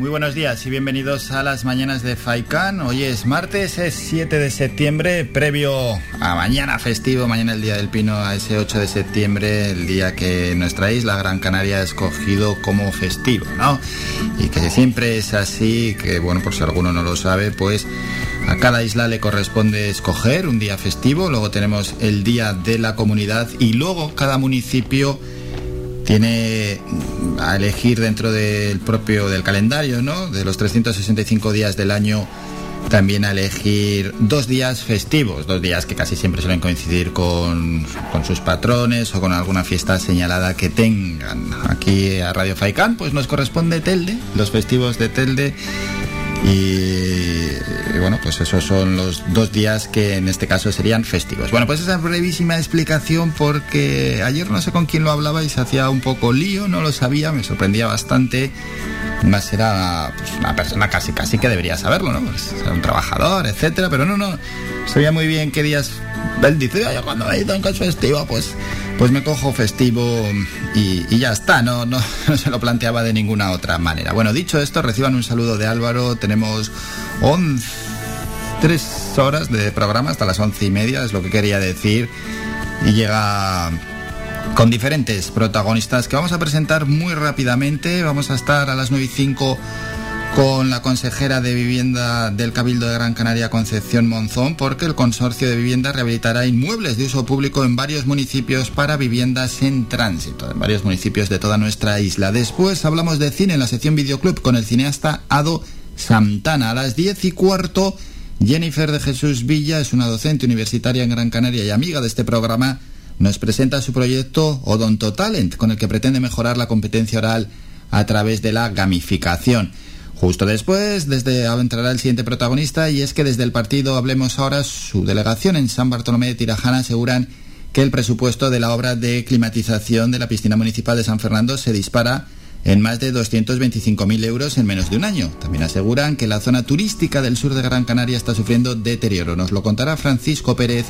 Muy buenos días y bienvenidos a las mañanas de Faikan. Hoy es martes, es 7 de septiembre, previo a mañana festivo, mañana el Día del Pino, a ese 8 de septiembre, el día que nuestra isla Gran Canaria ha escogido como festivo, ¿no? Y que siempre es así, que bueno, por si alguno no lo sabe, pues a cada isla le corresponde escoger un día festivo, luego tenemos el Día de la Comunidad y luego cada municipio tiene a elegir dentro del propio del calendario, ¿no? De los 365 días del año también a elegir dos días festivos, dos días que casi siempre suelen coincidir con, con, sus patrones o con alguna fiesta señalada que tengan. Aquí a Radio Faicán pues nos corresponde Telde, los festivos de Telde y, y, bueno, pues esos son los dos días que en este caso serían festivos. Bueno, pues esa brevísima explicación porque ayer no sé con quién lo hablaba y se hacía un poco lío, no lo sabía, me sorprendía bastante. Más era pues, una persona casi casi que debería saberlo, ¿no? Pues, un trabajador, etcétera, pero no, no, sabía muy bien qué días. Él dice, oye, cuando hay un caso festivo, pues pues me cojo festivo y, y, ya está, no, no, no se lo planteaba de ninguna otra manera. Bueno, dicho esto, reciban un saludo de Álvaro, tenemos 11, 3 horas de programa hasta las once y media, es lo que quería decir, y llega con diferentes protagonistas que vamos a presentar muy rápidamente, vamos a estar a las 9 y 5 con la consejera de vivienda del Cabildo de Gran Canaria, Concepción Monzón, porque el consorcio de vivienda rehabilitará inmuebles de uso público en varios municipios para viviendas en tránsito, en varios municipios de toda nuestra isla. Después hablamos de cine en la sección Videoclub con el cineasta Ado Santana. A las 10 y cuarto, Jennifer de Jesús Villa es una docente universitaria en Gran Canaria y amiga de este programa. Nos presenta su proyecto Odonto Talent, con el que pretende mejorar la competencia oral a través de la gamificación. Justo después, desde entrará el siguiente protagonista y es que desde el partido Hablemos Ahora, su delegación en San Bartolomé de Tirajana aseguran que el presupuesto de la obra de climatización de la piscina municipal de San Fernando se dispara en más de 225.000 euros en menos de un año. También aseguran que la zona turística del sur de Gran Canaria está sufriendo deterioro. Nos lo contará Francisco Pérez,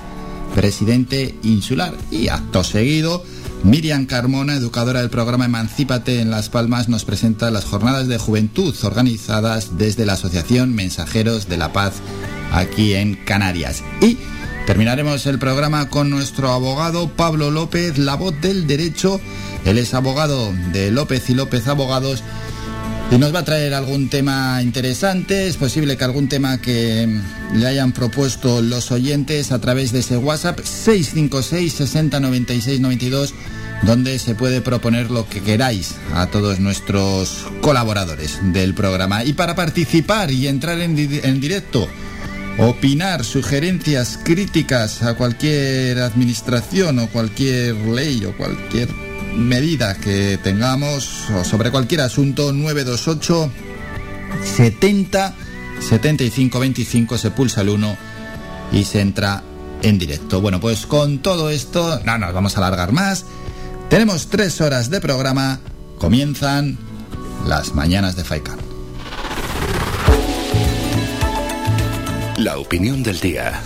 presidente insular. Y acto seguido, Miriam Carmona, educadora del programa Emancípate en Las Palmas, nos presenta las jornadas de juventud organizadas desde la Asociación Mensajeros de la Paz aquí en Canarias. Y terminaremos el programa con nuestro abogado Pablo López, la voz del derecho. Él es abogado de López y López Abogados y nos va a traer algún tema interesante. Es posible que algún tema que le hayan propuesto los oyentes a través de ese WhatsApp 656 60 96 92 donde se puede proponer lo que queráis a todos nuestros colaboradores del programa. Y para participar y entrar en, en directo, opinar, sugerencias, críticas a cualquier administración o cualquier ley o cualquier medida que tengamos sobre cualquier asunto 928 70 75 25 se pulsa el 1 y se entra en directo. Bueno, pues con todo esto no nos vamos a alargar más. Tenemos tres horas de programa. Comienzan las mañanas de Faikan. La opinión del día.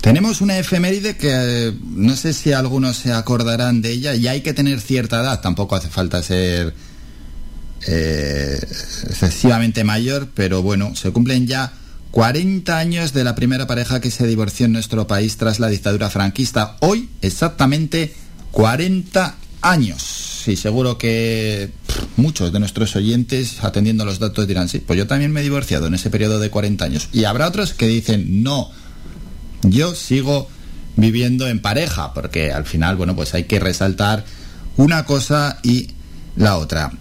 Tenemos una efeméride que eh, no sé si algunos se acordarán de ella y hay que tener cierta edad, tampoco hace falta ser eh, excesivamente mayor, pero bueno, se cumplen ya 40 años de la primera pareja que se divorció en nuestro país tras la dictadura franquista. Hoy exactamente 40 años. Sí, seguro que muchos de nuestros oyentes, atendiendo los datos, dirán, sí, pues yo también me he divorciado en ese periodo de 40 años. Y habrá otros que dicen, no, yo sigo viviendo en pareja, porque al final, bueno, pues hay que resaltar una cosa y la otra.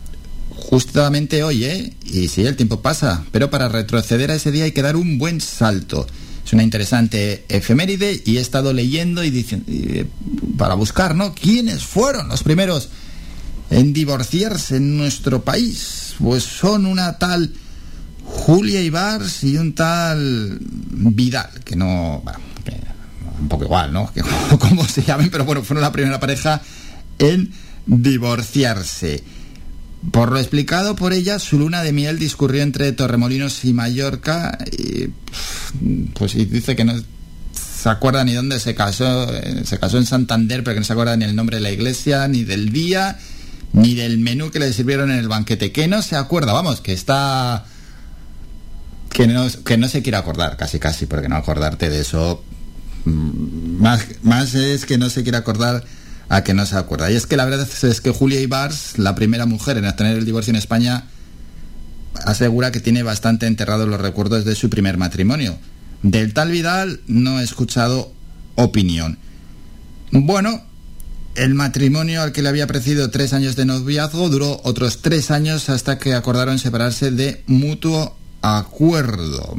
Justamente hoy, ¿eh? Y sí, el tiempo pasa, pero para retroceder a ese día hay que dar un buen salto. Es una interesante efeméride y he estado leyendo y diciendo, para buscar, ¿no? ¿Quiénes fueron los primeros en divorciarse en nuestro país. Pues son una tal Julia Ibars y un tal Vidal, que no... Un poco igual, ¿no? Que, como se llamen, pero bueno, fueron la primera pareja en divorciarse. Por lo explicado por ella, su luna de miel discurrió entre Torremolinos y Mallorca. Y, pues y dice que no se acuerda ni dónde se casó. Eh, se casó en Santander, pero que no se acuerda ni el nombre de la iglesia, ni del día, ni del menú que le sirvieron en el banquete. Que no se acuerda, vamos, que está. Que no, que no se quiere acordar, casi casi, porque no acordarte de eso. Mm, más, más es que no se quiere acordar a que no se acuerda. Y es que la verdad es que Julia Ibars, la primera mujer en obtener el divorcio en España, asegura que tiene bastante enterrados los recuerdos de su primer matrimonio. Del tal Vidal no he escuchado opinión. Bueno, el matrimonio al que le había precedido tres años de noviazgo duró otros tres años hasta que acordaron separarse de mutuo acuerdo.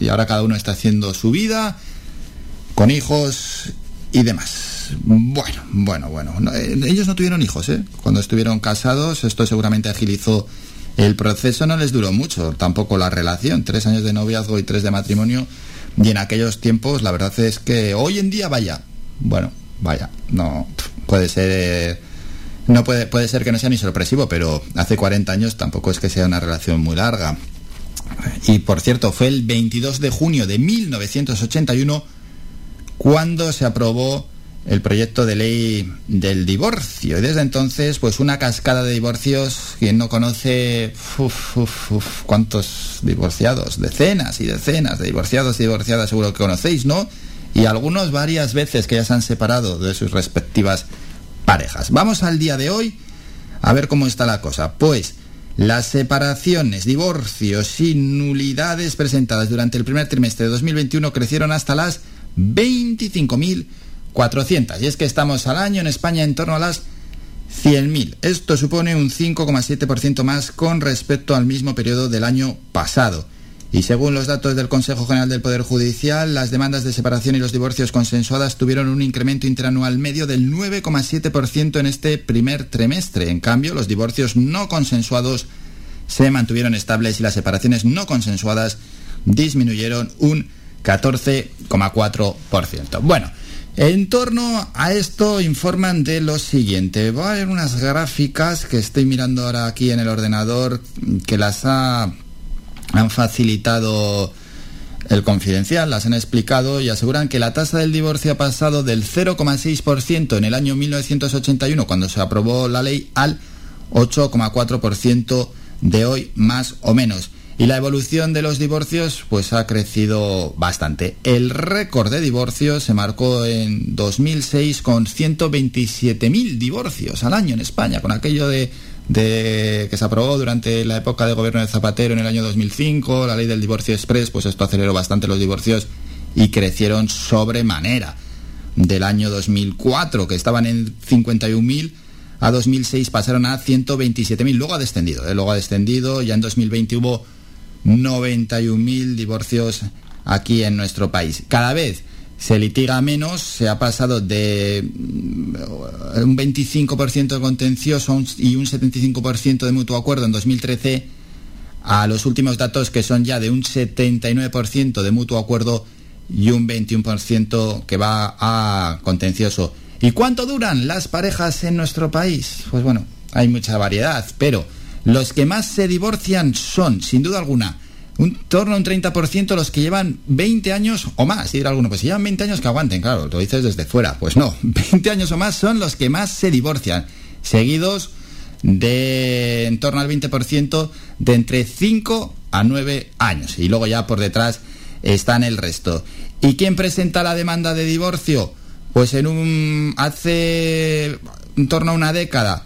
Y ahora cada uno está haciendo su vida, con hijos y demás. Bueno, bueno, bueno. Eh, ellos no tuvieron hijos, ¿eh? Cuando estuvieron casados, esto seguramente agilizó el proceso, no les duró mucho, tampoco la relación. Tres años de noviazgo y tres de matrimonio. Y en aquellos tiempos, la verdad es que hoy en día, vaya, bueno, vaya, no puede ser. No puede, puede ser que no sea ni sorpresivo, pero hace 40 años tampoco es que sea una relación muy larga. Y por cierto, fue el 22 de junio de 1981 cuando se aprobó el proyecto de ley del divorcio. Y desde entonces, pues una cascada de divorcios, quien no conoce, cuántos divorciados, decenas y decenas de divorciados y divorciadas seguro que conocéis, ¿no? Y algunos varias veces que ya se han separado de sus respectivas parejas. Vamos al día de hoy a ver cómo está la cosa. Pues las separaciones, divorcios y nulidades presentadas durante el primer trimestre de 2021 crecieron hasta las 25.000 400. Y es que estamos al año en España en torno a las 100.000. Esto supone un 5,7% más con respecto al mismo periodo del año pasado. Y según los datos del Consejo General del Poder Judicial, las demandas de separación y los divorcios consensuadas tuvieron un incremento interanual medio del 9,7% en este primer trimestre. En cambio, los divorcios no consensuados se mantuvieron estables y las separaciones no consensuadas disminuyeron un 14,4%. Bueno, en torno a esto informan de lo siguiente. Va a haber unas gráficas que estoy mirando ahora aquí en el ordenador que las ha, han facilitado el confidencial, las han explicado y aseguran que la tasa del divorcio ha pasado del 0,6% en el año 1981 cuando se aprobó la ley al 8,4% de hoy más o menos. Y la evolución de los divorcios pues ha crecido bastante. El récord de divorcios se marcó en 2006 con 127.000 divorcios al año en España, con aquello de, de, que se aprobó durante la época de gobierno de Zapatero en el año 2005, la ley del divorcio express, pues esto aceleró bastante los divorcios y crecieron sobremanera. Del año 2004, que estaban en 51.000, a 2006 pasaron a 127.000. Luego ha descendido, ¿eh? luego ha descendido, ya en 2020 hubo 91.000 divorcios aquí en nuestro país. Cada vez se litiga menos, se ha pasado de mm, un 25% de contencioso y un 75% de mutuo acuerdo en 2013 a los últimos datos que son ya de un 79% de mutuo acuerdo y un 21% que va a contencioso. ¿Y cuánto duran las parejas en nuestro país? Pues bueno, hay mucha variedad, pero los que más se divorcian son, sin duda alguna, un torno a un 30% los que llevan 20 años o más. Y dirá alguno, pues si llevan 20 años que aguanten, claro, lo dices desde fuera. Pues no, 20 años o más son los que más se divorcian, seguidos de en torno al 20% de entre 5 a 9 años. Y luego ya por detrás están el resto. ¿Y quién presenta la demanda de divorcio? Pues en un hace en torno a una década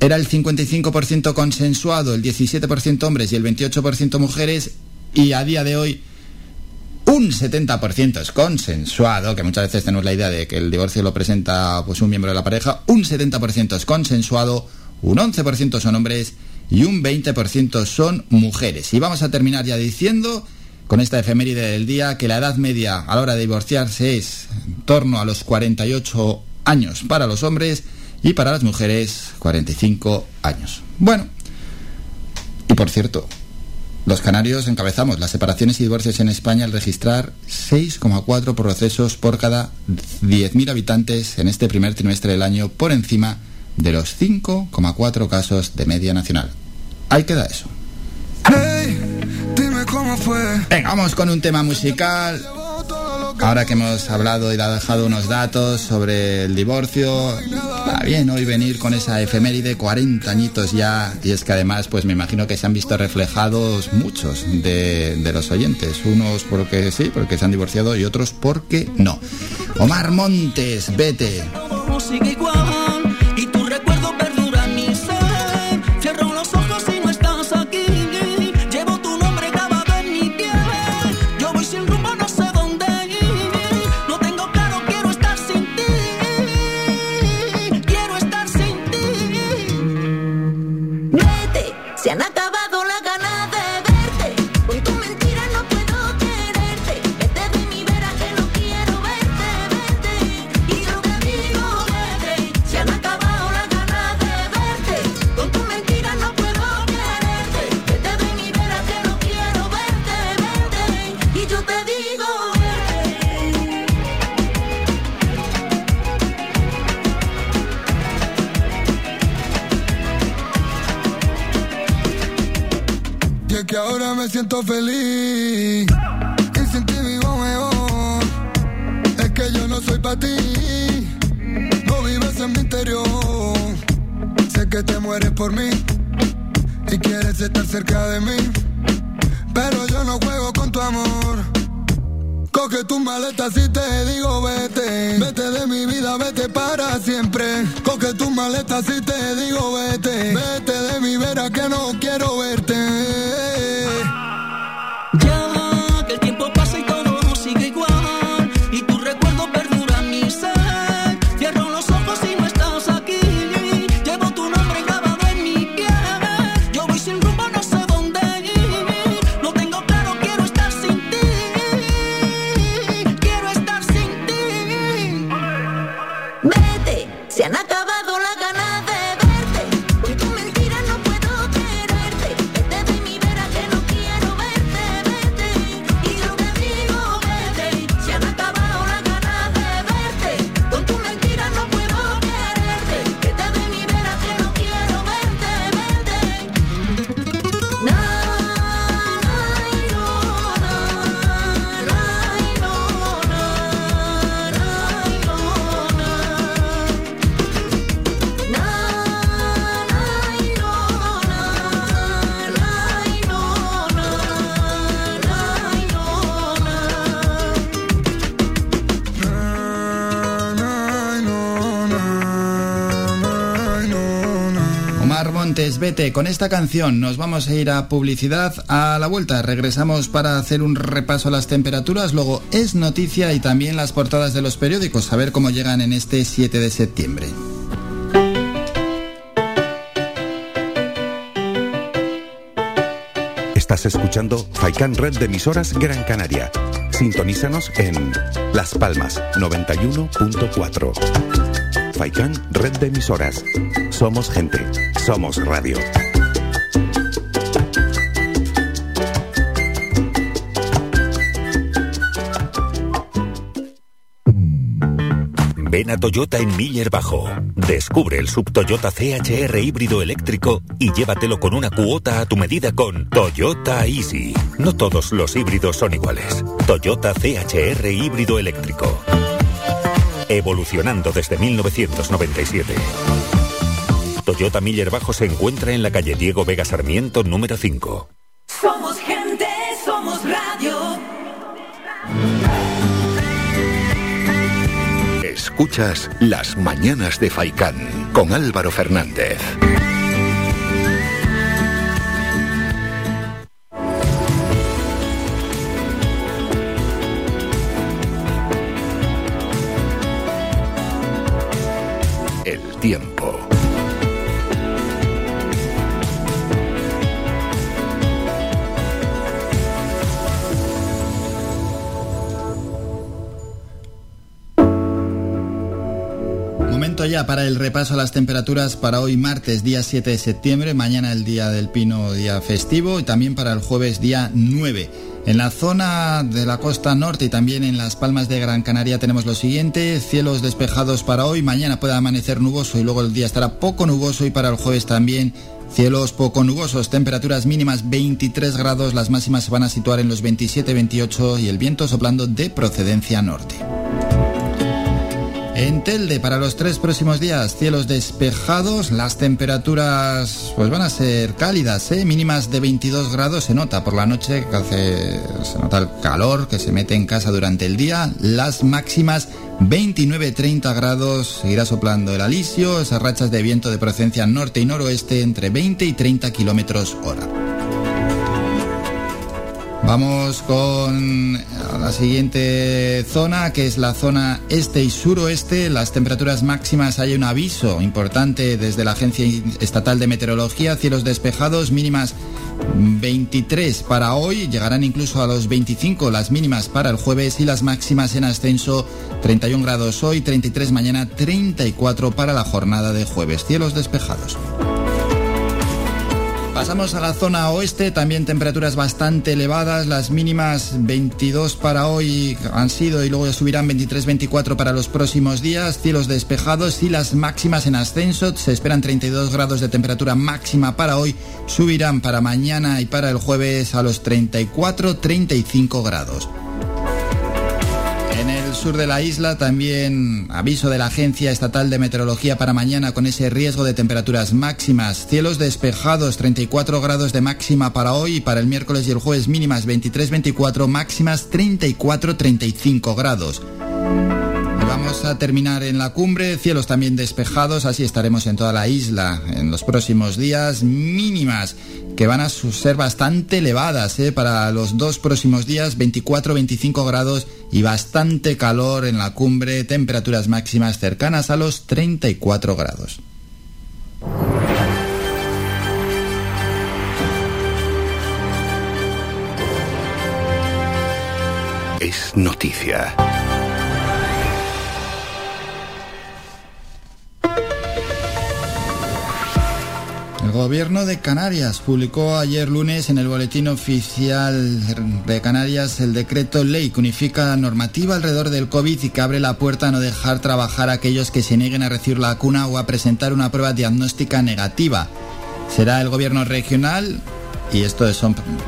era el 55% consensuado, el 17% hombres y el 28% mujeres, y a día de hoy un 70% es consensuado, que muchas veces tenemos la idea de que el divorcio lo presenta pues un miembro de la pareja, un 70% es consensuado, un 11% son hombres y un 20% son mujeres. Y vamos a terminar ya diciendo con esta efeméride del día que la edad media a la hora de divorciarse es en torno a los 48 años para los hombres y para las mujeres 45 años. Bueno, y por cierto, los canarios encabezamos las separaciones y divorcios en España al registrar 6,4 procesos por cada 10.000 habitantes en este primer trimestre del año por encima de los 5,4 casos de media nacional. Ahí queda eso. dime cómo fue. Venga, vamos con un tema musical. Ahora que hemos hablado y dejado unos datos sobre el divorcio, está bien hoy venir con esa efeméride 40 añitos ya, y es que además, pues me imagino que se han visto reflejados muchos de, de los oyentes, unos porque sí, porque se han divorciado y otros porque no. Omar Montes, vete. Siento Con esta canción nos vamos a ir a publicidad. A la vuelta regresamos para hacer un repaso a las temperaturas. Luego es noticia y también las portadas de los periódicos. A ver cómo llegan en este 7 de septiembre. Estás escuchando Faikan Red de emisoras Gran Canaria. Sintonízanos en Las Palmas 91.4. Faikan Red de emisoras. Somos gente. Somos Radio. Ven a Toyota en Miller Bajo. Descubre el sub Toyota CHR híbrido eléctrico y llévatelo con una cuota a tu medida con Toyota Easy. No todos los híbridos son iguales. Toyota CHR híbrido eléctrico. Evolucionando desde 1997. Toyota Miller Bajo se encuentra en la calle Diego Vega Sarmiento número 5. Somos gente, somos radio. Escuchas Las Mañanas de Faicán con Álvaro Fernández. Para el repaso a las temperaturas para hoy martes día 7 de septiembre, mañana el día del pino, día festivo y también para el jueves día 9. En la zona de la costa norte y también en las palmas de Gran Canaria tenemos lo siguiente, cielos despejados para hoy, mañana puede amanecer nuboso y luego el día estará poco nuboso y para el jueves también cielos poco nubosos, temperaturas mínimas 23 grados, las máximas se van a situar en los 27-28 y el viento soplando de procedencia norte. En Telde, para los tres próximos días, cielos despejados, las temperaturas pues van a ser cálidas, ¿eh? mínimas de 22 grados, se nota por la noche, que se nota el calor que se mete en casa durante el día, las máximas 29-30 grados, seguirá soplando el alisio, esas rachas de viento de procedencia norte y noroeste entre 20 y 30 kilómetros hora. Vamos con la siguiente zona, que es la zona este y suroeste. Las temperaturas máximas hay un aviso importante desde la Agencia Estatal de Meteorología, cielos despejados, mínimas 23 para hoy, llegarán incluso a los 25 las mínimas para el jueves y las máximas en ascenso 31 grados hoy, 33 mañana, 34 para la jornada de jueves, cielos despejados. Pasamos a la zona oeste, también temperaturas bastante elevadas, las mínimas 22 para hoy han sido y luego ya subirán 23-24 para los próximos días, cielos despejados y las máximas en ascenso, se esperan 32 grados de temperatura máxima para hoy, subirán para mañana y para el jueves a los 34-35 grados sur de la isla también aviso de la Agencia Estatal de Meteorología para mañana con ese riesgo de temperaturas máximas. Cielos despejados, 34 grados de máxima para hoy y para el miércoles y el jueves mínimas 23-24, máximas 34-35 grados. Vamos a terminar en la cumbre, cielos también despejados, así estaremos en toda la isla en los próximos días, mínimas que van a ser bastante elevadas ¿eh? para los dos próximos días, 24-25 grados y bastante calor en la cumbre, temperaturas máximas cercanas a los 34 grados. Es noticia. El gobierno de Canarias publicó ayer lunes en el boletín oficial de Canarias el decreto ley que unifica la normativa alrededor del COVID y que abre la puerta a no dejar trabajar a aquellos que se nieguen a recibir la vacuna o a presentar una prueba diagnóstica negativa. Será el gobierno regional y esto es,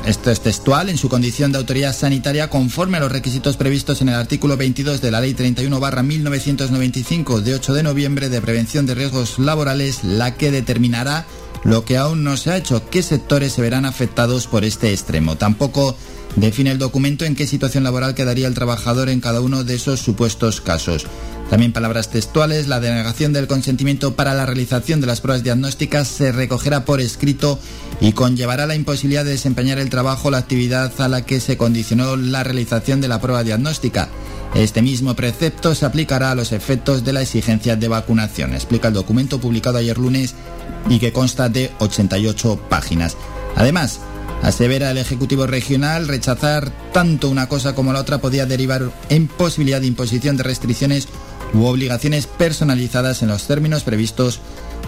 esto es textual, en su condición de autoridad sanitaria conforme a los requisitos previstos en el artículo 22 de la Ley 31 1995 de 8 de noviembre de prevención de riesgos laborales, la que determinará lo que aún no se ha hecho, qué sectores se verán afectados por este extremo. Tampoco define el documento en qué situación laboral quedaría el trabajador en cada uno de esos supuestos casos. También palabras textuales, la denegación del consentimiento para la realización de las pruebas diagnósticas se recogerá por escrito y conllevará la imposibilidad de desempeñar el trabajo o la actividad a la que se condicionó la realización de la prueba diagnóstica. Este mismo precepto se aplicará a los efectos de la exigencia de vacunación, explica el documento publicado ayer lunes y que consta de 88 páginas. Además, asevera el Ejecutivo Regional rechazar tanto una cosa como la otra podía derivar en posibilidad de imposición de restricciones u obligaciones personalizadas en los términos previstos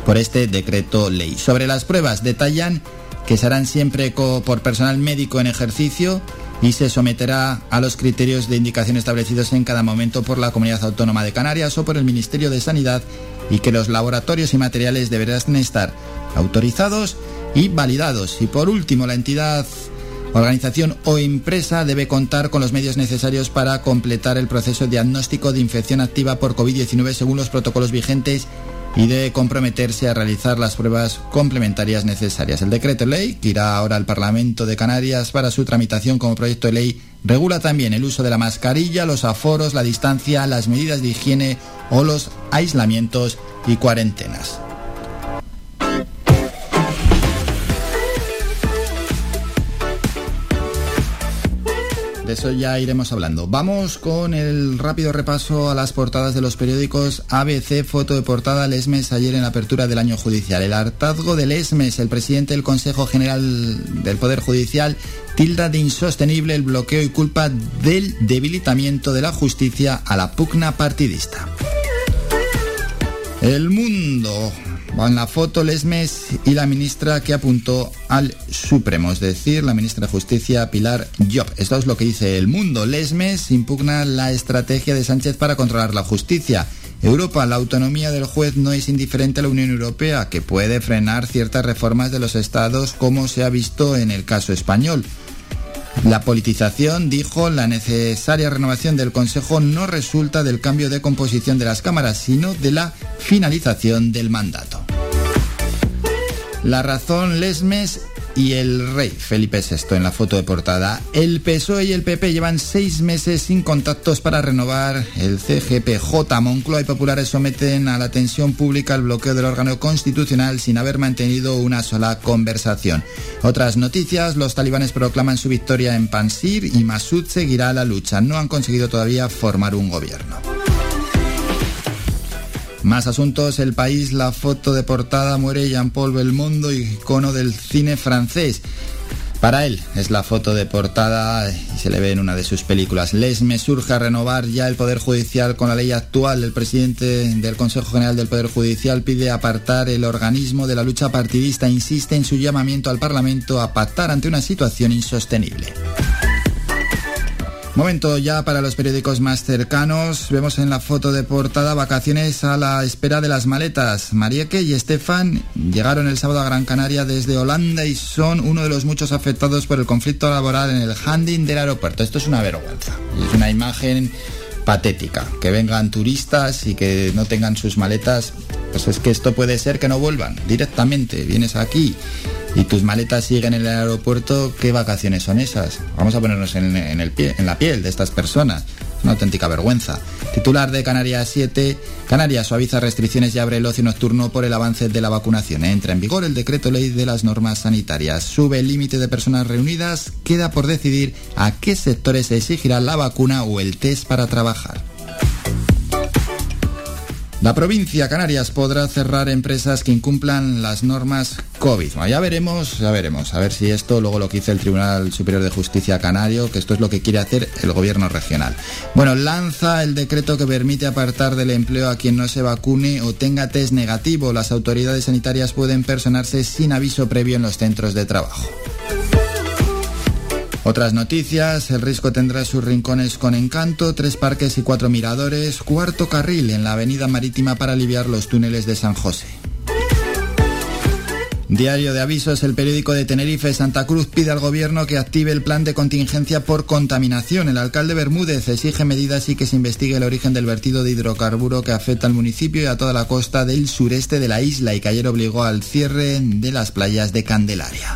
por este decreto ley. Sobre las pruebas detallan que se harán siempre por personal médico en ejercicio y se someterá a los criterios de indicación establecidos en cada momento por la Comunidad Autónoma de Canarias o por el Ministerio de Sanidad y que los laboratorios y materiales deberán estar autorizados y validados. Y por último, la entidad, organización o empresa debe contar con los medios necesarios para completar el proceso diagnóstico de infección activa por COVID-19 según los protocolos vigentes y debe comprometerse a realizar las pruebas complementarias necesarias. El decreto ley, que irá ahora al Parlamento de Canarias para su tramitación como proyecto de ley, regula también el uso de la mascarilla, los aforos, la distancia, las medidas de higiene o los aislamientos y cuarentenas. De eso ya iremos hablando. Vamos con el rápido repaso a las portadas de los periódicos ABC, foto de portada Lesmes ayer en la apertura del año judicial. El hartazgo de Lesmes, el presidente del Consejo General del Poder Judicial, tilda de insostenible el bloqueo y culpa del debilitamiento de la justicia a la pugna partidista. El mundo. En la foto Lesmes y la ministra que apuntó al Supremo, es decir, la ministra de Justicia Pilar Job. Esto es lo que dice el mundo. Lesmes impugna la estrategia de Sánchez para controlar la justicia. Europa, la autonomía del juez no es indiferente a la Unión Europea, que puede frenar ciertas reformas de los estados como se ha visto en el caso español. La politización, dijo, la necesaria renovación del Consejo no resulta del cambio de composición de las cámaras, sino de la finalización del mandato. La razón Lesmes y el rey Felipe VI en la foto de portada. El PSOE y el PP llevan seis meses sin contactos para renovar el CGPJ. Moncloa y populares someten a la atención pública el bloqueo del órgano constitucional sin haber mantenido una sola conversación. Otras noticias, los talibanes proclaman su victoria en Pansir y Masud seguirá la lucha. No han conseguido todavía formar un gobierno. Más asuntos, el país, la foto de portada muere Jean-Paul Belmondo, icono del cine francés. Para él es la foto de portada y se le ve en una de sus películas. Les me surge a renovar ya el Poder Judicial con la ley actual. El presidente del Consejo General del Poder Judicial pide apartar el organismo de la lucha partidista. Insiste en su llamamiento al Parlamento a pactar ante una situación insostenible. Momento ya para los periódicos más cercanos. Vemos en la foto de portada vacaciones a la espera de las maletas. Marieke y Estefan llegaron el sábado a Gran Canaria desde Holanda y son uno de los muchos afectados por el conflicto laboral en el handing del aeropuerto. Esto es una vergüenza. es una imagen patética. Que vengan turistas y que no tengan sus maletas. Pues es que esto puede ser que no vuelvan directamente. Vienes aquí y tus maletas siguen en el aeropuerto, ¿qué vacaciones son esas? Vamos a ponernos en, el pie, en la piel de estas personas. Una auténtica vergüenza. Titular de Canarias 7. Canarias suaviza restricciones y abre el ocio nocturno por el avance de la vacunación. Entra en vigor el decreto ley de las normas sanitarias. Sube el límite de personas reunidas. Queda por decidir a qué sectores se exigirá la vacuna o el test para trabajar. La provincia Canarias podrá cerrar empresas que incumplan las normas COVID. ya veremos, ya veremos, a ver si esto luego lo que dice el Tribunal Superior de Justicia Canario, que esto es lo que quiere hacer el gobierno regional. Bueno, lanza el decreto que permite apartar del empleo a quien no se vacune o tenga test negativo. Las autoridades sanitarias pueden personarse sin aviso previo en los centros de trabajo. Otras noticias, el Risco tendrá sus rincones con encanto, tres parques y cuatro miradores, cuarto carril en la avenida marítima para aliviar los túneles de San José. Diario de avisos, el periódico de Tenerife Santa Cruz pide al gobierno que active el plan de contingencia por contaminación. El alcalde Bermúdez exige medidas y que se investigue el origen del vertido de hidrocarburo que afecta al municipio y a toda la costa del sureste de la isla y que ayer obligó al cierre de las playas de Candelaria.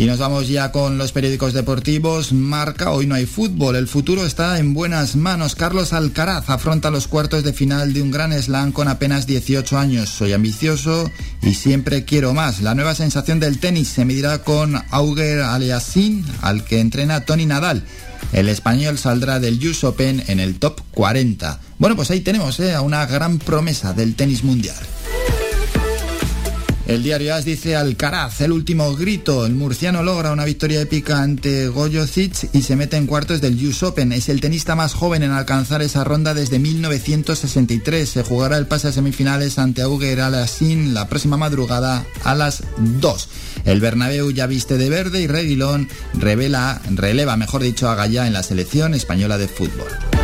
Y nos vamos ya con los periódicos deportivos. Marca, hoy no hay fútbol, el futuro está en buenas manos. Carlos Alcaraz afronta los cuartos de final de un gran slam con apenas 18 años. Soy ambicioso y siempre quiero más. La nueva sensación del tenis se medirá con Auger Aliassime, al que entrena Tony Nadal. El español saldrá del US Open en el top 40. Bueno, pues ahí tenemos eh, a una gran promesa del tenis mundial. El diario AS dice Alcaraz, el último grito. El murciano logra una victoria épica ante Goyo y se mete en cuartos del US Open. Es el tenista más joven en alcanzar esa ronda desde 1963. Se jugará el pase a semifinales ante Auger Alassin la próxima madrugada a las 2. El Bernabéu ya viste de verde y Reguilón revela, releva, mejor dicho, a Gallá en la selección española de fútbol.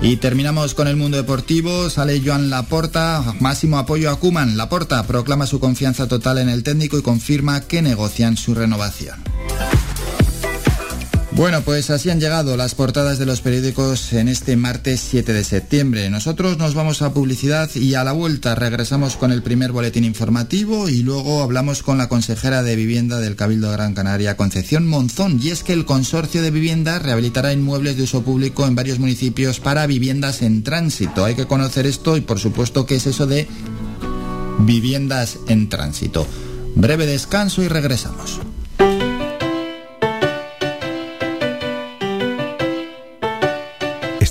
Y terminamos con el mundo deportivo. Sale Joan Laporta, máximo apoyo a Kuman. Laporta proclama su confianza total en el técnico y confirma que negocian su renovación. Bueno, pues así han llegado las portadas de los periódicos en este martes 7 de septiembre. Nosotros nos vamos a publicidad y a la vuelta regresamos con el primer boletín informativo y luego hablamos con la consejera de vivienda del Cabildo de Gran Canaria, Concepción Monzón. Y es que el consorcio de vivienda rehabilitará inmuebles de uso público en varios municipios para viviendas en tránsito. Hay que conocer esto y por supuesto qué es eso de viviendas en tránsito. Breve descanso y regresamos.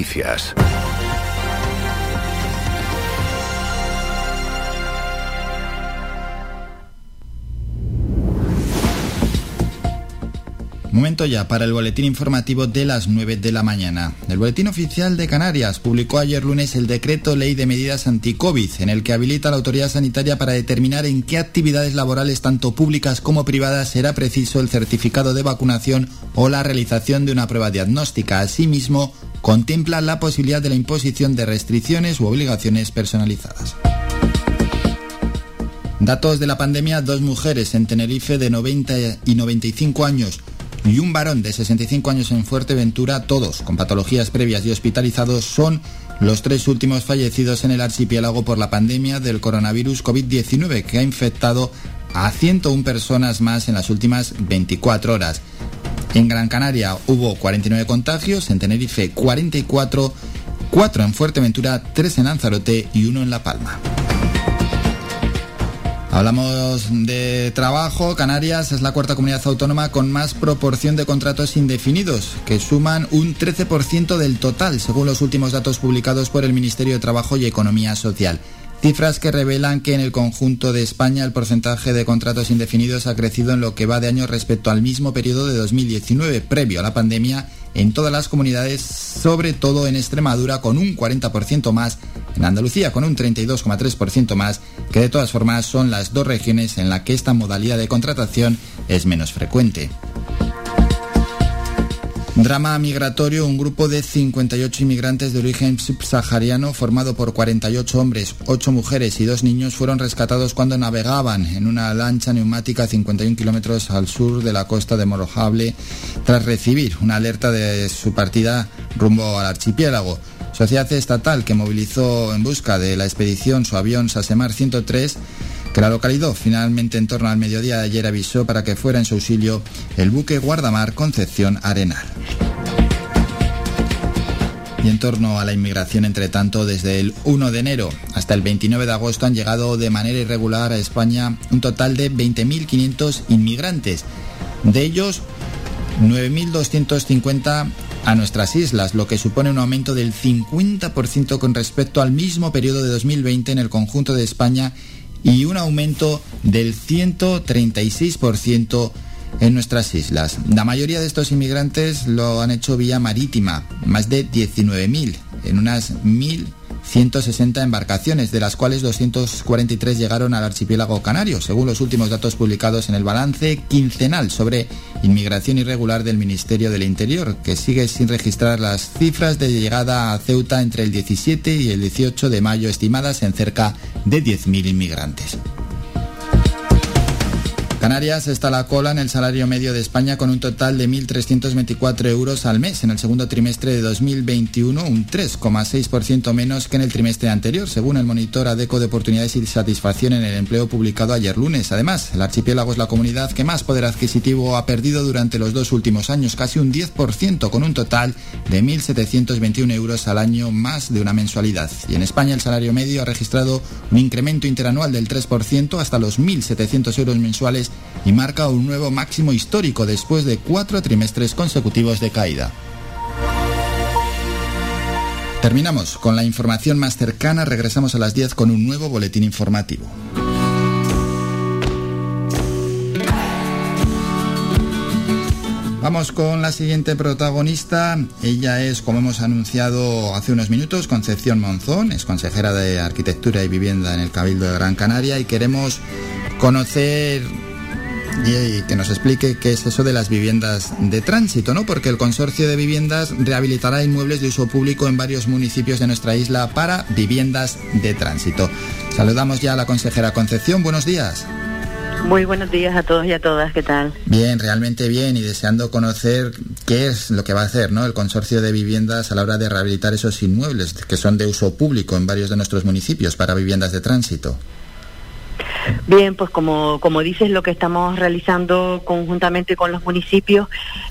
Noticias. Momento ya para el boletín informativo de las 9 de la mañana. El boletín oficial de Canarias publicó ayer lunes el decreto ley de medidas anti-COVID, en el que habilita a la autoridad sanitaria para determinar en qué actividades laborales, tanto públicas como privadas, será preciso el certificado de vacunación o la realización de una prueba diagnóstica. Asimismo, contempla la posibilidad de la imposición de restricciones u obligaciones personalizadas. Datos de la pandemia, dos mujeres en Tenerife de 90 y 95 años y un varón de 65 años en Fuerteventura, todos con patologías previas y hospitalizados, son los tres últimos fallecidos en el archipiélago por la pandemia del coronavirus COVID-19 que ha infectado a 101 personas más en las últimas 24 horas. En Gran Canaria hubo 49 contagios, en Tenerife 44, 4 en Fuerteventura, 3 en Lanzarote y 1 en La Palma. Hablamos de trabajo. Canarias es la cuarta comunidad autónoma con más proporción de contratos indefinidos, que suman un 13% del total, según los últimos datos publicados por el Ministerio de Trabajo y Economía Social. Cifras que revelan que en el conjunto de España el porcentaje de contratos indefinidos ha crecido en lo que va de año respecto al mismo periodo de 2019, previo a la pandemia, en todas las comunidades, sobre todo en Extremadura con un 40% más, en Andalucía con un 32,3% más, que de todas formas son las dos regiones en las que esta modalidad de contratación es menos frecuente. Drama migratorio, un grupo de 58 inmigrantes de origen subsahariano formado por 48 hombres, 8 mujeres y 2 niños fueron rescatados cuando navegaban en una lancha neumática a 51 kilómetros al sur de la costa de Morojable tras recibir una alerta de su partida rumbo al archipiélago. Sociedad estatal que movilizó en busca de la expedición su avión Sasemar 103 que la localidad finalmente en torno al mediodía de ayer avisó para que fuera en su auxilio el buque guardamar Concepción Arenal. Y en torno a la inmigración, entre tanto, desde el 1 de enero hasta el 29 de agosto han llegado de manera irregular a España un total de 20.500 inmigrantes. De ellos, 9.250 a nuestras islas, lo que supone un aumento del 50% con respecto al mismo periodo de 2020 en el conjunto de España y un aumento del 136% en nuestras islas. La mayoría de estos inmigrantes lo han hecho vía marítima, más de 19.000, en unas 1.160 embarcaciones, de las cuales 243 llegaron al archipiélago canario, según los últimos datos publicados en el balance quincenal sobre inmigración irregular del Ministerio del Interior, que sigue sin registrar las cifras de llegada a Ceuta entre el 17 y el 18 de mayo, estimadas en cerca de 10.000 inmigrantes. Canarias está a la cola en el salario medio de España con un total de 1.324 euros al mes en el segundo trimestre de 2021, un 3,6% menos que en el trimestre anterior, según el monitor ADECO de oportunidades y satisfacción en el empleo publicado ayer lunes. Además, el archipiélago es la comunidad que más poder adquisitivo ha perdido durante los dos últimos años, casi un 10%, con un total de 1.721 euros al año más de una mensualidad. Y en España el salario medio ha registrado un incremento interanual del 3% hasta los 1.700 euros mensuales y marca un nuevo máximo histórico después de cuatro trimestres consecutivos de caída. Terminamos con la información más cercana, regresamos a las 10 con un nuevo boletín informativo. Vamos con la siguiente protagonista. Ella es, como hemos anunciado hace unos minutos, Concepción Monzón, es consejera de Arquitectura y Vivienda en el Cabildo de Gran Canaria y queremos conocer y, que nos explique qué es eso de las viviendas de tránsito, ¿no? Porque el consorcio de viviendas rehabilitará inmuebles de uso público en varios municipios de nuestra isla para viviendas de tránsito. Saludamos ya a la consejera Concepción. Buenos días. Muy buenos días a todos y a todas, ¿qué tal? Bien, realmente bien y deseando conocer qué es lo que va a hacer ¿no? el consorcio de viviendas a la hora de rehabilitar esos inmuebles que son de uso público en varios de nuestros municipios para viviendas de tránsito. Bien, pues como, como dices, lo que estamos realizando conjuntamente con los municipios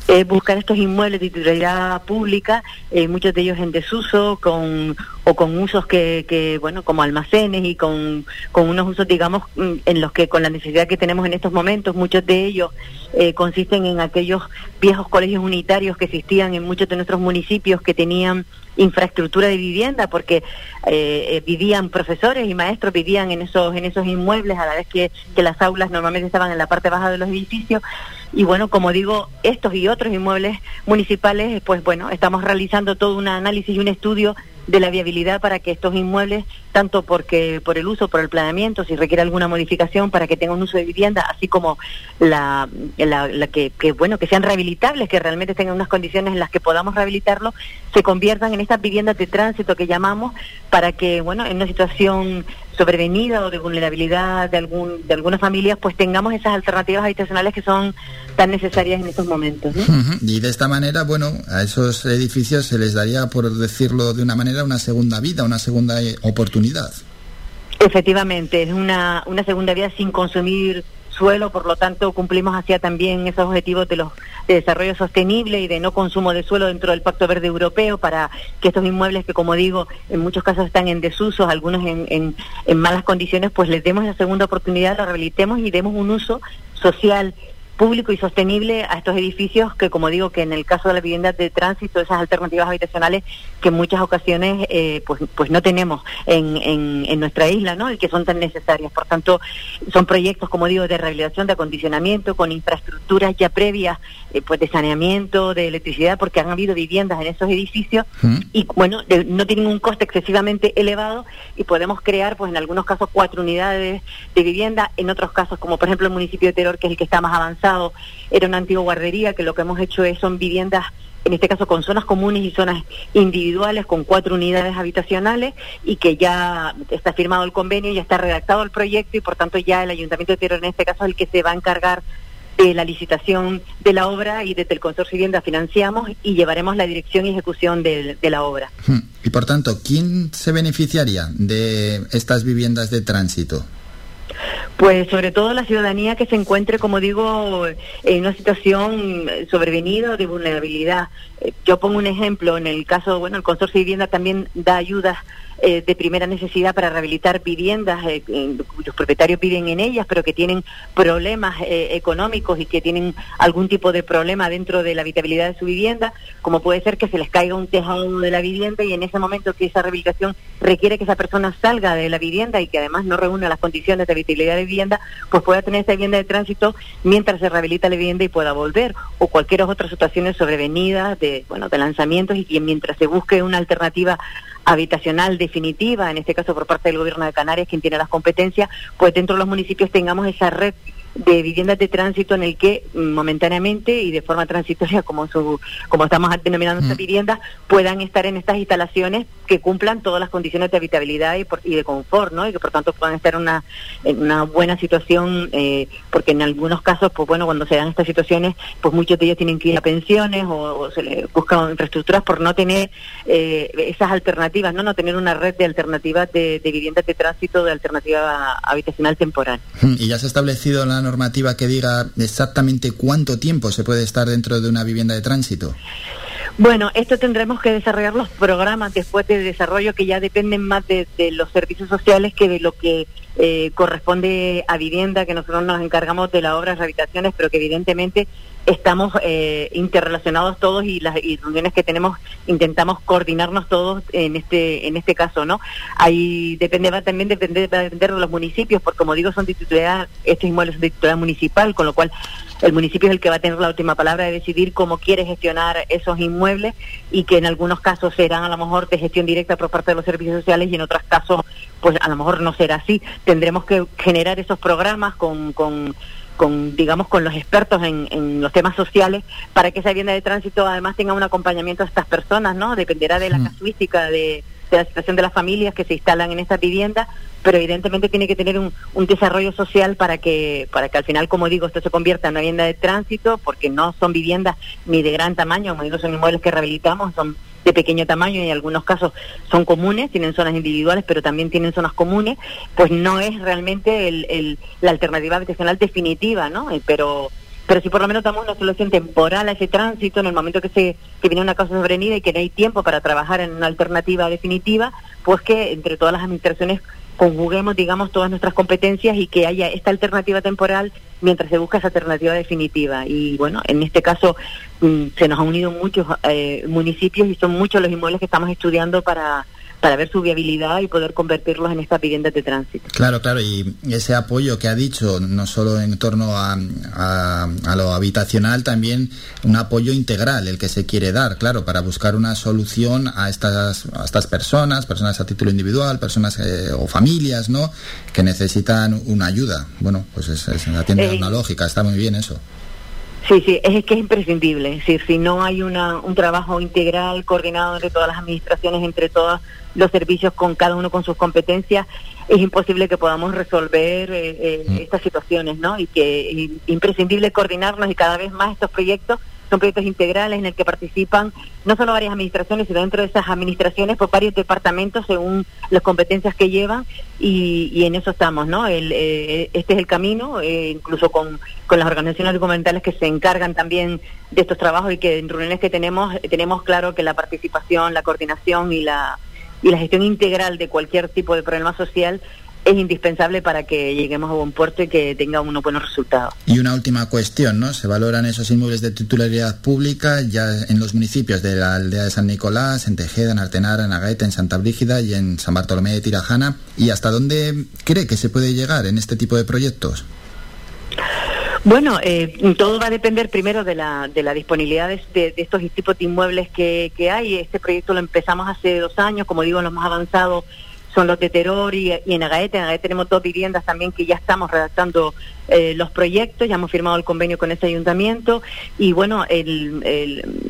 es buscar estos inmuebles de titularidad pública, eh, muchos de ellos en desuso, con o con usos que, que bueno, como almacenes y con, con, unos usos, digamos, mm, en los que con la necesidad que tenemos en estos momentos, muchos de ellos eh, consisten en aquellos viejos colegios unitarios que existían en muchos de nuestros municipios que tenían infraestructura de vivienda porque eh, eh, vivían profesores y maestros vivían en esos en esos inmuebles a la vez que, que las aulas normalmente estaban en la parte baja de los edificios. Y bueno como digo estos y otros inmuebles municipales pues bueno estamos realizando todo un análisis y un estudio de la viabilidad para que estos inmuebles, tanto porque por el uso, por el planeamiento, si requiere alguna modificación para que tengan un uso de vivienda, así como la, que, que, bueno, que sean rehabilitables, que realmente tengan unas condiciones en las que podamos rehabilitarlo, se conviertan en estas viviendas de tránsito que llamamos, para que, bueno, en una situación sobrevenida o de vulnerabilidad de algún de algunas familias, pues tengamos esas alternativas habitacionales que son tan necesarias en estos momentos. Y de esta manera, bueno, a esos edificios se les daría, por decirlo de una manera, una segunda vida, una segunda eh, oportunidad. Efectivamente, es una, una segunda vida sin consumir suelo, por lo tanto cumplimos hacia también esos objetivos de los de desarrollo sostenible y de no consumo de suelo dentro del Pacto Verde Europeo para que estos inmuebles que como digo en muchos casos están en desuso, algunos en, en, malas condiciones, pues les demos la segunda oportunidad, los rehabilitemos y demos un uso social público y sostenible a estos edificios que, como digo, que en el caso de las viviendas de tránsito, esas alternativas habitacionales que en muchas ocasiones eh, pues, pues no tenemos en, en, en, nuestra isla, ¿no? Y que son tan necesarias. Por tanto, son proyectos, como digo, de rehabilitación, de acondicionamiento, con infraestructuras ya previas, eh, pues de saneamiento, de electricidad, porque han habido viviendas en esos edificios y, bueno, de, no tienen un coste excesivamente elevado y podemos crear, pues en algunos casos, cuatro unidades de vivienda, en otros casos, como por ejemplo el municipio de Teror, que es el que está más avanzado, era una antigua guardería, que lo que hemos hecho es son viviendas en este caso con zonas comunes y zonas individuales con cuatro unidades habitacionales y que ya está firmado el convenio, ya está redactado el proyecto y por tanto ya el Ayuntamiento de Tierra en este caso es el que se va a encargar de la licitación de la obra y desde el Consorcio Vivienda financiamos y llevaremos la dirección y ejecución de, de la obra. Hmm. Y por tanto, ¿quién se beneficiaría de estas viviendas de tránsito? Pues sobre todo la ciudadanía que se encuentre, como digo, en una situación sobrevenida o de vulnerabilidad. Eh, yo pongo un ejemplo, en el caso, bueno, el Consorcio de Vivienda también da ayudas eh, de primera necesidad para rehabilitar viviendas eh, cuyos propietarios viven en ellas, pero que tienen problemas eh, económicos y que tienen algún tipo de problema dentro de la habitabilidad de su vivienda, como puede ser que se les caiga un tejado de la vivienda y en ese momento que esa rehabilitación requiere que esa persona salga de la vivienda y que además no reúna las condiciones de habitabilidad de vivienda, pues pueda tener esa vivienda de tránsito mientras se rehabilita la vivienda y pueda volver, o cualquier otra situaciones sobrevenidas de, bueno, de lanzamientos y que mientras se busque una alternativa habitacional definitiva, en este caso por parte del Gobierno de Canarias, quien tiene las competencias, pues dentro de los municipios tengamos esa red de viviendas de tránsito en el que mm, momentáneamente y de forma transitoria, como su, como estamos denominando estas mm. viviendas, puedan estar en estas instalaciones que cumplan todas las condiciones de habitabilidad y, y de confort, ¿no? Y que por tanto puedan estar en una, en una buena situación, eh, porque en algunos casos, pues bueno, cuando se dan estas situaciones, pues muchos de ellos tienen que ir a pensiones o, se les buscan infraestructuras por no tener eh, esas alternativas, ¿no? No tener una red de alternativas de, de viviendas de tránsito, de alternativa habitacional temporal. Y ya se ha establecido la normativa que diga exactamente cuánto tiempo se puede estar dentro de una vivienda de tránsito? Bueno, esto tendremos que desarrollar los programas después de desarrollo que ya dependen más de, los servicios sociales que de lo que eh, corresponde a vivienda, que nosotros nos encargamos de las obras de habitaciones, pero que evidentemente estamos eh, interrelacionados todos y las y reuniones que tenemos intentamos coordinarnos todos en este en este caso no ahí depende va también depende va a depender de los municipios porque como digo son titularidad estos inmuebles son de titularidad municipal con lo cual el municipio es el que va a tener la última palabra de decidir cómo quiere gestionar esos inmuebles y que en algunos casos serán a lo mejor de gestión directa por parte de los servicios sociales y en otros casos pues a lo mejor no será así. Tendremos que generar esos programas con, con con digamos con los expertos en, en, los temas sociales para que esa vivienda de tránsito además tenga un acompañamiento a estas personas no dependerá de la mm. casuística de, de, la situación de las familias que se instalan en esta vivienda pero evidentemente tiene que tener un, un, desarrollo social para que para que al final como digo esto se convierta en una vivienda de tránsito porque no son viviendas ni de gran tamaño como digo son inmuebles que rehabilitamos son de pequeño tamaño y en algunos casos son comunes, tienen zonas individuales, pero también tienen zonas comunes, pues no es realmente el, el, la alternativa habitacional definitiva, ¿no? Eh, pero pero si por lo menos damos una solución temporal a ese tránsito en el momento que se que viene una causa sobrevenida y que no hay tiempo para trabajar en una alternativa definitiva, pues que entre todas las administraciones conjuguemos, digamos, todas nuestras competencias y que haya esta alternativa temporal mientras se busca esa alternativa definitiva. Y bueno, en este caso mm, se nos han unido muchos eh, municipios y son muchos los inmuebles que estamos estudiando para para ver su viabilidad y poder convertirlos en estas viviendas de tránsito. Claro, claro, y ese apoyo que ha dicho, no solo en torno a, a, lo habitacional, también un apoyo integral, el que se quiere dar, claro, para buscar una solución a estas, a estas personas, personas a título individual, personas eh, o familias, ¿no?, que necesitan una ayuda. Bueno, pues es, es atiende eh, una lógica, está muy bien eso. Sí, sí, es que es imprescindible. Es decir, si no hay una, un trabajo integral, coordinado entre todas las administraciones, entre todos los servicios, con cada uno con sus competencias, es imposible que podamos resolver eh, eh, mm. estas situaciones, ¿no? Y que es imprescindible coordinarnos y cada vez más estos proyectos son proyectos integrales en el que participan no solo varias administraciones, sino dentro de esas administraciones por varios departamentos según las competencias que llevan y, en eso estamos, ¿no? El, eh, este es el camino, eh, incluso con, con las organizaciones documentales que se encargan también de estos trabajos y que en reuniones que tenemos tenemos claro que la participación, la coordinación y la y la gestión integral de cualquier tipo de problema social es indispensable para que lleguemos a buen puerto y que tenga unos buenos resultados. Y una última cuestión, ¿no? Se valoran esos inmuebles de titularidad pública ya en los municipios de la aldea de San Nicolás, en Tejeda, en Artenara, en Agaeta, en Santa Brígida y en San Bartolomé de Tirajana. ¿Y hasta dónde cree que se puede llegar en este tipo de proyectos? Bueno, eh, todo va a depender primero de la, de la disponibilidad de, de, estos tipos de inmuebles que, que hay. Este proyecto lo empezamos hace dos años, como digo, lo hemos avanzado son los de Terror y, en Agaete. En Agaete tenemos dos viviendas también que ya estamos redactando eh, los proyectos, ya hemos firmado el convenio con ese ayuntamiento y bueno, el,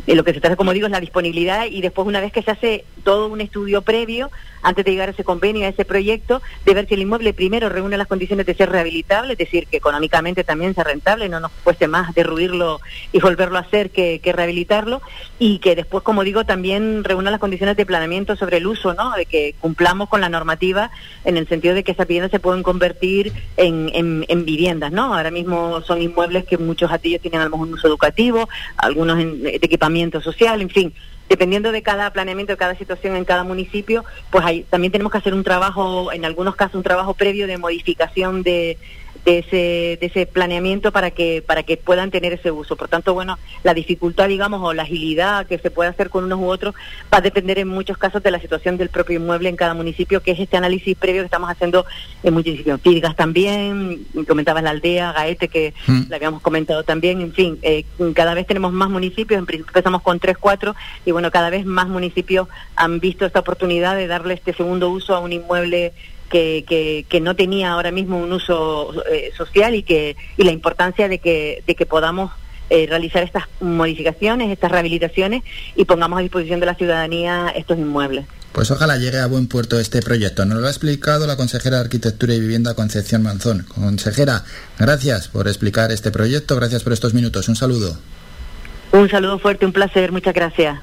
lo que se trata, como digo, es la disponibilidad y después una vez que se hace todo un estudio previo, antes de llegar a ese convenio, a ese proyecto, de ver si el inmueble primero reúne las condiciones de ser rehabilitable, es decir, que económicamente también sea rentable, no nos cueste más derruirlo y volverlo a hacer que, que rehabilitarlo y que después, como digo, también reúna las condiciones de planeamiento sobre el uso, ¿no? De que cumplamos con la normativa en el sentido de que esas viviendas se pueden convertir en, en, en viviendas ¿no? Ahora mismo son inmuebles que muchos de ellos tienen a lo mejor un uso educativo, algunos de equipamiento social, en fin. Dependiendo de cada planeamiento, de cada situación en cada municipio, pues hay, también tenemos que hacer un trabajo, en algunos casos un trabajo previo de modificación de, de ese, de ese planeamiento para que, para que puedan tener ese uso. Por tanto, bueno, la dificultad, digamos, o la agilidad que se puede hacer con unos u otros va a depender en muchos casos de la situación del propio inmueble en cada municipio, que es este análisis previo que estamos haciendo en municipios. Pirgas también, comentabas la aldea, Gaete, que mm. la habíamos comentado también, en fin, eh, cada vez tenemos más municipios, empezamos con tres, cuatro, y bueno, cada vez más municipios han visto esta oportunidad de darle este segundo uso a un inmueble que, que, que, no tenía ahora mismo un uso eh, social y que y la importancia de que, de que podamos eh, realizar estas modificaciones, estas rehabilitaciones y pongamos a disposición de la ciudadanía estos inmuebles. Pues ojalá llegue a buen puerto este proyecto. Nos lo ha explicado la consejera de Arquitectura y Vivienda Concepción Manzón. Consejera, gracias por explicar este proyecto, gracias por estos minutos. Un saludo. Un saludo fuerte, un placer, muchas gracias.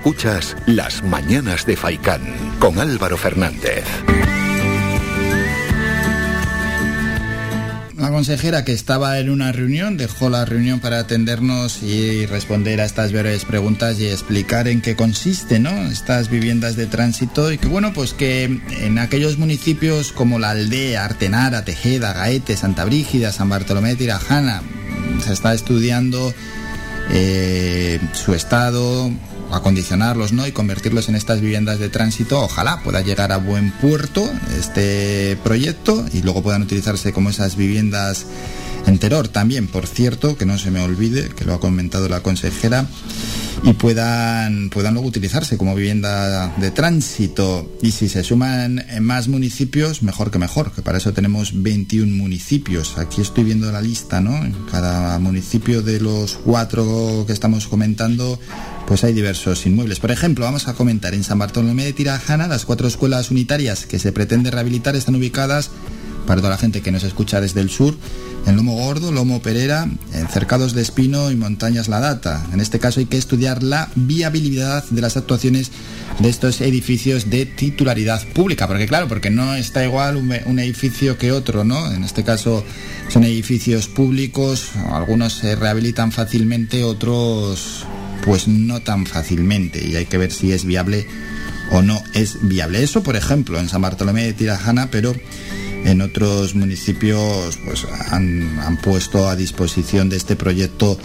Escuchas Las Mañanas de Faicán con Álvaro Fernández. La consejera que estaba en una reunión dejó la reunión para atendernos y responder a estas breves preguntas y explicar en qué consiste, ¿no? Estas viviendas de tránsito y que bueno, pues que en aquellos municipios como la aldea, Artenara, Tejeda, Gaete, Santa Brígida, San Bartolomé, Tirajana, se está estudiando eh, su estado, acondicionarlos ¿no? y convertirlos en estas viviendas de tránsito, ojalá pueda llegar a buen puerto este proyecto y luego puedan utilizarse como esas viviendas en Teror también, por cierto, que no se me olvide, que lo ha comentado la consejera, y puedan, puedan luego utilizarse como vivienda de tránsito. Y si se suman más municipios, mejor que mejor, que para eso tenemos 21 municipios. Aquí estoy viendo la lista, ¿no? En cada municipio de los cuatro que estamos comentando, pues hay diversos inmuebles. Por ejemplo, vamos a comentar en San Bartolomé de Tirajana, las cuatro escuelas unitarias que se pretende rehabilitar están ubicadas para toda la gente que nos escucha desde el sur, en Lomo Gordo, Lomo Perera, en Cercados de Espino y Montañas La Data. En este caso hay que estudiar la viabilidad de las actuaciones de estos edificios de titularidad pública, porque claro, porque no está igual un, edificio que otro, ¿no? En este caso son edificios públicos, algunos se rehabilitan fácilmente, otros pues no tan fácilmente y hay que ver si es viable o no es viable. Eso, por ejemplo, en San Bartolomé de Tirajana, pero en otros municipios pues, han, puesto a disposición de este proyecto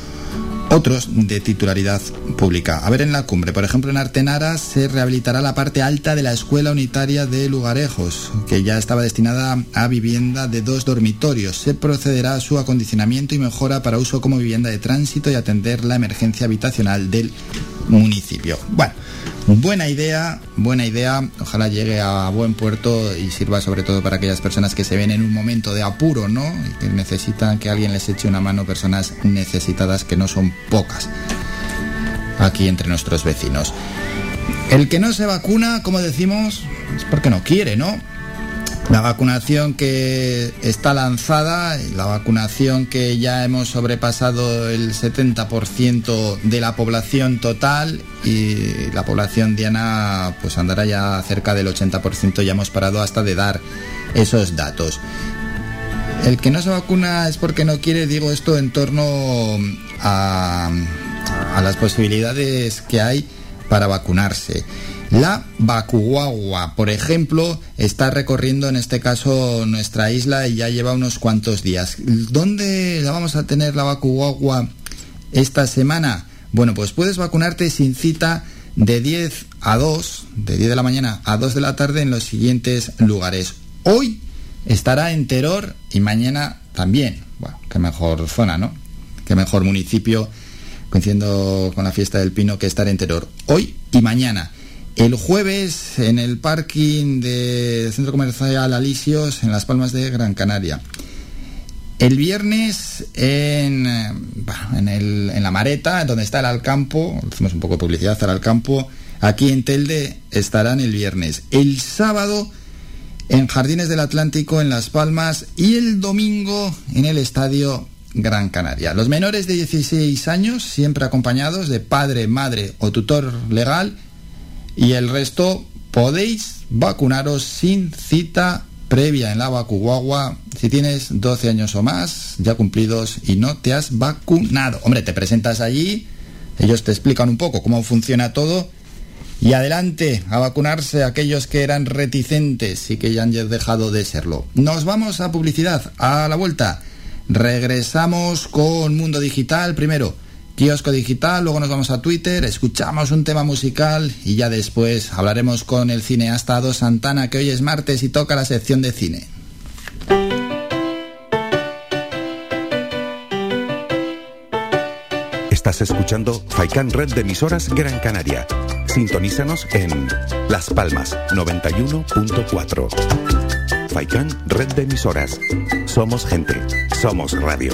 otros de titularidad pública. A ver en la cumbre, por ejemplo en Artenara se rehabilitará la parte alta de la escuela unitaria de Lugarejos, que ya estaba destinada a vivienda de dos dormitorios. Se procederá a su acondicionamiento y mejora para uso como vivienda de tránsito y atender la emergencia habitacional del municipio. Bueno, Buena idea, buena idea. Ojalá llegue a buen puerto y sirva sobre todo para aquellas personas que se ven en un momento de apuro, ¿no? Y que necesitan que alguien les eche una mano, personas necesitadas que no son pocas aquí entre nuestros vecinos. El que no se vacuna, como decimos, es porque no quiere, ¿no? La vacunación que está lanzada, la vacunación que ya hemos sobrepasado el 70% de la población total y la población diana pues andará ya cerca del 80%, ya hemos parado hasta de dar esos datos. El que no se vacuna es porque no quiere, digo esto en torno a, a las posibilidades que hay para vacunarse. La Bakuwawa, por ejemplo, está recorriendo en este caso nuestra isla y ya lleva unos cuantos días. ¿Dónde la vamos a tener la Bakuwawa esta semana? Bueno, pues puedes vacunarte sin cita de 10 a 2, de 10 de la mañana a 2 de la tarde en los siguientes lugares. Hoy estará en Teror y mañana también. Bueno, qué mejor zona, ¿no? Qué mejor municipio, coincidiendo con la fiesta del Pino, que estar en Teror. Hoy y mañana. El jueves en el parking del Centro Comercial Alisios en Las Palmas de Gran Canaria. El viernes en, en, la Mareta, donde está el Alcampo, hacemos un poco de publicidad al Alcampo, aquí en Telde estarán el viernes. El sábado en Jardines del Atlántico en Las Palmas y el domingo en el Estadio Gran Canaria. Los menores de 16 años, siempre acompañados de padre, madre o tutor legal, y el resto podéis vacunaros sin cita previa en la vacuguagua si tienes 12 años o más ya cumplidos y no te has vacunado. Hombre, te presentas allí, ellos te explican un poco cómo funciona todo y adelante a vacunarse aquellos que eran reticentes y que ya han dejado de serlo. Nos vamos a publicidad, a la vuelta. Regresamos con Mundo Digital primero kiosco digital, luego nos vamos a Twitter, escuchamos un tema musical y ya después hablaremos con el cineasta Ado Santana que hoy es martes y toca la sección de cine. Estás escuchando Faikan Red de emisoras Gran Canaria. Sintonízanos en Las Palmas 91.4. Faikan Red de emisoras. Somos gente, somos radio.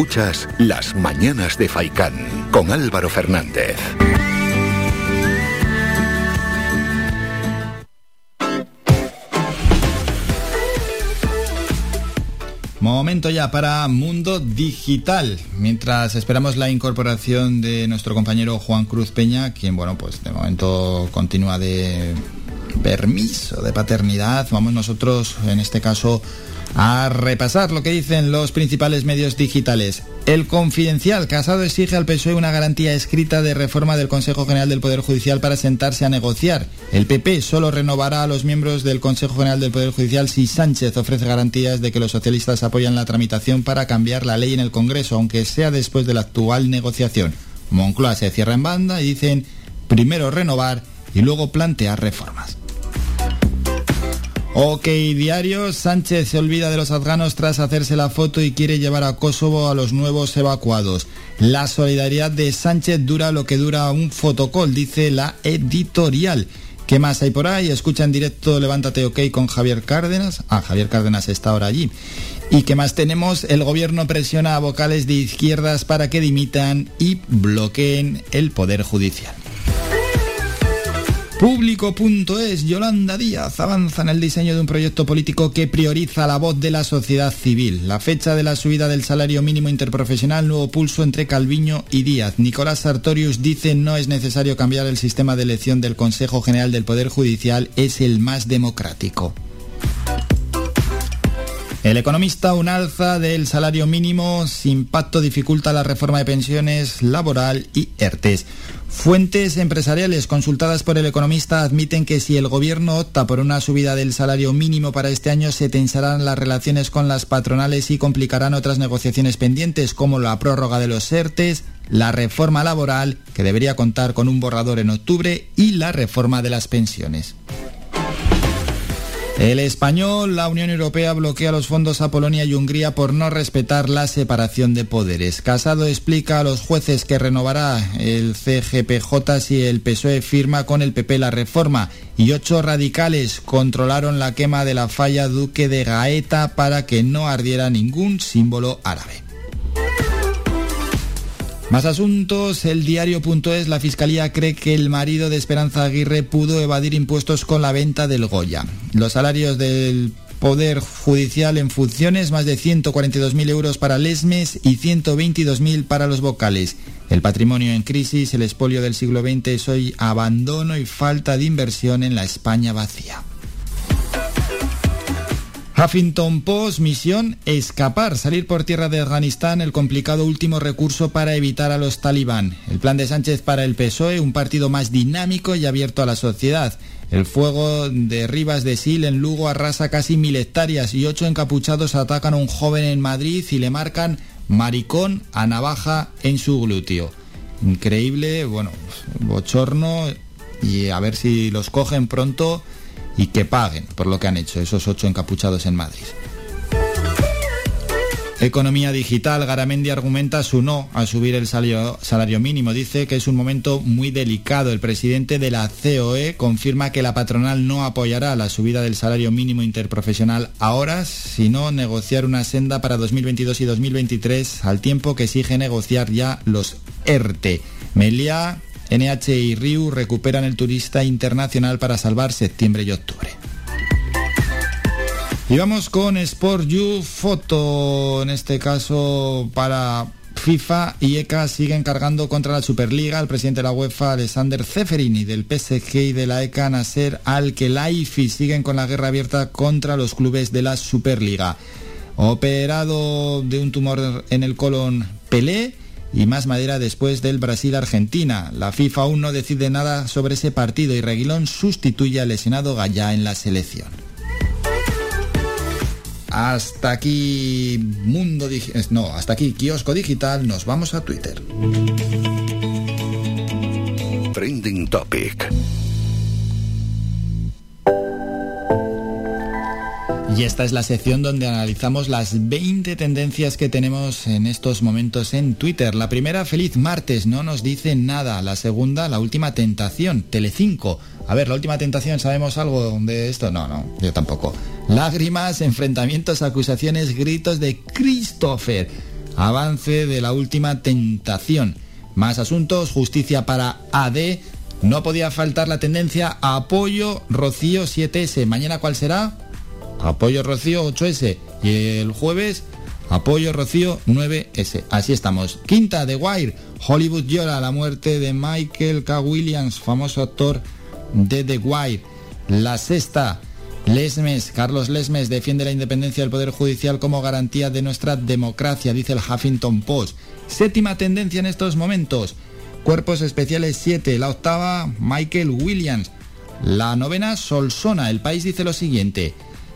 Escuchas Las Mañanas de Faicán con Álvaro Fernández. Momento ya para Mundo Digital. Mientras esperamos la incorporación de nuestro compañero Juan Cruz Peña, quien, bueno, pues de momento continúa de permiso de paternidad, vamos nosotros, en este caso, a repasar lo que dicen los principales medios digitales. El Confidencial, Casado exige al PSOE una garantía escrita de reforma del Consejo General del Poder Judicial para sentarse a negociar. El PP solo renovará a los miembros del Consejo General del Poder Judicial si Sánchez ofrece garantías de que los socialistas apoyan la tramitación para cambiar la ley en el Congreso, aunque sea después de la actual negociación. Moncloa se cierra en banda y dicen primero renovar y luego plantear reformas. Ok, diario, Sánchez se olvida de los afganos tras hacerse la foto y quiere llevar a Kosovo a los nuevos evacuados. La solidaridad de Sánchez dura lo que dura un fotocall, dice la editorial. ¿Qué más hay por ahí? Escucha en directo Levántate OK con Javier Cárdenas. Ah, Javier Cárdenas está ahora allí. ¿Y qué más tenemos? El gobierno presiona a vocales de izquierdas para que dimitan y bloqueen el Poder Judicial. Público.es, Yolanda Díaz avanza en el diseño de un proyecto político que prioriza la voz de la sociedad civil. La fecha de la subida del salario mínimo interprofesional, nuevo pulso entre Calviño y Díaz. Nicolás Sartorius dice no es necesario cambiar el sistema de elección del Consejo General del Poder Judicial, es el más democrático. El economista, un alza del salario mínimo sin pacto dificulta la reforma de pensiones laboral y ERTES. Fuentes empresariales consultadas por el economista admiten que si el gobierno opta por una subida del salario mínimo para este año se tensarán las relaciones con las patronales y complicarán otras negociaciones pendientes como la prórroga de los ERTES, la reforma laboral, que debería contar con un borrador en octubre, y la reforma de las pensiones. El español, la Unión Europea bloquea los fondos a Polonia y Hungría por no respetar la separación de poderes. Casado explica a los jueces que renovará el CGPJ si el PSOE firma con el PP la reforma y ocho radicales controlaron la quema de la falla Duque de Gaeta para que no ardiera ningún símbolo árabe. Más asuntos, el diario.es, la Fiscalía cree que el marido de Esperanza Aguirre pudo evadir impuestos con la venta del Goya. Los salarios del Poder Judicial en funciones, más de 142.000 euros para Lesmes y 122.000 para los vocales. El patrimonio en crisis, el expolio del siglo XX es hoy abandono y falta de inversión en la España vacía. Huffington Post, misión, escapar, salir por tierra de Afganistán, el complicado último recurso para evitar a los talibán. El plan de Sánchez para el PSOE, un partido más dinámico y abierto a la sociedad. El fuego de Rivas de Sil en Lugo arrasa casi mil hectáreas y ocho encapuchados atacan a un joven en Madrid y le marcan maricón a navaja en su glúteo. Increíble, bueno, bochorno y a ver si los cogen pronto y que paguen por lo que han hecho esos ocho encapuchados en Madrid. Economía digital, Garamendi argumenta su no a subir el salario, salario, mínimo. Dice que es un momento muy delicado. El presidente de la COE confirma que la patronal no apoyará la subida del salario mínimo interprofesional ahora, sino negociar una senda para 2022 y 2023 al tiempo que exige negociar ya los ERTE. Melia NH y Riu recuperan el turista internacional para salvar septiembre y octubre. Y vamos con Sport You Foto, en este caso para FIFA y ECA siguen cargando contra la Superliga. El presidente de la UEFA, Alexander Zeferini, del PSG y de la ECA, Nasser Al-Khelaifi, siguen con la guerra abierta contra los clubes de la Superliga. Operado de un tumor en el colon Pelé y más madera después del Brasil-Argentina. La FIFA aún no decide nada sobre ese partido y Reguilón sustituye al lesionado Gallá en la selección. Hasta aquí Mundo no, hasta aquí Kiosco Digital, nos vamos a Twitter. Trending Topic. Y esta es la sección donde analizamos las 20 tendencias que tenemos en estos momentos en Twitter. La primera, feliz martes, no nos dice nada. La segunda, la última tentación, Telecinco. A ver, la última tentación, ¿sabemos algo de esto? No, no, yo tampoco. Lágrimas, enfrentamientos, acusaciones, gritos de Christopher. Avance de la última tentación. Más asuntos, justicia para AD. No podía faltar la tendencia apoyo Rocío 7S. ¿Mañana cuál será? Apoyo Rocío 8S. Y el jueves, Apoyo Rocío 9S. Así estamos. Quinta, de Wire. Hollywood llora la muerte de Michael K. Williams, famoso actor de The Wire. La sexta, Lesmes, Carlos Lesmes defiende la independencia del Poder Judicial como garantía de nuestra democracia, dice el Huffington Post. Séptima tendencia en estos momentos. Cuerpos especiales 7. La octava, Michael Williams. La novena, Solsona. El país dice lo siguiente.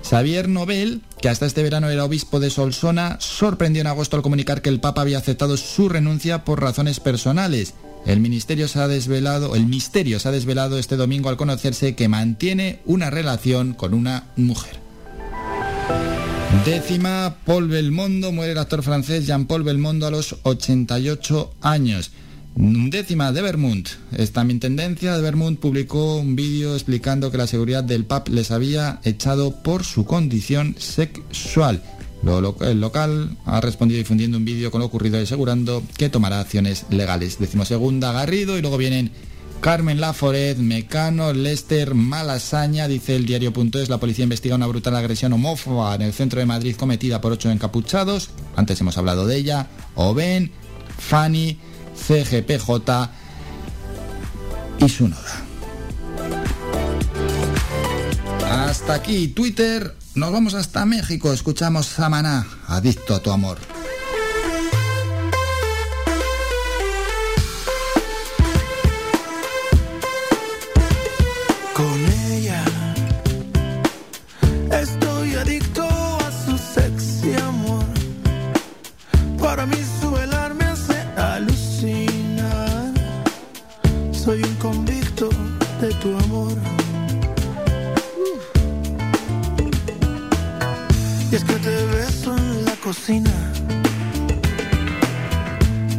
Xavier Nobel, que hasta este verano era obispo de Solsona, sorprendió en agosto al comunicar que el Papa había aceptado su renuncia por razones personales. El ministerio se ha desvelado, el misterio se ha desvelado este domingo al conocerse que mantiene una relación con una mujer. Décima, Paul Belmondo, muere el actor francés Jean-Paul Belmondo a los 88 años. Décima de Vermont. Esta también tendencia. De Vermont publicó un vídeo explicando que la seguridad del pub les había echado por su condición sexual. el local ha respondido difundiendo un vídeo con lo ocurrido y asegurando que tomará acciones legales. segunda Garrido y luego vienen Carmen Laforet, Mecano, Lester, Malasaña, dice el diario.es, la policía investiga una brutal agresión homófoba en el centro de Madrid cometida por ocho encapuchados. Antes hemos hablado de ella. Oben, Fanny, CGPJ y su noda. Hasta aquí Twitter, nos vamos hasta México, escuchamos Samaná, adicto a tu amor.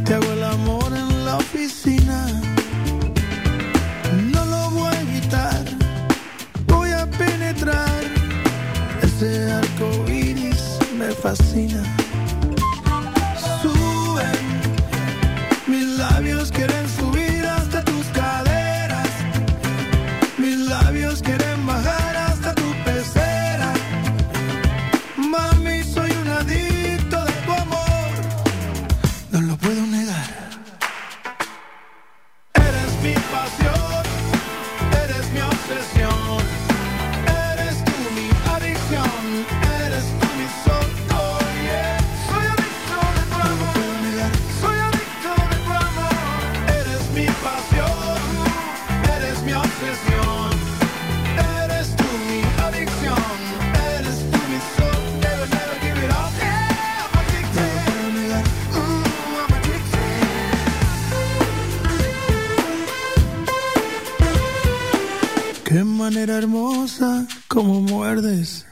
Te hago el amor en la oficina. No lo voy a evitar. Voy a penetrar. Ese arco iris me fascina. hermosa como muerdes.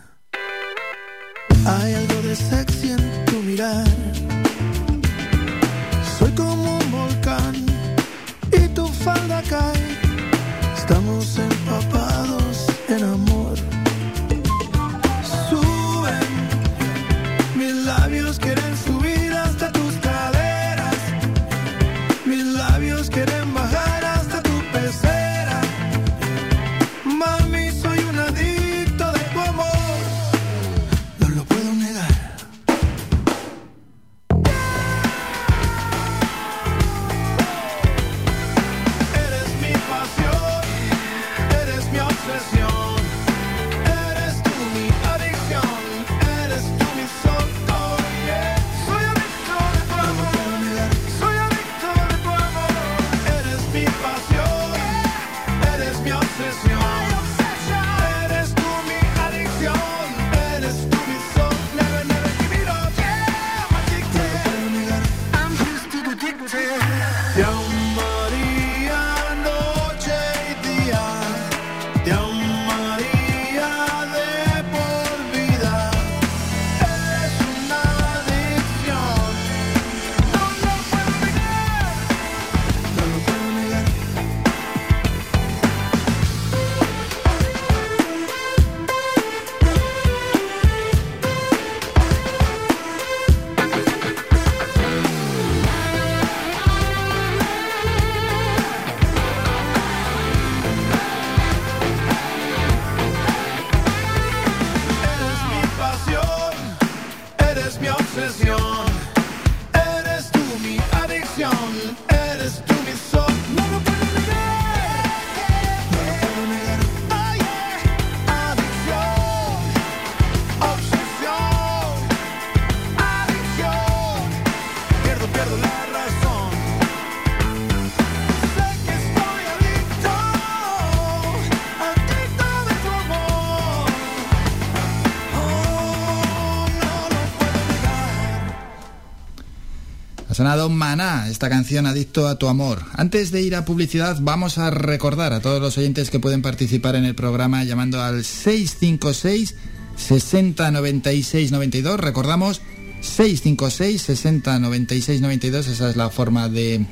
Sonado Maná, esta canción Adicto a tu amor. Antes de ir a publicidad, vamos a recordar a todos los oyentes que pueden participar en el programa llamando al 656 60 96 92. Recordamos 656 60 96 92. Esa es la forma de,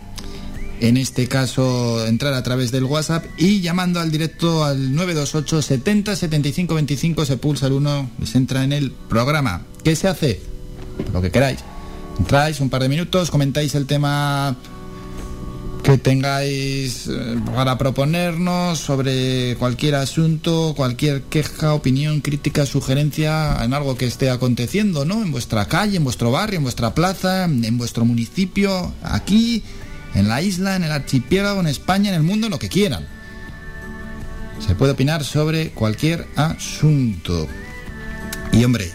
en este caso, entrar a través del WhatsApp y llamando al directo al 928 70 75 25 se pulsa el 1 y se entra en el programa. ¿Qué se hace? Lo que queráis. Entráis un par de minutos, comentáis el tema que tengáis eh, para proponernos sobre cualquier asunto, cualquier queja, opinión, crítica, sugerencia en algo que esté aconteciendo, ¿no? En vuestra calle, en vuestro barrio, en vuestra plaza, en vuestro municipio, aquí, en la isla, en el archipiélago, en España, en el mundo, lo que quieran. Se puede opinar sobre cualquier asunto. Y hombre,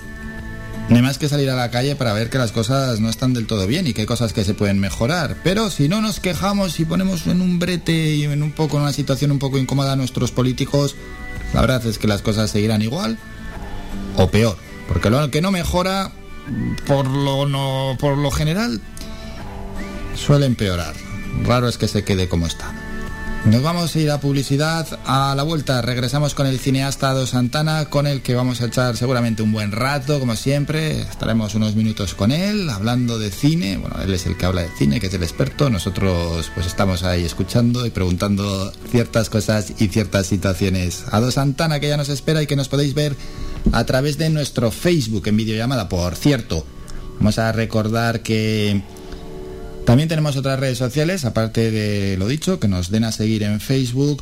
no hay más que salir a la calle para ver que las cosas no están del todo bien y que hay cosas que se pueden mejorar. Pero si no nos quejamos y ponemos en un brete y en un poco en una situación un poco incómoda a nuestros políticos, la verdad es que las cosas seguirán igual o peor. Porque lo que no mejora, por lo, no, por lo general, suele empeorar. Raro es que se quede como está. Nos vamos a ir a publicidad. A la vuelta regresamos con el cineasta Ado Santana, con el que vamos a echar seguramente un buen rato, como siempre. Estaremos unos minutos con él, hablando de cine. Bueno, él es el que habla de cine, que es el experto. Nosotros pues estamos ahí escuchando y preguntando ciertas cosas y ciertas situaciones. Ado Santana, que ya nos espera y que nos podéis ver a través de nuestro Facebook en videollamada. Por cierto, vamos a recordar que también tenemos otras redes sociales, aparte de lo dicho, que nos den a seguir en Facebook.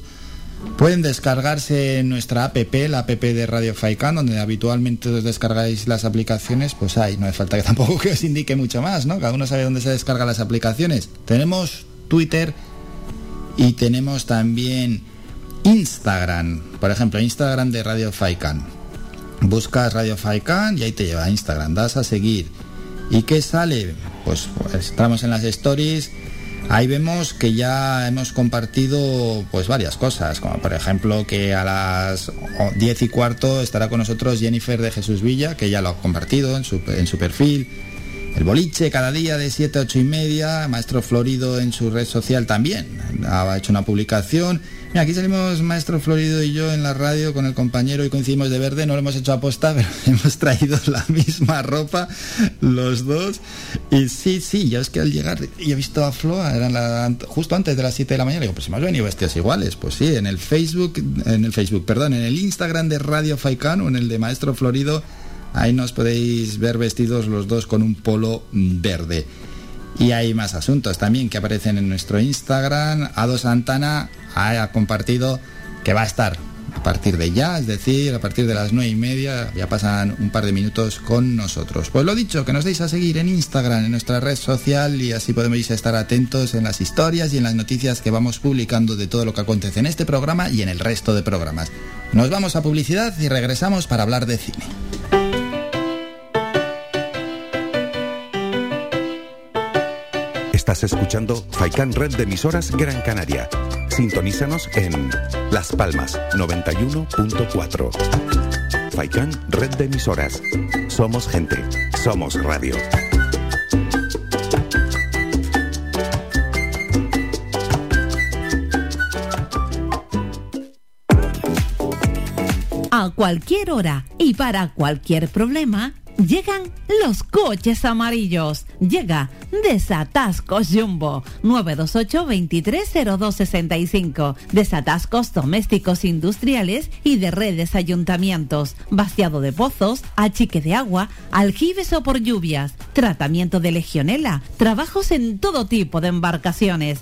Pueden descargarse nuestra app, la app de Radio Faikan, donde habitualmente os descargáis las aplicaciones, pues hay, no hace falta que tampoco que os indique mucho más, ¿no? Cada uno sabe dónde se descargan las aplicaciones. Tenemos Twitter y tenemos también Instagram, por ejemplo, Instagram de Radio Faikan. Buscas Radio Faikan y ahí te lleva a Instagram, das a seguir. ¿Y qué sale? Pues, pues estamos en las stories. Ahí vemos que ya hemos compartido pues varias cosas, como por ejemplo que a las 10 y cuarto estará con nosotros Jennifer de Jesús Villa, que ya lo ha compartido en su, en su perfil. El boliche cada día de 7 a 8 y media, Maestro Florido en su red social también. Ha hecho una publicación. Aquí salimos Maestro Florido y yo en la radio con el compañero y coincidimos de verde. No lo hemos hecho aposta, pero hemos traído la misma ropa los dos. Y sí, sí, ya es que al llegar y he visto a Flo, eran justo antes de las 7 de la mañana. Digo, pues hemos venido vestidos iguales. Pues sí, en el Facebook, en el Facebook, perdón, en el Instagram de Radio Faicán o en el de Maestro Florido. Ahí nos podéis ver vestidos los dos con un polo verde. Y hay más asuntos también que aparecen en nuestro Instagram. Ado Santana ha compartido que va a estar a partir de ya, es decir, a partir de las nueve y media, ya pasan un par de minutos con nosotros. Pues lo dicho, que nos deis a seguir en Instagram, en nuestra red social, y así podemos estar atentos en las historias y en las noticias que vamos publicando de todo lo que acontece en este programa y en el resto de programas. Nos vamos a publicidad y regresamos para hablar de cine. Estás escuchando Faikan Red de Emisoras Gran Canaria. Sintonízanos en Las Palmas 91.4. Faikan Red de Emisoras. Somos gente. Somos radio. A cualquier hora y para cualquier problema. Llegan los coches amarillos. Llega Desatascos Jumbo 928 230265. Desatascos domésticos industriales y de redes ayuntamientos. Vaciado de pozos, achique de agua, aljibes o por lluvias. Tratamiento de legionela. Trabajos en todo tipo de embarcaciones.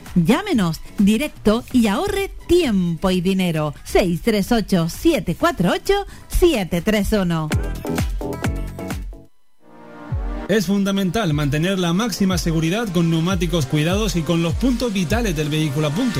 Llámenos directo y ahorre tiempo y dinero. 638 748 731. Es fundamental mantener la máxima seguridad con neumáticos cuidados y con los puntos vitales del vehículo a punto.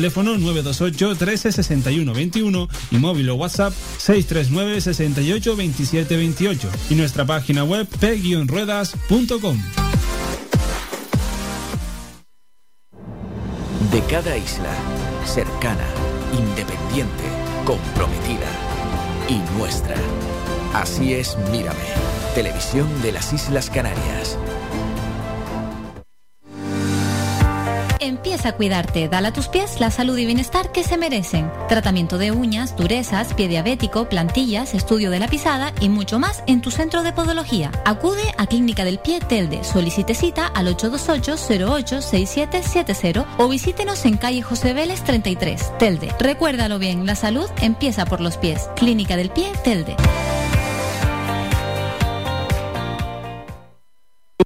teléfono 928 13 61 21 y móvil o WhatsApp 639 68 27 28 y nuestra página web p-ruedas.com. De cada isla, cercana, independiente, comprometida y nuestra. Así es Mírame, televisión de las Islas Canarias. Empieza a cuidarte, dale a tus pies la salud y bienestar que se merecen. Tratamiento de uñas, durezas, pie diabético, plantillas, estudio de la pisada y mucho más en tu centro de podología. Acude a Clínica del Pie Telde, solicite cita al 828-086770 o visítenos en calle José Vélez 33, Telde. Recuérdalo bien, la salud empieza por los pies. Clínica del Pie Telde.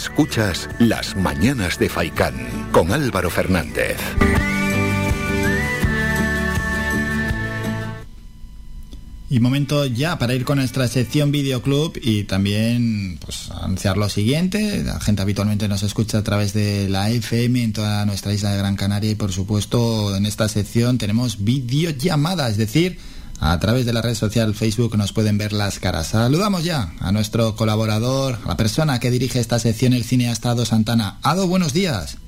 Escuchas Las Mañanas de Faicán con Álvaro Fernández. Y momento ya para ir con nuestra sección Videoclub y también pues, anunciar lo siguiente. La gente habitualmente nos escucha a través de la FM en toda nuestra isla de Gran Canaria y por supuesto en esta sección tenemos videollamada, es decir, a través de la red social Facebook nos pueden ver las caras. Saludamos ya a nuestro colaborador, a la persona que dirige esta sección, el cineasta Ado Santana. Ado, buenos días.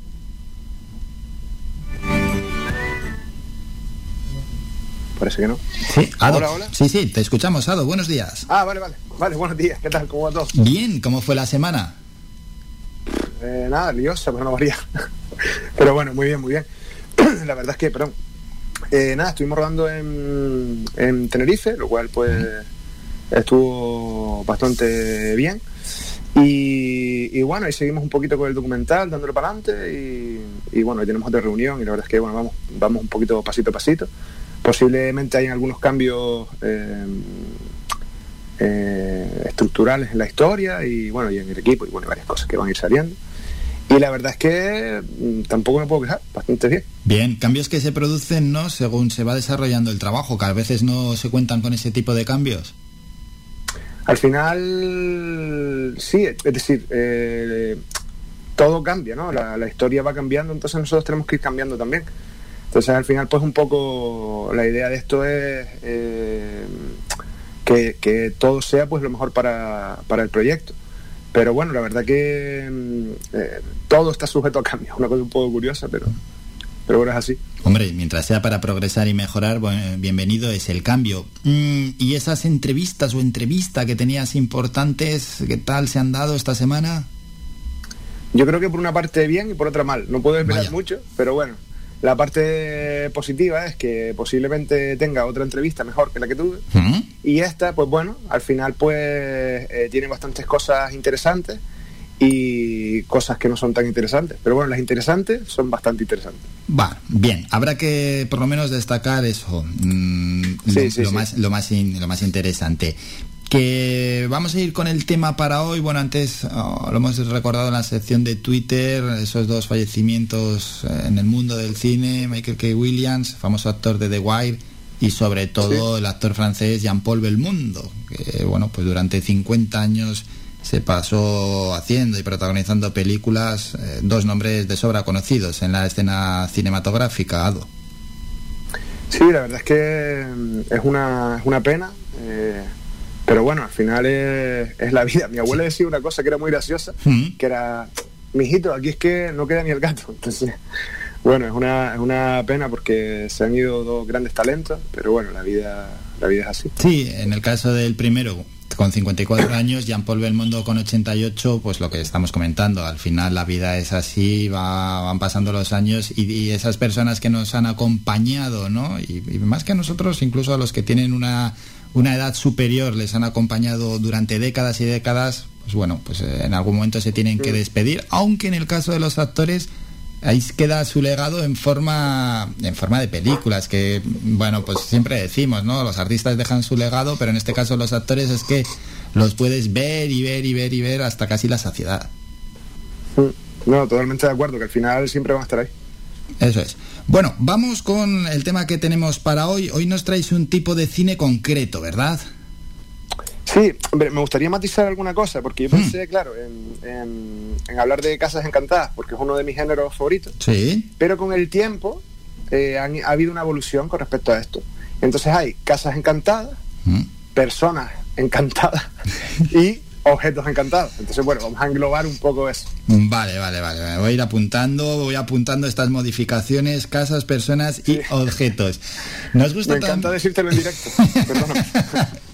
Parece que no. Sí, Ado. Hola, hola. Sí, sí, te escuchamos, Ado. Buenos días. Ah, vale, vale. Vale, buenos días. ¿Qué tal? ¿Cómo va todo? Bien, ¿cómo fue la semana? Eh, nada, liosa, pero no varía. pero bueno, muy bien, muy bien. la verdad es que, perdón. Eh, nada, estuvimos rodando en, en Tenerife, lo cual pues estuvo bastante bien. Y, y bueno, ahí seguimos un poquito con el documental, dándole para adelante y, y bueno, ahí tenemos otra reunión y la verdad es que bueno, vamos, vamos un poquito pasito a pasito. Posiblemente hay algunos cambios eh, eh, estructurales en la historia y bueno, y en el equipo y bueno, y varias cosas que van a ir saliendo. Y la verdad es que mm, tampoco me puedo quejar, bastante bien. Bien, cambios que se producen, ¿no? Según se va desarrollando el trabajo, que a veces no se cuentan con ese tipo de cambios. al final, sí, es decir, eh, todo cambia, ¿no? La, la historia va cambiando, entonces nosotros tenemos que ir cambiando también. Entonces al final, pues un poco la idea de esto es eh, que, que todo sea pues lo mejor para, para el proyecto. Pero bueno, la verdad que mm, eh, todo está sujeto a cambio, una cosa un poco curiosa, pero, pero bueno, es así. Hombre, mientras sea para progresar y mejorar, bueno, bienvenido es el cambio. Mm, ¿Y esas entrevistas o entrevista que tenías importantes, qué tal se han dado esta semana? Yo creo que por una parte bien y por otra mal. No puedo esperar Vaya. mucho, pero bueno. La parte positiva es que posiblemente tenga otra entrevista mejor que la que tuve. ¿Mm? Y esta, pues bueno, al final pues eh, tiene bastantes cosas interesantes y cosas que no son tan interesantes. Pero bueno, las interesantes son bastante interesantes. Va, bien, habrá que por lo menos destacar eso, mm, lo, sí, lo sí. más, lo, más in- lo más interesante. Que vamos a ir con el tema para hoy. Bueno, antes oh, lo hemos recordado en la sección de Twitter, esos dos fallecimientos eh, en el mundo del cine, Michael K. Williams, famoso actor de The Wire, y sobre todo el actor francés Jean-Paul Belmondo, que bueno, pues durante 50 años se pasó haciendo y protagonizando películas, eh, dos nombres de sobra conocidos en la escena cinematográfica, Ado. Sí, la verdad es que mm, es una, es una pena. eh, pero bueno, al final es, es la vida. Mi abuela decía una cosa que era muy graciosa, Mm. que era, mijito, aquí es que no queda ni el gato. Entonces, bueno, es una, es una pena porque se han ido dos grandes talentos, pero bueno, la vida, la vida es así. Sí, en el caso del primero, con 54 años, Jean-Paul Belmondo con 88, pues lo que estamos comentando, al final la vida es así, va- van pasando los años y, y esas personas que nos han acompañado, ¿no? Y, y más que a nosotros, incluso a los que tienen una, una edad superior, les han acompañado durante décadas y décadas, pues bueno, pues eh, en algún momento se tienen que despedir, aunque en el caso de los actores ahí queda su legado en forma en forma de películas que bueno pues siempre decimos no los artistas dejan su legado pero en este caso los actores es que los puedes ver y ver y ver y ver hasta casi la saciedad. Mm, No, totalmente de acuerdo, que al final siempre van a estar ahí. eso es bueno vamos con el tema que tenemos para hoy. Hoy nos traéis un tipo de cine concreto verdad Sí, hombre, me gustaría matizar alguna cosa, porque yo pensé, claro, en, en- en hablar de Casas Encantadas, porque es uno de mis géneros favoritos, sí. Pero con el tiempo eh, han- ha habido una evolución con respecto a esto. Entonces hay Casas Encantadas, Mm. personas encantadas y objetos encantados. Entonces, bueno, vamos a englobar un poco eso. Vale, vale, vale. Me Voy a ir apuntando, voy apuntando estas modificaciones, casas, personas y objetos. Nos gusta Me encanta tam- decírtelo en directo.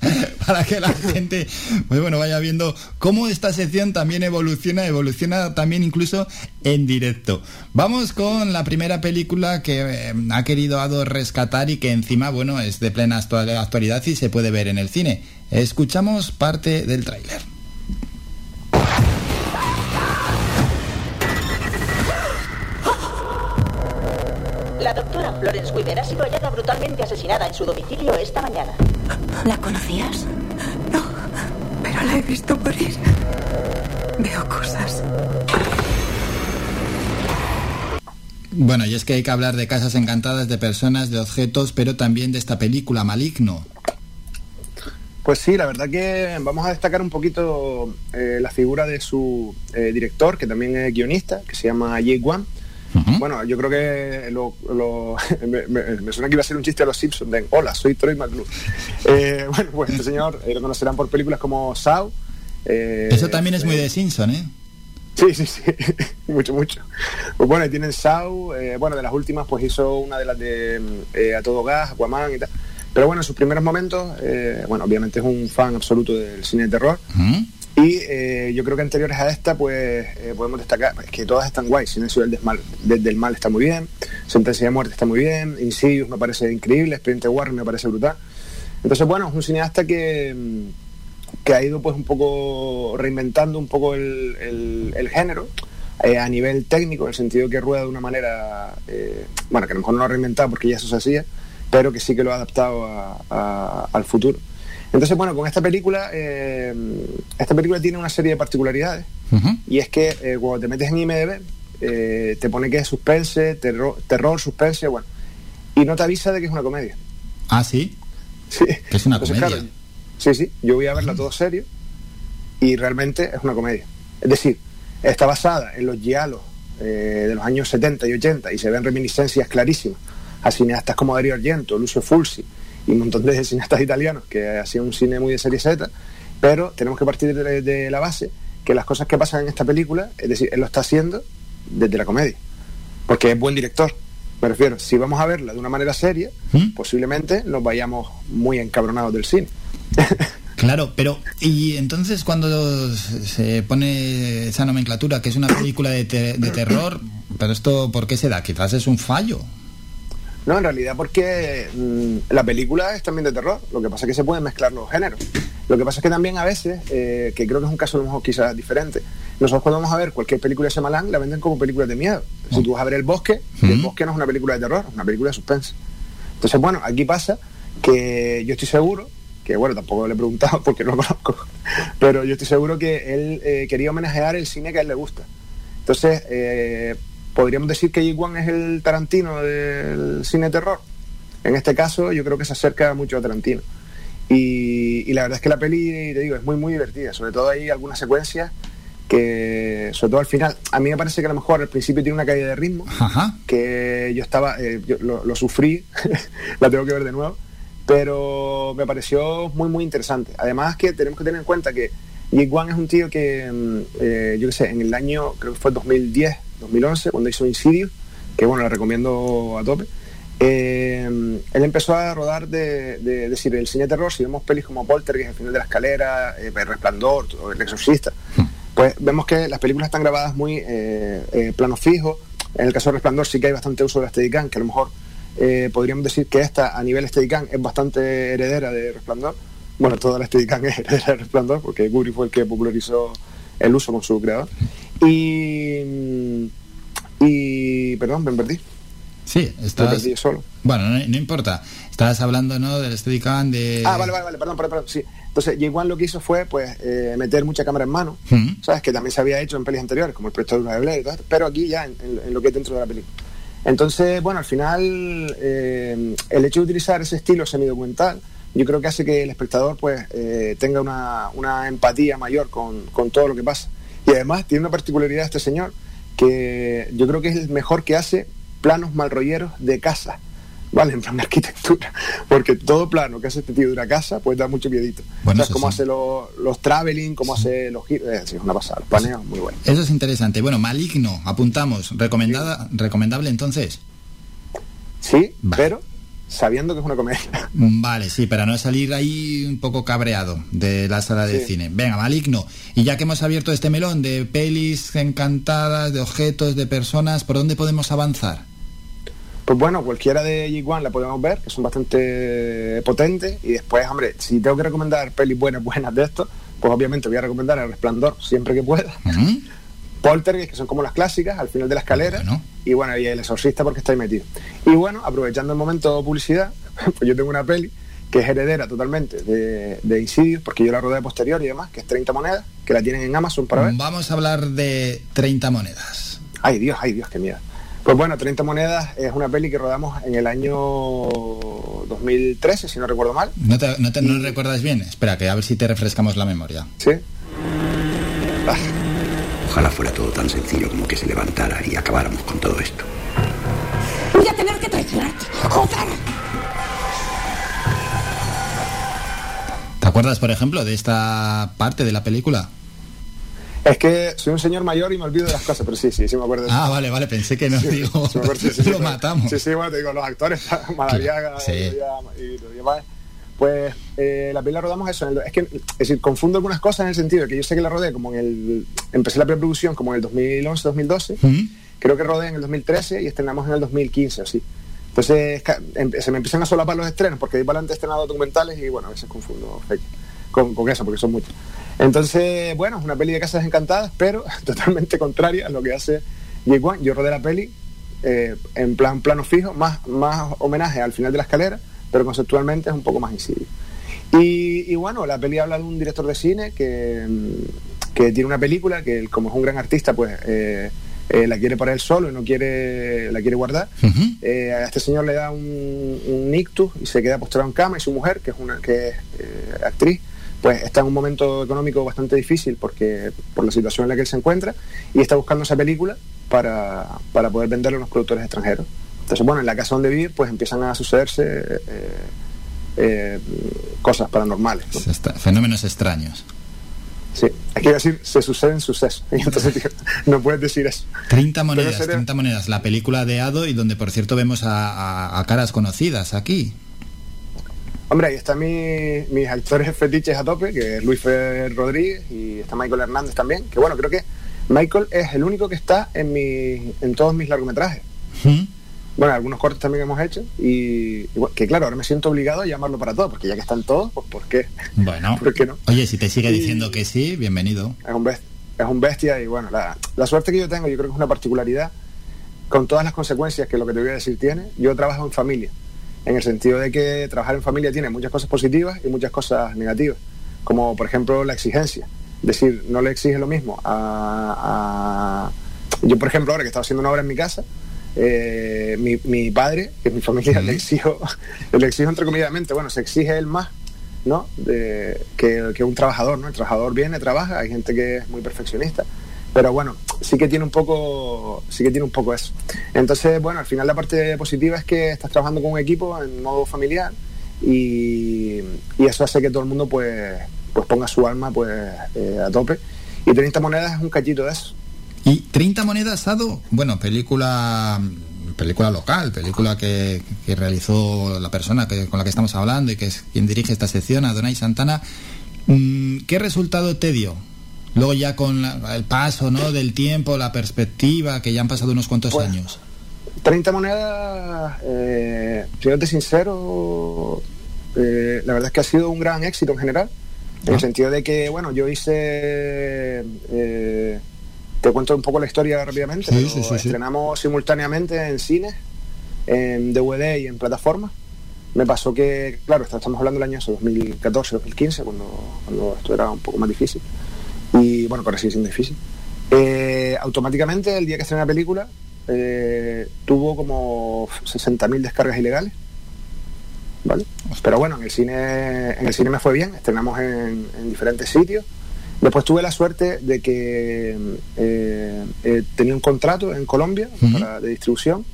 Para que la gente pues bueno, vaya viendo cómo esta sección también evoluciona, evoluciona también incluso en directo. Vamos con la primera película que eh, ha querido Ado rescatar y que encima, bueno, es de plena actua- actualidad y se puede ver en el cine. Escuchamos parte del tráiler. La doctora Florence Weaver ha sido hallada brutalmente asesinada en su domicilio esta mañana. ¿La conocías? No, pero la he visto morir. Veo cosas. Bueno, y es que hay que hablar de casas encantadas, de personas, de objetos, pero también de esta película, Maligno. Pues sí, la verdad que vamos a destacar un poquito eh, la figura de su eh, director, que también es guionista, que se llama Jake Wan. Bueno, yo creo que lo, lo- me, me- me suena que iba a ser un chiste a los Simpsons de Hola, soy Troy McClure. Eh, bueno, pues este señor eh, lo conocerán por películas como Saw. eh, Eso también es muy eh, de Simpson, ¿eh? Sí, sí, sí, mucho, mucho. Pues bueno, y tienen Saw, bueno, de las últimas pues hizo una de las de eh, A Todo Gas, Aquaman y tal. Pero bueno, en sus primeros momentos, bueno, obviamente es un fan absoluto del cine de terror. Y eh, yo creo que anteriores a esta, pues eh, podemos destacar es que todas están guay. Silencio del, desmal, del, del Mal está muy bien, Sentencia de Muerte está muy bien, Insidious me parece increíble, Expediente Warren me parece brutal. Entonces, bueno, es un cineasta que, mm, que ha ido pues un poco reinventando un poco el, el- género eh, a nivel técnico, en el sentido que rueda de una manera, bueno, que a lo mejor no lo ha reinventado porque ya eso se hacía, pero que sí que lo ha adaptado a- al futuro. Entonces, bueno, con esta película, eh, esta película tiene una serie de particularidades. Y es que eh, cuando te metes en IMDB, eh, te pone que es suspense, terror, terror, suspense, bueno. Y no te avisa de que es una comedia. Ah, sí. Sí. Que es una Entonces, comedia. claro, Sí, sí, yo voy a verla todo serio y realmente es una comedia. Es decir, está basada en los giallos eh, de los años 70 y 80 y se ven reminiscencias clarísimas a cineastas como Dario Argento, Lucio Fulci un montón de cineastas italianos que hacían un cine muy de serie Z, pero tenemos que partir de, de la base que las cosas que pasan en esta película, es decir, él lo está haciendo desde la comedia, porque es buen director. Me refiero, si vamos a verla de una manera seria, posiblemente nos vayamos muy encabronados del cine. Claro, pero y entonces cuando se pone esa nomenclatura que es una película de, te- de terror, pero esto ¿por qué se da? Quizás es un fallo. No, en realidad porque mm, la película es también de terror, lo que pasa es que se pueden mezclar los géneros. Lo que pasa es que también a veces, eh, que creo que es un caso a lo mejor quizás diferente, nosotros cuando vamos a ver cualquier película de Shyamalan la venden como película de miedo. Si tú vas a ver El Bosque, El Bosque no es una película de terror, es una película de suspense. Entonces, bueno, aquí pasa que yo estoy seguro, que bueno, tampoco le he preguntado porque no lo conozco, pero yo estoy seguro que él eh, quería homenajear el cine que a él le gusta. Entonces, eh, podríamos decir que Wan es el Tarantino del cine terror. En este caso, yo creo que se acerca mucho a Tarantino. Y, y la verdad es que la peli, te digo, es muy, muy divertida. Sobre todo hay algunas secuencias que, sobre todo al final, a mí me parece que a lo mejor al principio tiene una caída de ritmo, que yo estaba, eh, yo lo, lo sufrí, la tengo que ver de nuevo, pero me pareció muy, muy interesante. Además que tenemos que tener en cuenta que Jake Wan es un tío que, mm, eh, yo qué sé, en el año, creo que fue 2010, 2011, cuando hizo Insidious, que bueno, la recomiendo a tope, eh, él empezó a rodar de, decir, el cine de terror, si vemos pelis como Poltergeist, El final de la escalera, eh, El resplandor, o El exorcista, pues vemos que las películas están grabadas muy eh, eh, plano fijo. En el caso de Resplandor sí que hay bastante uso de la Steadicam, que a lo mejor podríamos decir que esta a nivel Steadicam es bastante heredera de Resplandor. Bueno, toda la Steadicam es heredera de Resplandor, porque Kubrick fue el que popularizó el uso con su creador. Y, y perdón, me perdí. Sí, Me estás... perdí solo. Bueno, no, no importa. Estabas hablando, ¿no? Del Steadicam, de... Ah, vale, vale, vale, perdón, perdón, perdón, sí. Entonces, Jake Wan lo que hizo fue, pues, eh, meter mucha cámara en mano. ¿sabes? Que también se había hecho en pelis anteriores, como el proyecto de y todo esto, pero aquí ya en, en- en lo que es dentro de la película. Entonces, bueno, al final, eh, el hecho de utilizar ese estilo semidocumental, yo creo que hace que el espectador, pues, eh, tenga una, una empatía mayor con, con todo lo que pasa. Y además, tiene una particularidad este señor, que yo creo que es el mejor que hace planos malrolleros de casa. ¿vale? En plan de arquitectura. Porque todo plano que hace este tío de una casa, pues da mucho miedito. Bueno, ¿Sabes eso cómo sí. hace lo- los traveling, cómo hace los giros? Es decir, es una pasada. Los muy bueno. Eso es interesante. Bueno, Maligno, apuntamos. Recomendada, ¿Recomendable entonces? Sí, pero sabiendo que es una comedia. Vale, sí, para no salir ahí un poco cabreado de la sala de Sí. cine. Venga, Maligno. Y ya que hemos abierto este melón de pelis encantadas, de objetos, de personas, ¿por dónde podemos avanzar? Pues bueno, cualquiera de G1 la podemos ver, que son bastante potentes. Y después, hombre, si tengo que recomendar pelis buenas, buenas de esto, pues obviamente voy a recomendar El Resplandor siempre que pueda. Poltergeist, que son como las clásicas, al final de la escalera. Y bueno, y El Exorcista porque está ahí metido. Y bueno, aprovechando el momento de publicidad, pues yo tengo una peli que es heredera totalmente de, de Insidious, porque yo la rodé posterior y demás, que es 30 monedas, que la tienen en Amazon para ver. Vamos a hablar de 30 monedas. Ay Dios, ay Dios, qué miedo. Pues bueno, 30 monedas es una peli que rodamos en el año 2013, si no recuerdo mal. ¿No te, no te- no recuerdas bien? Espera, que a ver si te refrescamos la memoria. Sí. Ojalá fuera todo tan sencillo como que se levantara y acabáramos con todo esto. Voy a tener que traicionarte. ¡Joder! ¿Te acuerdas, por ejemplo, de esta parte de la película? Es que soy un señor mayor y me olvido de las cosas, pero sí, sí, sí me acuerdo de eso. Ah, vale, vale, pensé que no, Sí, digo, sí acuerdo, sí, lo matamos. Sí, sí, bueno, te digo, los actores, Madariaga Sí. y, y demás. Pues eh, la peli la rodamos eso. en el- es que, es decir, confundo algunas cosas en el sentido de que yo sé que la rodé como en el. Empecé la preproducción como en el 2011, 2012. Creo que rodé en el 2013 y estrenamos en el 2015, así. Entonces em- se me empiezan a solapar los estrenos porque ahí para adelante he estrenado documentales y bueno, a veces confundo con, con eso porque son muchos. Entonces, bueno, es una peli de casas encantadas, pero totalmente contraria a lo que hace Jake Wan. Yo rodé la peli eh, en plan plano fijo, más, más homenaje al final de la escalera, pero conceptualmente es un poco más insidio. Y, y bueno, la peli habla de un director de cine que, mm, que tiene una película que él, como es un gran artista, pues eh, eh, la quiere para él solo y no quiere la quiere guardar. Eh, a este señor le da un, un ictus y se queda postrado en cama y su mujer, que es una que es actriz, pues está en un momento económico bastante difícil porque por la situación en la que él se encuentra y está buscando esa película para, para poder venderla a unos productores extranjeros. Entonces, bueno, en la casa donde vive, pues empiezan a sucederse eh, eh, cosas paranormales. ¿no? Se está- Fenómenos extraños. Sí, hay que decir, se suceden sucesos. Y entonces tío, no puedes decir eso. 30 monedas, sería- 30 monedas. La película de Ado y donde, por cierto, vemos a, a- a caras conocidas aquí. Hombre, ahí están mi- mis actores fetiches a tope, que es Luis Fer Rodríguez y está Michael Hernández también. Que bueno, creo que Michael es el único que está en, mi, en todos mis largometrajes. Bueno, algunos cortes también hemos hecho y, y bueno, que claro, ahora me siento obligado a llamarlo para todo, porque ya que están todos, pues ¿por qué? Bueno. ¿Por qué no? Oye, si te sigue Y- diciendo que sí, bienvenido. es un, best- es un bestia y bueno, la, la suerte que yo tengo, yo creo que es una particularidad, con todas las consecuencias que lo que te voy a decir tiene, yo trabajo en familia, en el sentido de que trabajar en familia tiene muchas cosas positivas y muchas cosas negativas, como por ejemplo la exigencia, es decir, no le exige lo mismo a... a- Yo por ejemplo ahora que estaba haciendo una obra en mi casa, eh, mi, mi padre, que es mi familia, le exijo, le exijo entrecomilladamente, bueno, se exige él más ¿no? De, que, que un trabajador, ¿no? El trabajador viene, trabaja, hay gente que es muy perfeccionista, pero bueno, sí que tiene un poco, sí que tiene un poco eso. Entonces, bueno, al final la parte positiva es que estás trabajando con un equipo en modo familiar y, y eso hace que todo el mundo pues, pues ponga su alma pues eh, a tope. Y 30 monedas es un cachito de eso. Y 30 monedas, Ado, bueno, película película local, película que, que realizó la persona que, con la que estamos hablando y que es quien dirige esta sección, Adonai Santana. Mm, ¿Qué resultado te dio? Luego ya con la- el paso ¿no? del tiempo, la perspectiva, que ya han pasado unos cuantos Pues, años. 30 monedas, eh, siéndote sincero, eh, la verdad es que ha sido un gran éxito en general, en el sentido de que, bueno, yo hice, eh, te cuento un poco la historia rápidamente, Sí, pero sí, sí, sí. estrenamos simultáneamente en cines, en DVD y en plataformas. Me pasó que, claro, estamos hablando del año 2014, 2015, cuando, cuando esto era un poco más difícil. Y bueno, pero sigue siendo difícil. Eh, automáticamente, el día que estrené la película, eh, tuvo como 60.000 descargas ilegales. ¿Vale? Pero bueno, en el cine, en el cine me fue bien, estrenamos en, en diferentes sitios. Después tuve la suerte de que eh, eh, tenía un contrato en Colombia para- de distribución.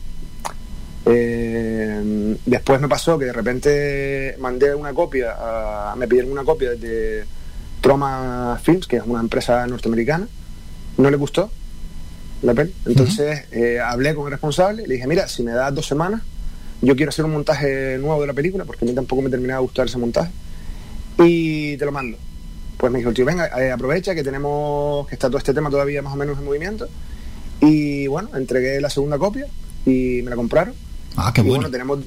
Eh, después me pasó que de repente mandé una copia, a- me pidieron una copia de Troma Films, que es una empresa norteamericana. No le gustó la peli. Entonces hablé con el responsable, le dije, mira, si me das dos semanas, yo quiero hacer un montaje nuevo de la película, porque a mí tampoco me terminaba de gustar ese montaje, y te lo mando. Pues me dijo el tío, venga, eh, aprovecha que tenemos, que está todo este tema todavía más o menos en movimiento. Y bueno, entregué la segunda copia y me la compraron. Ah, qué Y bueno. bueno, tenemos,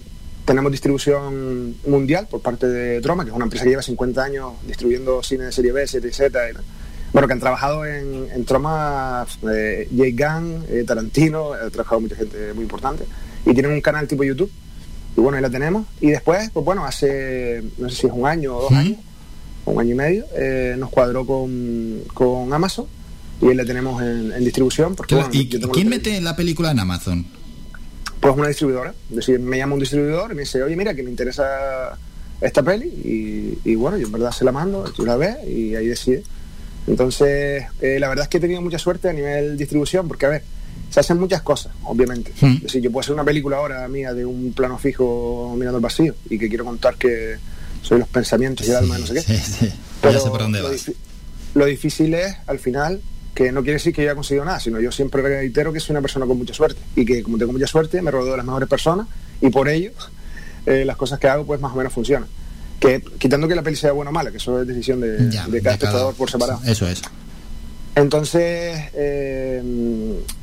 tenemos distribución mundial por parte de Troma, que es una empresa que lleva 50 años distribuyendo cine de serie B, serie Z. y- bueno, que han trabajado en, en Troma, eh, Jay Gunn, eh, Tarantino, ha trabajado mucha gente muy importante. Y tienen un canal tipo YouTube. Y bueno, ahí la tenemos. Y después, pues bueno, hace, no sé si es un año o dos años, o un año y medio, eh, nos cuadró con, con Amazon. Y ahí la tenemos en, en distribución. Porque, Claro, bueno, ¿Y yo tengo quién mete la película en Amazon? pues una distribuidora. Es decir, me llama un distribuidor y me dice, oye, mira, que me interesa esta peli. Y, y bueno, yo en verdad se la mando, tú la ves y ahí decide. Entonces, eh, la verdad es que he tenido mucha suerte a nivel distribución, porque a ver, se hacen muchas cosas, obviamente. Es decir, yo puedo hacer una película ahora mía de un plano fijo mirando al vacío y que quiero contar que soy los pensamientos y el alma de no sé qué. Sí, sí. Ya Pero sé por dónde lo, vas. lo difícil es, al final, que no quiere decir que yo haya conseguido nada, sino yo siempre reitero que soy una persona con mucha suerte y que como tengo mucha suerte me rodeo de las mejores personas y por ello eh, las cosas que hago pues más o menos funcionan. Que, quitando que la peli sea buena o mala, que eso es decisión de, Ya, cada- espectador por separado. Eso es. Entonces, eh,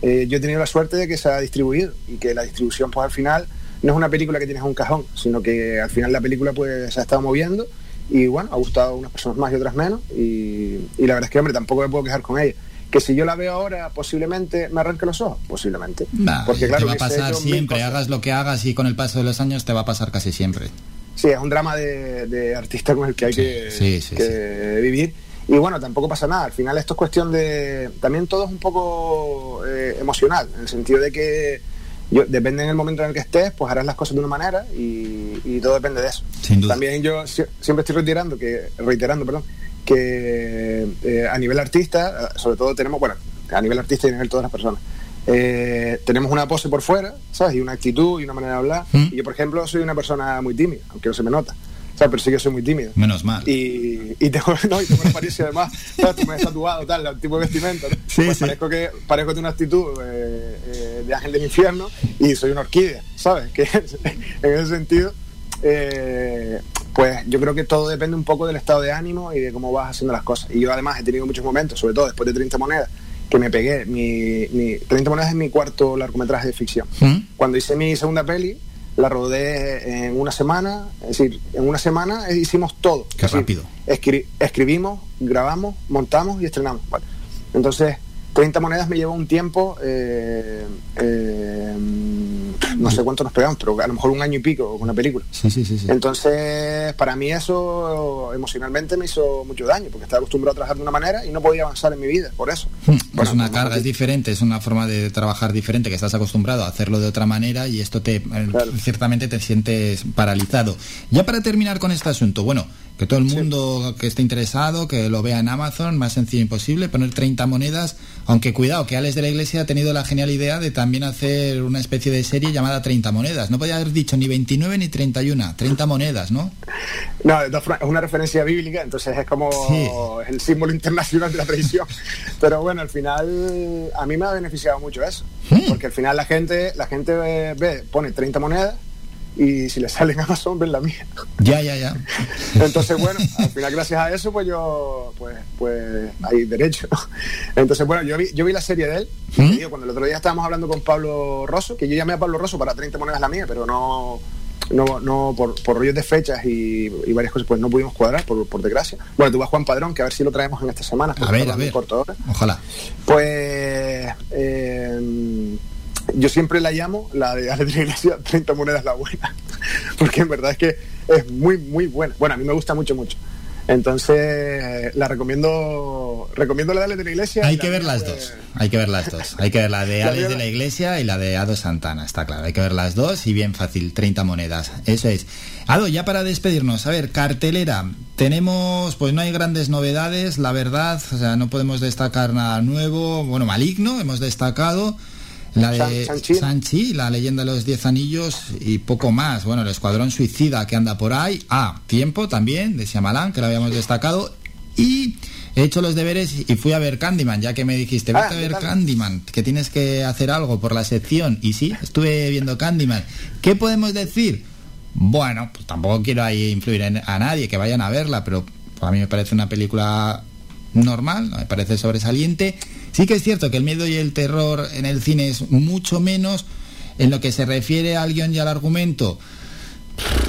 eh, yo he tenido la suerte de que se ha distribuido y que la distribución, pues al final, no es una película que tienes en un cajón, sino que al final la película pues se ha estado moviendo y bueno, ha gustado a unas personas más y otras menos y, y la verdad es que, hombre, tampoco me puedo quejar con ella. Que si yo la veo ahora, posiblemente me arranque los ojos, posiblemente. Nah, Porque te claro, va a pasar siempre, hagas lo que hagas y con el paso de los años te va a pasar casi siempre. Sí, es un drama de, de artista con el que hay que, sí, sí, que vivir. Y bueno, tampoco pasa nada. Al final esto es cuestión de... También todo es un poco eh, emocional, en el sentido de que yo, depende en el momento en el que estés, pues harás las cosas de una manera y, todo depende de eso. Sin duda. También yo si- siempre estoy reiterando que, reiterando, perdón, que eh, a nivel artista, eh, sobre todo tenemos, bueno, a nivel artista y a nivel todas las personas, eh, tenemos una pose por fuera, ¿sabes? Y una actitud y una manera de hablar. ¿Mm? Y yo, por ejemplo, soy una persona muy tímida, aunque no se me nota. ¿Sabes? Pero sí que soy muy tímido. Menos mal. Y, y tengo, no, y tengo una apariencia además, ¿sabes? Tú me has tatuado, tal, el tipo de vestimenta. ¿no? Pues Parezco, que, parezco de una actitud eh, eh, de ángel del infierno y soy una orquídea, ¿sabes? Que en ese sentido, eh, pues yo creo que todo depende un poco del estado de ánimo y de cómo vas haciendo las cosas. Y yo además he tenido muchos momentos, sobre todo después de 30 monedas, que me pegué. Mi, mi 30 monedas es mi cuarto largometraje de ficción. Cuando hice mi segunda peli, la rodé en una semana, es decir, en una semana hicimos todo. Qué Es decir, rápido. escri- escribimos, grabamos, montamos y estrenamos. Vale. Entonces, 30 monedas me llevó un tiempo, eh, eh, no sé cuánto nos pegamos, pero a lo mejor un año y pico con una película. Sí, sí, sí. Entonces, para mí eso emocionalmente me hizo mucho daño, porque estaba acostumbrado a trabajar de una manera y no podía avanzar en mi vida, por eso. es una carga, es diferente, es una forma de trabajar diferente, que estás acostumbrado a hacerlo de otra manera y esto te eh, ciertamente te sientes paralizado. Ya para terminar con este asunto, bueno, que todo el mundo que esté interesado, que lo vea en Amazon, más sencillo imposible, poner 30 monedas, aunque cuidado, que Alex de la Iglesia ha tenido la genial idea de también hacer una especie de serie llamada 30 monedas. No podía haber dicho ni 29 ni 31, 30 monedas, ¿no? No, es una referencia bíblica, entonces es como Sí. el símbolo internacional de la tradición. Pero bueno, al final a mí me ha beneficiado mucho eso, porque al final la gente, la gente ve, ve, pone 30 monedas y si le sale en Amazon ven la mía. Ya, ya, ya. Entonces, bueno, al final gracias a eso, pues yo, pues, pues hay derecho. Entonces, bueno, yo vi, yo vi la serie de él. digo, cuando el otro día estábamos hablando con Pablo Rosso, que yo llamé a Pablo Rosso para 30 monedas la mía, pero no, no, no por, por rollos de fechas y, y varias cosas, pues no pudimos cuadrar, por, por desgracia. Bueno, tú vas Juan Padrón, que a ver si lo traemos en esta semana. A ver, a ver. Ojalá. Pues eh, yo siempre la llamo la de Ale de la Iglesia 30 monedas la buena, porque en verdad es que es muy, muy buena. Bueno, a mí me gusta mucho, mucho. Entonces la recomiendo, recomiendo la de Ale de la Iglesia. Hay que ver las dos. Hay que ver las dos. Hay que ver la de Alex de la Iglesia y la de Ado Santana, está claro. Hay que ver las dos y bien fácil, 30 monedas. Eso es. Ado, ya para despedirnos, a ver, cartelera. Tenemos, pues no hay grandes novedades, la verdad, o sea, no podemos destacar nada nuevo. Bueno, Maligno, hemos destacado. La de San- Sanchi. Sanchi, la leyenda de los diez anillos y poco más. Bueno, el Escuadrón Suicida que anda por ahí. Ah, Tiempo también, de Shyamalan, que lo habíamos destacado. Y he hecho los deberes y fui a ver Candyman, ya que me dijiste, vete Ah, a ¿qué ver tal? Candyman, que tienes que hacer algo por la sección. Y sí, estuve viendo Candyman. ¿Qué podemos decir? Bueno, pues tampoco quiero ahí influir en- a nadie, que vayan a verla, pero a mí me parece una película normal, no me parece sobresaliente. Sí que es cierto que el miedo y el terror en el cine es mucho menos. En lo que se refiere al guion y al argumento,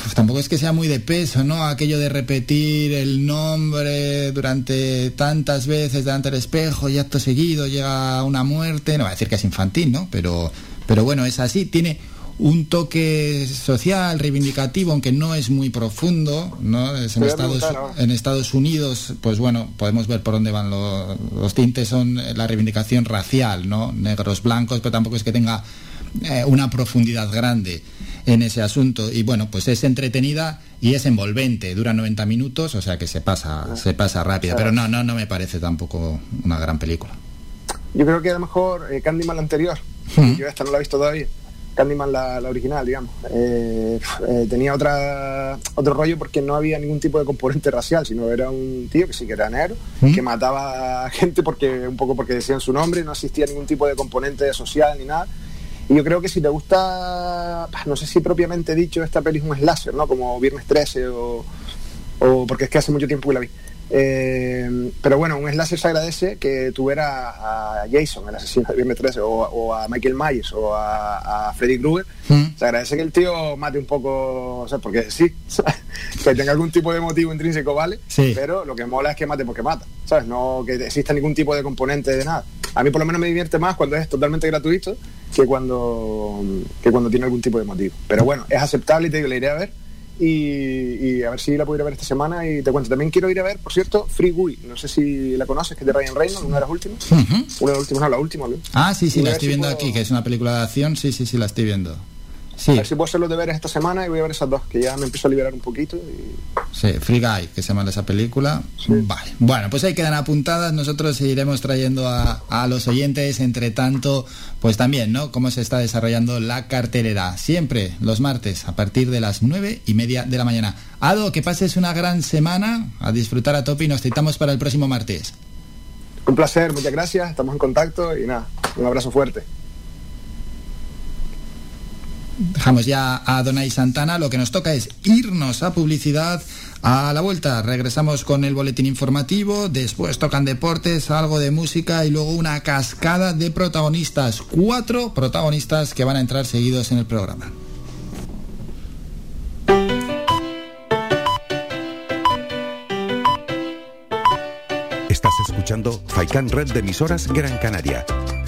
pues tampoco es que sea muy de peso, ¿no? Aquello de repetir el nombre durante tantas veces delante del espejo y acto seguido llega una muerte. No voy a decir que es infantil, ¿no? Pero, pero bueno, es así. Tiene un toque social, reivindicativo, aunque no es muy profundo, ¿no? Es en, Estados, en Estados Unidos, pues bueno, podemos ver por dónde van los, los tintes, son la reivindicación racial, ¿no? Negros, blancos, pero tampoco es que tenga eh, una profundidad grande en ese asunto. Y bueno, pues es entretenida y es envolvente, dura 90 minutos, o sea que se pasa, se pasa rápido. Pero no, no, no me parece tampoco una gran película. Yo creo que a lo mejor eh, Candyman la anterior, Hmm. yo esta no la he visto todavía, Candyman la, la original, digamos, eh, eh, tenía otra otro rollo porque no había ningún tipo de componente racial, sino era un tío que sí que era negro, ¿Mm? que mataba a gente porque un poco porque decían su nombre, no existía ningún tipo de componente social ni nada. Y yo creo que si te gusta, no sé si propiamente dicho esta peli es un slasher, ¿no? Como Viernes 13 o, o porque es que hace mucho tiempo que la vi. Eh, pero bueno, un slasher se agradece que tuviera a Jason, el asesino de Viernes 13, o, o a Michael Myers, o a, a Freddy Krueger. Se agradece que el tío mate un poco, o sea, porque sí, que tenga algún tipo de motivo intrínseco, ¿vale? Sí. Pero lo que mola es que mate porque mata, ¿sabes? No que exista ningún tipo de componente de nada. A mí por lo menos me divierte más cuando es totalmente gratuito que cuando, que cuando tiene algún tipo de motivo. Pero bueno, es aceptable y te digo, la iré a ver. Y, y a ver si la puedo ir a ver esta semana y te cuento. También quiero ir a ver, por cierto, Free Guy. No sé si la conoces, que es de Ryan Reynolds, una de las últimas. Una de las últimas, no, la última. ¿no? Ah, sí, sí, Y la estoy si viendo puedo- aquí, que es una película de acción, sí, sí, sí, la estoy viendo. Sí. A ver si puedo hacer los deberes esta semana y voy a ver esas dos, que ya me empiezo a liberar un poquito. Y... Sí, Free Guy, que se llama esa película. Vale. Bueno, pues ahí quedan apuntadas. Nosotros seguiremos trayendo a, a los oyentes, entre tanto, pues también, ¿no? Cómo se está desarrollando la cartelera. Siempre los martes, a partir de las nueve y media de la mañana. Ado, que pases una gran semana, a disfrutar a tope y nos citamos para el próximo martes. Un placer, muchas gracias, estamos en contacto y nada, un abrazo fuerte. Dejamos ya a Donay Santana. Lo que nos toca es irnos a publicidad. A la vuelta regresamos con el boletín informativo. Después tocan deportes, algo de música y luego una cascada de protagonistas. Cuatro protagonistas que van a entrar seguidos en el programa. Estás escuchando Faikan Red de emisoras Gran Canaria.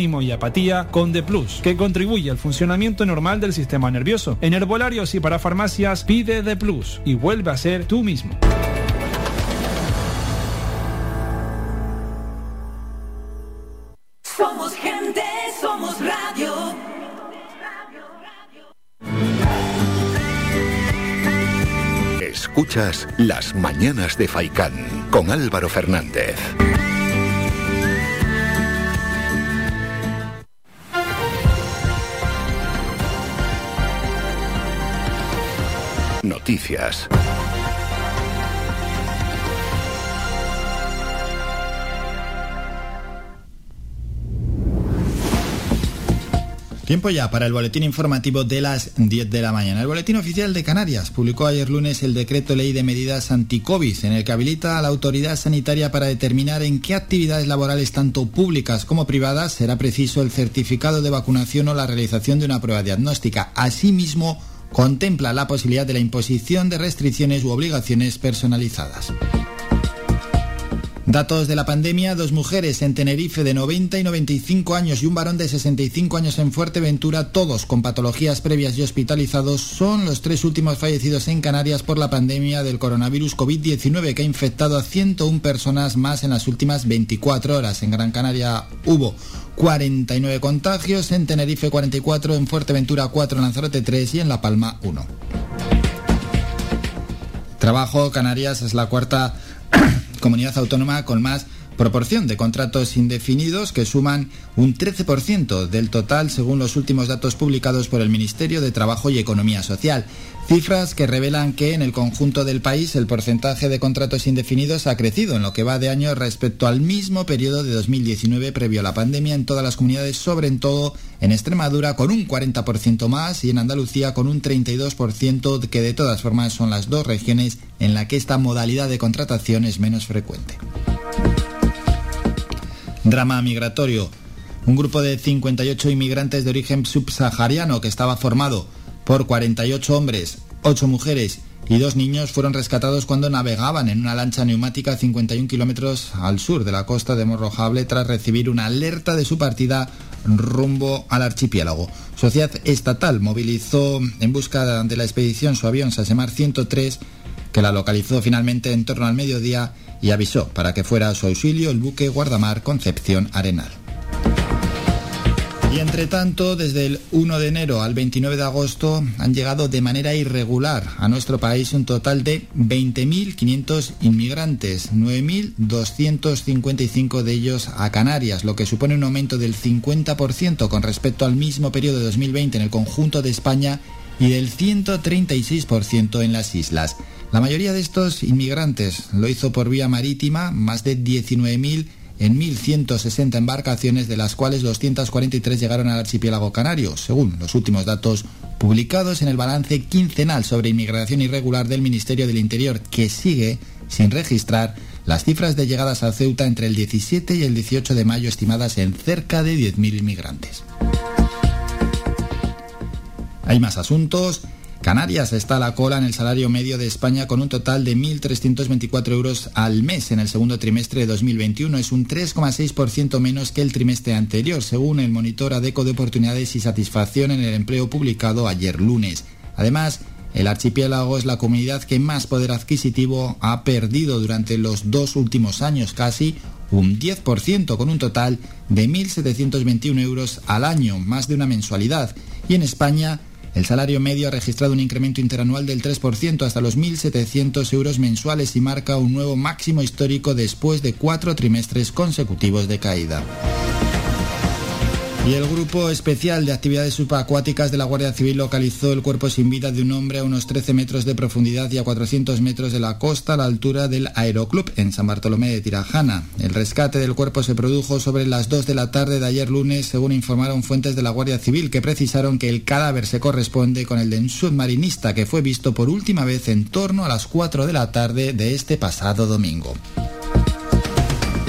y apatía con D Plus, que contribuye al funcionamiento normal del sistema nervioso. En herbolarios y para farmacias pide D Plus y vuelve a ser tú mismo. Somos gente, somos radio. Escuchas Las Mañanas de Faicán con Álvaro Fernández. Tiempo ya para el boletín informativo de las 10 de la mañana. El boletín oficial de Canarias publicó ayer lunes el decreto ley de medidas anti-COVID en el que habilita a la autoridad sanitaria para determinar en qué actividades laborales tanto públicas como privadas será preciso el certificado de vacunación o la realización de una prueba diagnóstica. Asimismo, contempla la posibilidad de la imposición de restricciones u obligaciones personalizadas. Datos de la pandemia, dos mujeres en Tenerife de 90 y 95 años y un varón de 65 años en Fuerteventura, todos con patologías previas y hospitalizados, son los tres últimos fallecidos en Canarias por la pandemia del coronavirus COVID-19 que ha infectado a 101 personas más en las últimas 24 horas. En Gran Canaria hubo 49 contagios, en Tenerife 44, en Fuerteventura 4, en Lanzarote 3 y en La Palma 1. Trabajo, Canarias es la cuarta comunidad autónoma con más proporción de contratos indefinidos que suman un 13% del total según los últimos datos publicados por el Ministerio de Trabajo y Economía Social. Cifras que revelan que en el conjunto del país el porcentaje de contratos indefinidos ha crecido en lo que va de año respecto al mismo periodo de 2019 previo a la pandemia en todas las comunidades, sobre todo en Extremadura con un 40% más y en Andalucía con un 32%, que de todas formas son las dos regiones en la que esta modalidad de contratación es menos frecuente. Drama migratorio. Un grupo de 58 inmigrantes de origen subsahariano que estaba formado por 48 hombres, 8 mujeres y dos niños fueron rescatados cuando navegaban en una lancha neumática a 51 kilómetros al sur de la costa de Morrojable tras recibir una alerta de su partida rumbo al archipiélago. Sociedad Estatal movilizó en busca de la expedición su avión Sasemar 103 que la localizó finalmente en torno al mediodía y avisó para que fuera a su auxilio el buque guardamar Concepción Arenal. Y entre tanto, desde el 1 de enero al 29 de agosto han llegado de manera irregular a nuestro país un total de 20.500 inmigrantes, 9.255 de ellos a Canarias, lo que supone un aumento del 50% con respecto al mismo periodo de 2020 en el conjunto de España y del 136% en las islas. La mayoría de estos inmigrantes lo hizo por vía marítima, más de 19.000 en 1.160 embarcaciones, de las cuales 243 llegaron al archipiélago canario, según los últimos datos publicados en el balance quincenal sobre inmigración irregular del Ministerio del Interior, que sigue sin registrar las cifras de llegadas a Ceuta entre el 17 y el 18 de mayo estimadas en cerca de 10.000 inmigrantes. Hay más asuntos. Canarias está a la cola en el salario medio de España con un total de 1.324 euros al mes en el segundo trimestre de 2021. Es un 3,6% menos que el trimestre anterior, según el monitor ADECO de oportunidades y satisfacción en el empleo publicado ayer lunes. Además, el archipiélago es la comunidad que más poder adquisitivo ha perdido durante los dos últimos años, casi un 10%, con un total de 1.721 euros al año, más de una mensualidad. Y en España, el salario medio ha registrado un incremento interanual del 3% hasta los 1.700 euros mensuales y marca un nuevo máximo histórico después de cuatro trimestres consecutivos de caída. Y el Grupo Especial de Actividades Subacuáticas de la Guardia Civil localizó el cuerpo sin vida de un hombre a unos 13 metros de profundidad y a 400 metros de la costa a la altura del Aeroclub en San Bartolomé de Tirajana. El rescate del cuerpo se produjo sobre las 2 de la tarde de ayer lunes, según informaron fuentes de la Guardia Civil, que precisaron que el cadáver se corresponde con el de un submarinista que fue visto por última vez en torno a las 4 de la tarde de este pasado domingo.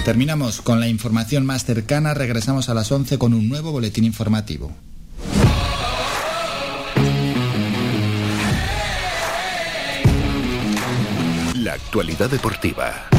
Terminamos con la información más cercana, regresamos a las 11 con un nuevo boletín informativo. La actualidad deportiva.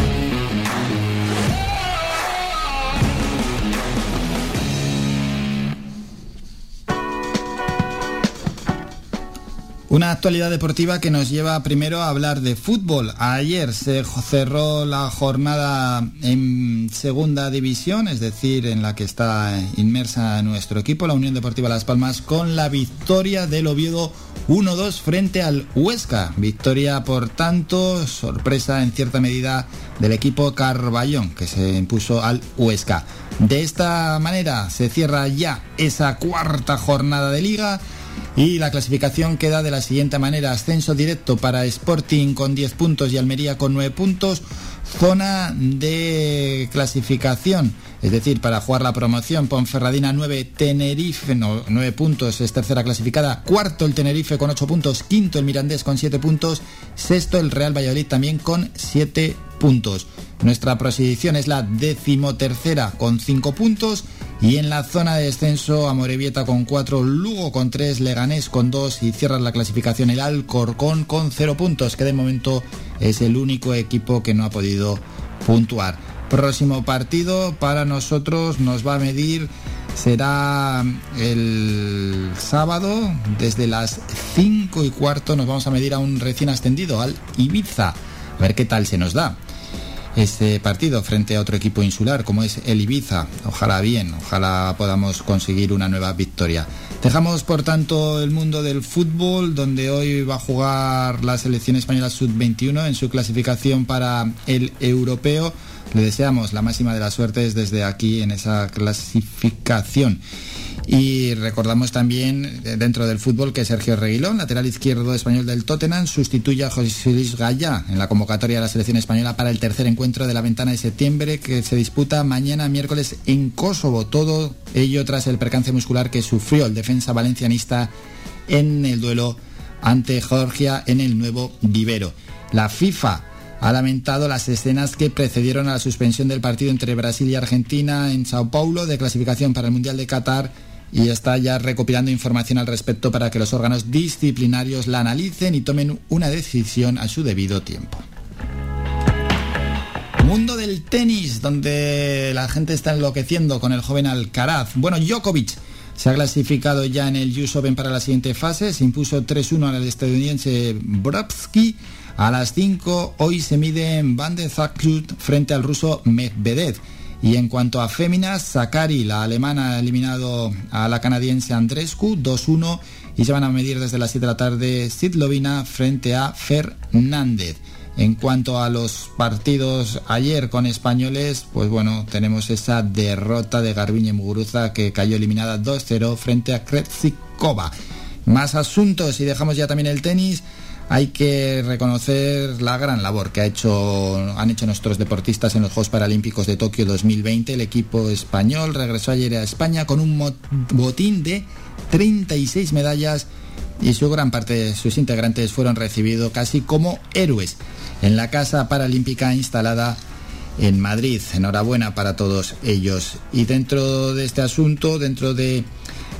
Una actualidad deportiva que nos lleva primero a hablar de fútbol. Ayer se cerró la jornada en segunda división, es decir, en la que está inmersa nuestro equipo, la Unión Deportiva Las Palmas, con la victoria del Oviedo 1-2 frente al Huesca. Victoria, por tanto, sorpresa en cierta medida del equipo Carballón, que se impuso al Huesca. De esta manera se cierra ya esa cuarta jornada de liga. Y la clasificación queda de la siguiente manera. Ascenso directo para Sporting con 10 puntos y Almería con 9 puntos. Zona de clasificación, es decir, para jugar la promoción, Ponferradina 9, Tenerife, no, 9 puntos, es tercera clasificada. Cuarto el Tenerife con 8 puntos. Quinto el Mirandés con 7 puntos. Sexto el Real Valladolid también con 7 puntos. Nuestra posición es la decimotercera con 5 puntos. Y en la zona de descenso, Amorebieta con 4, Lugo con 3, Leganés con 2 y cierra la clasificación el Alcorcón con 0 puntos, que de momento es el único equipo que no ha podido puntuar. Próximo partido para nosotros nos va a medir, será el sábado, desde las 5 y cuarto nos vamos a medir a un recién ascendido, al Ibiza. A ver qué tal se nos da este partido frente a otro equipo insular como es el Ibiza. Ojalá bien, ojalá podamos conseguir una nueva victoria. Dejamos por tanto el mundo del fútbol donde hoy va a jugar la selección española sub-21 en su clasificación para el europeo. Le deseamos la máxima de las suertes desde aquí en esa clasificación. Y recordamos también eh, dentro del fútbol que Sergio Reguilón, lateral izquierdo español del Tottenham, sustituye a José Luis Gallá en la convocatoria de la selección española para el tercer encuentro de la ventana de septiembre que se disputa mañana miércoles en Kosovo. Todo ello tras el percance muscular que sufrió el defensa valencianista en el duelo ante Georgia en el nuevo vivero. La FIFA ha lamentado las escenas que precedieron a la suspensión del partido entre Brasil y Argentina en Sao Paulo de clasificación para el Mundial de Qatar y está ya recopilando información al respecto para que los órganos disciplinarios la analicen y tomen una decisión a su debido tiempo. Mundo del tenis, donde la gente está enloqueciendo con el joven Alcaraz. Bueno, Djokovic se ha clasificado ya en el US Open para la siguiente fase. Se impuso 3-1 al estadounidense Brobsky A las 5 hoy se mide en Van de Zakut frente al ruso Medvedev. Y en cuanto a féminas, Sakari, la alemana, ha eliminado a la canadiense Andrescu 2-1 y se van a medir desde las 7 de la tarde Sidlovina frente a Fernández. En cuanto a los partidos ayer con españoles, pues bueno, tenemos esa derrota de Garbiñe Muguruza que cayó eliminada 2-0 frente a Kretsikova. Más asuntos y dejamos ya también el tenis. Hay que reconocer la gran labor que ha hecho, han hecho nuestros deportistas en los Juegos Paralímpicos de Tokio 2020. El equipo español regresó ayer a España con un botín de 36 medallas y su gran parte de sus integrantes fueron recibidos casi como héroes en la Casa Paralímpica instalada en Madrid. Enhorabuena para todos ellos. Y dentro de este asunto, dentro de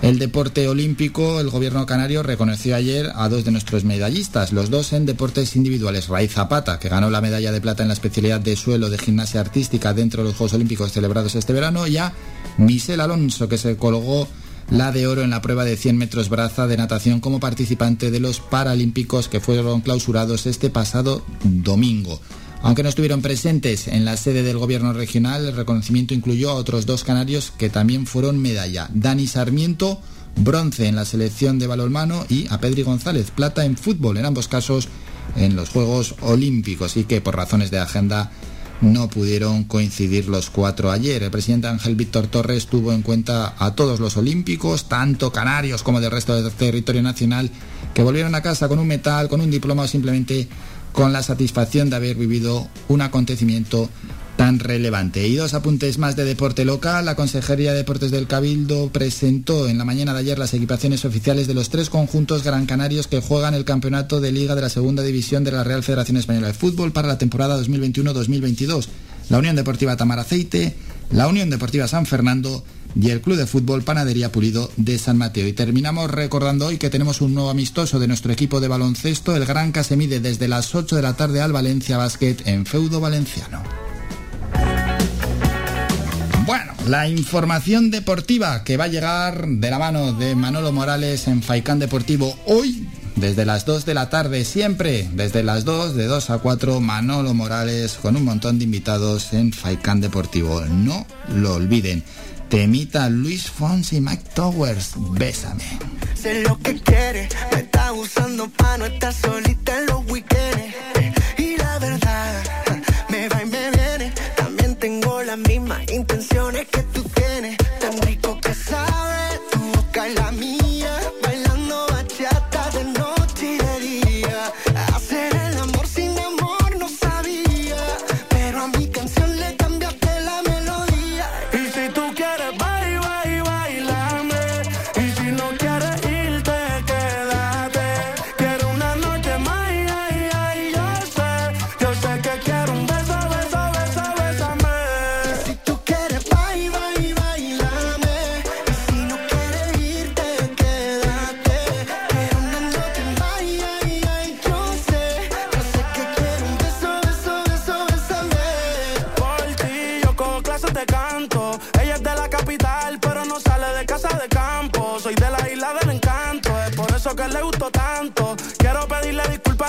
el deporte olímpico, el gobierno canario reconoció ayer a dos de nuestros medallistas, los dos en deportes individuales. Raiz Zapata, que ganó la medalla de plata en la especialidad de suelo de gimnasia artística dentro de los Juegos Olímpicos celebrados este verano, y a Michel Alonso, que se colgó la de oro en la prueba de 100 metros braza de natación como participante de los Paralímpicos que fueron clausurados este pasado domingo. Aunque no estuvieron presentes en la sede del gobierno regional, el reconocimiento incluyó a otros dos canarios que también fueron medalla. Dani Sarmiento, bronce en la selección de balonmano y a Pedri González, plata en fútbol, en ambos casos en los Juegos Olímpicos y que por razones de agenda no pudieron coincidir los cuatro ayer. El presidente Ángel Víctor Torres tuvo en cuenta a todos los olímpicos, tanto canarios como del resto del territorio nacional, que volvieron a casa con un metal, con un diploma o simplemente con la satisfacción de haber vivido un acontecimiento tan relevante. Y dos apuntes más de deporte local. La Consejería de Deportes del Cabildo presentó en la mañana de ayer las equipaciones oficiales de los tres conjuntos gran canarios que juegan el campeonato de liga de la segunda división de la Real Federación Española de Fútbol para la temporada 2021-2022. La Unión Deportiva Tamaraceite, la Unión Deportiva San Fernando y el Club de Fútbol Panadería Pulido de San Mateo. Y terminamos recordando hoy que tenemos un nuevo amistoso de nuestro equipo de baloncesto. El Gran se mide desde las 8 de la tarde al Valencia Basket en Feudo Valenciano. Bueno, la información deportiva que va a llegar de la mano de Manolo Morales en Faicán Deportivo hoy desde las 2 de la tarde, siempre desde las 2, de 2 a 4, Manolo Morales con un montón de invitados en Faicán Deportivo. No lo olviden temita Luis Fonsi y Mike Towers, Bésame. Sé lo que quiere, me está usando para no estar solita en los weekends. Y la verdad, me va y me viene. También tengo las mismas intenciones que tú tienes.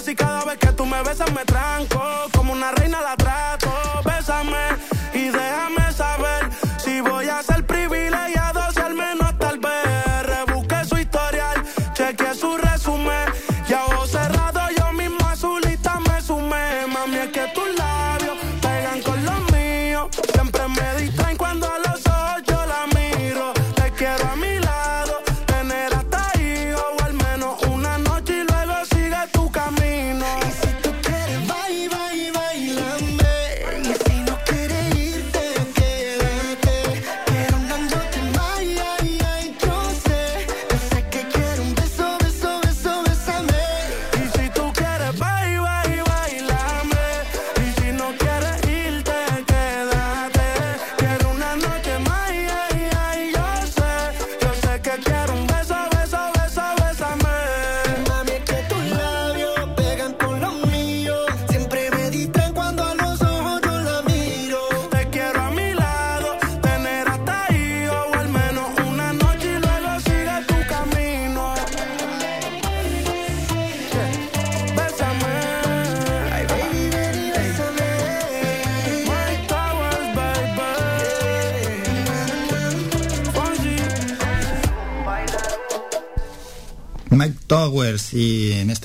Pedirle disculpas si cada vez que tú me besas me tranco. Como una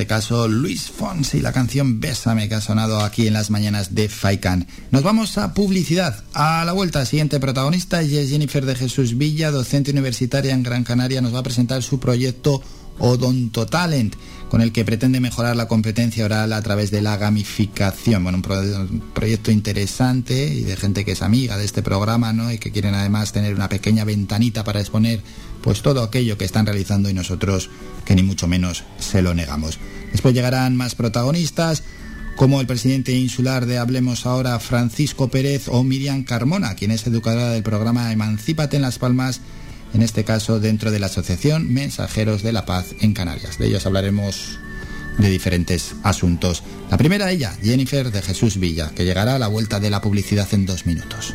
caso Luis Fonsi, la canción Bésame que ha sonado aquí en las mañanas de Faikan. Nos vamos a publicidad. A la vuelta, siguiente protagonista es Jennifer de Jesús Villa, docente universitaria en Gran Canaria, nos va a presentar su proyecto Odonto Talent con el que pretende mejorar la competencia oral a través de la gamificación. Bueno, un, proyecto interesante y de gente que es amiga de este programa, ¿no? Y que quieren además tener una pequeña ventanita para exponer pues todo aquello que están realizando y nosotros que ni mucho menos se lo negamos. Después llegarán más protagonistas como el presidente insular de Hablemos Ahora, Francisco Pérez, o Miriam Carmona, quien es educadora del programa Emancípate en Las Palmas en este caso dentro de la Asociación Mensajeros de la Paz en Canarias. De ellos hablaremos de diferentes asuntos. La primera ella, Jennifer de Jesús Villa, que llegará a la vuelta de la publicidad en dos minutos.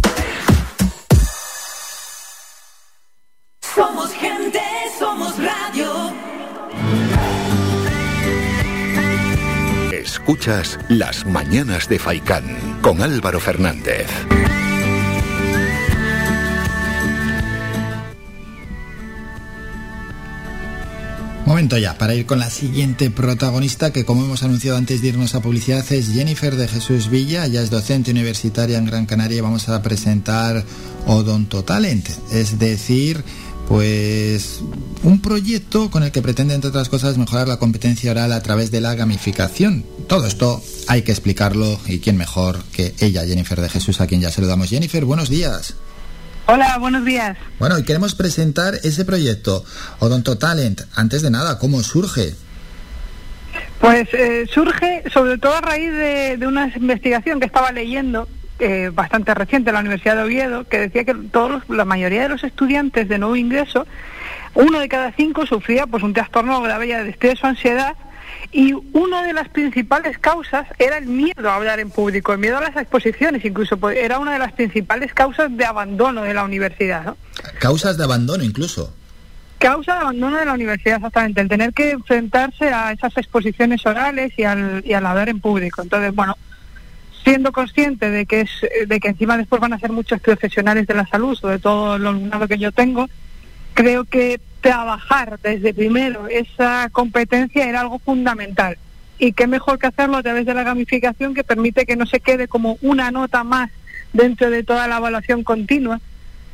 Escuchas Las Mañanas de Faicán con Álvaro Fernández. Momento ya para ir con la siguiente protagonista que como hemos anunciado antes de irnos a publicidad es Jennifer de Jesús Villa, ella es docente universitaria en Gran Canaria y vamos a presentar Odonto Talent, es decir, pues un proyecto con el que pretende entre otras cosas mejorar la competencia oral a través de la gamificación. Todo esto hay que explicarlo y quién mejor que ella, Jennifer de Jesús, a quien ya saludamos. Jennifer, buenos días. Hola, buenos días. Bueno, y queremos presentar ese proyecto, Odonto Talent. Antes de nada, ¿cómo surge? Pues eh, surge sobre todo a raíz de, de una investigación que estaba leyendo eh, bastante reciente en la Universidad de Oviedo que decía que todos los- la mayoría de los estudiantes de nuevo ingreso uno de cada cinco sufría pues un trastorno grave de estrés o ansiedad y una de las principales causas era el miedo a hablar en público, el miedo a las exposiciones, incluso pues, era una de las principales causas de abandono de la universidad. ¿no? Causas de abandono incluso. Causa de abandono de la universidad, exactamente, el tener que enfrentarse a esas exposiciones orales y al, y al hablar en público. Entonces, bueno, siendo consciente de que es de que encima después van a ser muchos profesionales de la salud, sobre todo lo alumnado que yo tengo, creo que trabajar desde primero esa competencia era algo fundamental. Y qué mejor que hacerlo a través de la gamificación que permite que no se quede como una nota más dentro de toda la evaluación continua,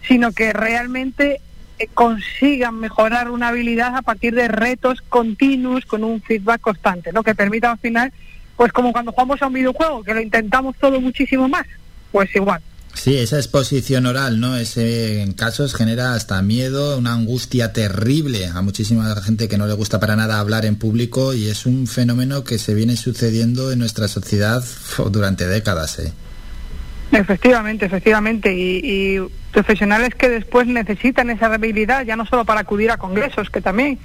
sino que realmente eh, consigan mejorar una habilidad a partir de retos continuos con un feedback constante, lo que permita al final, pues como cuando jugamos a un videojuego, que lo intentamos todo muchísimo más, pues igual. Sí, esa exposición oral, ¿no? Ese en casos genera hasta miedo, una angustia terrible a muchísima gente que no le gusta para nada hablar en público y es un fenómeno que se viene sucediendo en nuestra sociedad durante décadas, ¿eh? Efectivamente, efectivamente. Y, y, profesionales que después necesitan esa habilidad, ya no solo para acudir a congresos, que también,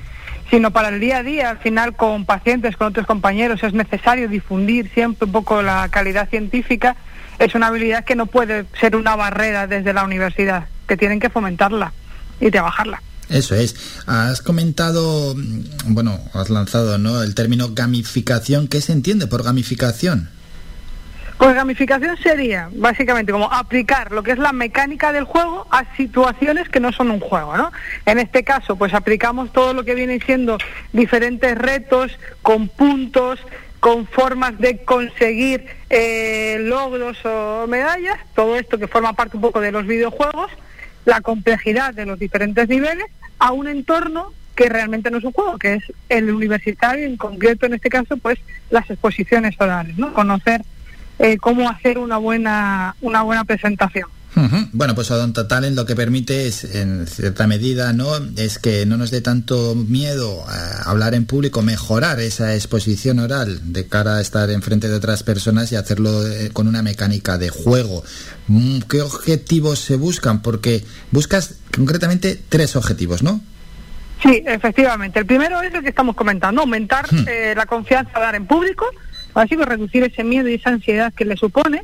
sino para el día a día, al final con pacientes, con otros compañeros, es necesario difundir siempre un poco la calidad científica. Es una habilidad que no puede ser una barrera desde la universidad, que tienen que fomentarla y trabajarla. Eso es. Has comentado, bueno, has lanzado, ¿no? El término gamificación. ¿Qué se entiende por gamificación? Pues gamificación sería básicamente como aplicar lo que es la mecánica del juego a situaciones que no son un juego, ¿no? En este caso, pues aplicamos todo lo que viene siendo diferentes retos con puntos, con formas de conseguir eh, logros o medallas, todo esto que forma parte un poco de los videojuegos, la complejidad de los diferentes niveles, a un entorno que realmente no es un juego, que es el universitario, en concreto en este caso, pues las exposiciones orales, ¿no? Conocer eh, cómo hacer una buena, una buena presentación. Uh -huh. Bueno, pues Odonto Talent lo que permite es, en cierta medida, ¿no? Es que no nos dé tanto miedo a hablar en público, mejorar esa exposición oral de cara a estar enfrente de otras personas y hacerlo eh, con una mecánica de juego. Mm, ¿Qué objetivos se buscan? Porque buscas concretamente tres objetivos, ¿no? Sí, efectivamente. El primero es el que estamos comentando, aumentar eh, la confianza a dar en público, básico, reducir ese miedo y esa ansiedad que le supone.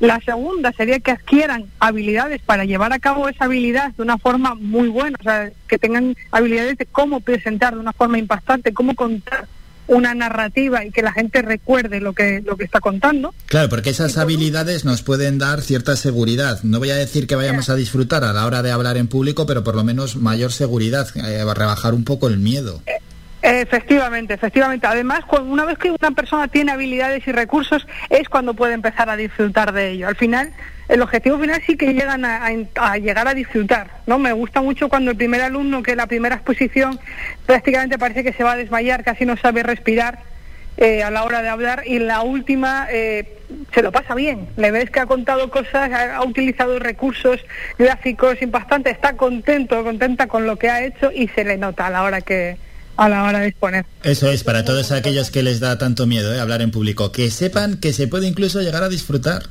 La segunda sería que adquieran habilidades para llevar a cabo esa habilidad de una forma muy buena, o sea, que tengan habilidades de cómo presentar de una forma impactante, cómo contar una narrativa y que la gente recuerde lo que lo que está contando. Claro, porque esas habilidades nos pueden dar cierta seguridad. No voy a decir que vayamos a disfrutar a la hora de hablar en público, pero por lo menos mayor seguridad, eh, rebajar un poco el miedo. Efectivamente, efectivamente. Además, una vez que una persona tiene habilidades y recursos, es cuando puede empezar a disfrutar de ello. Al final, el objetivo final sí que llegan a, llegar a disfrutar, ¿no? Me gusta mucho cuando el primer alumno, que la primera exposición prácticamente parece que se va a desmayar, casi no sabe respirar eh, a la hora de hablar, y la última eh, se lo pasa bien. Le ves que ha contado cosas, ha, ha utilizado recursos gráficos impactantes, está contento, contenta con lo que ha hecho y se le nota a la hora que a la hora de exponer. Eso es, para todos aquellos que les da tanto miedo ¿eh? hablar en público, que sepan que se puede incluso llegar a disfrutar.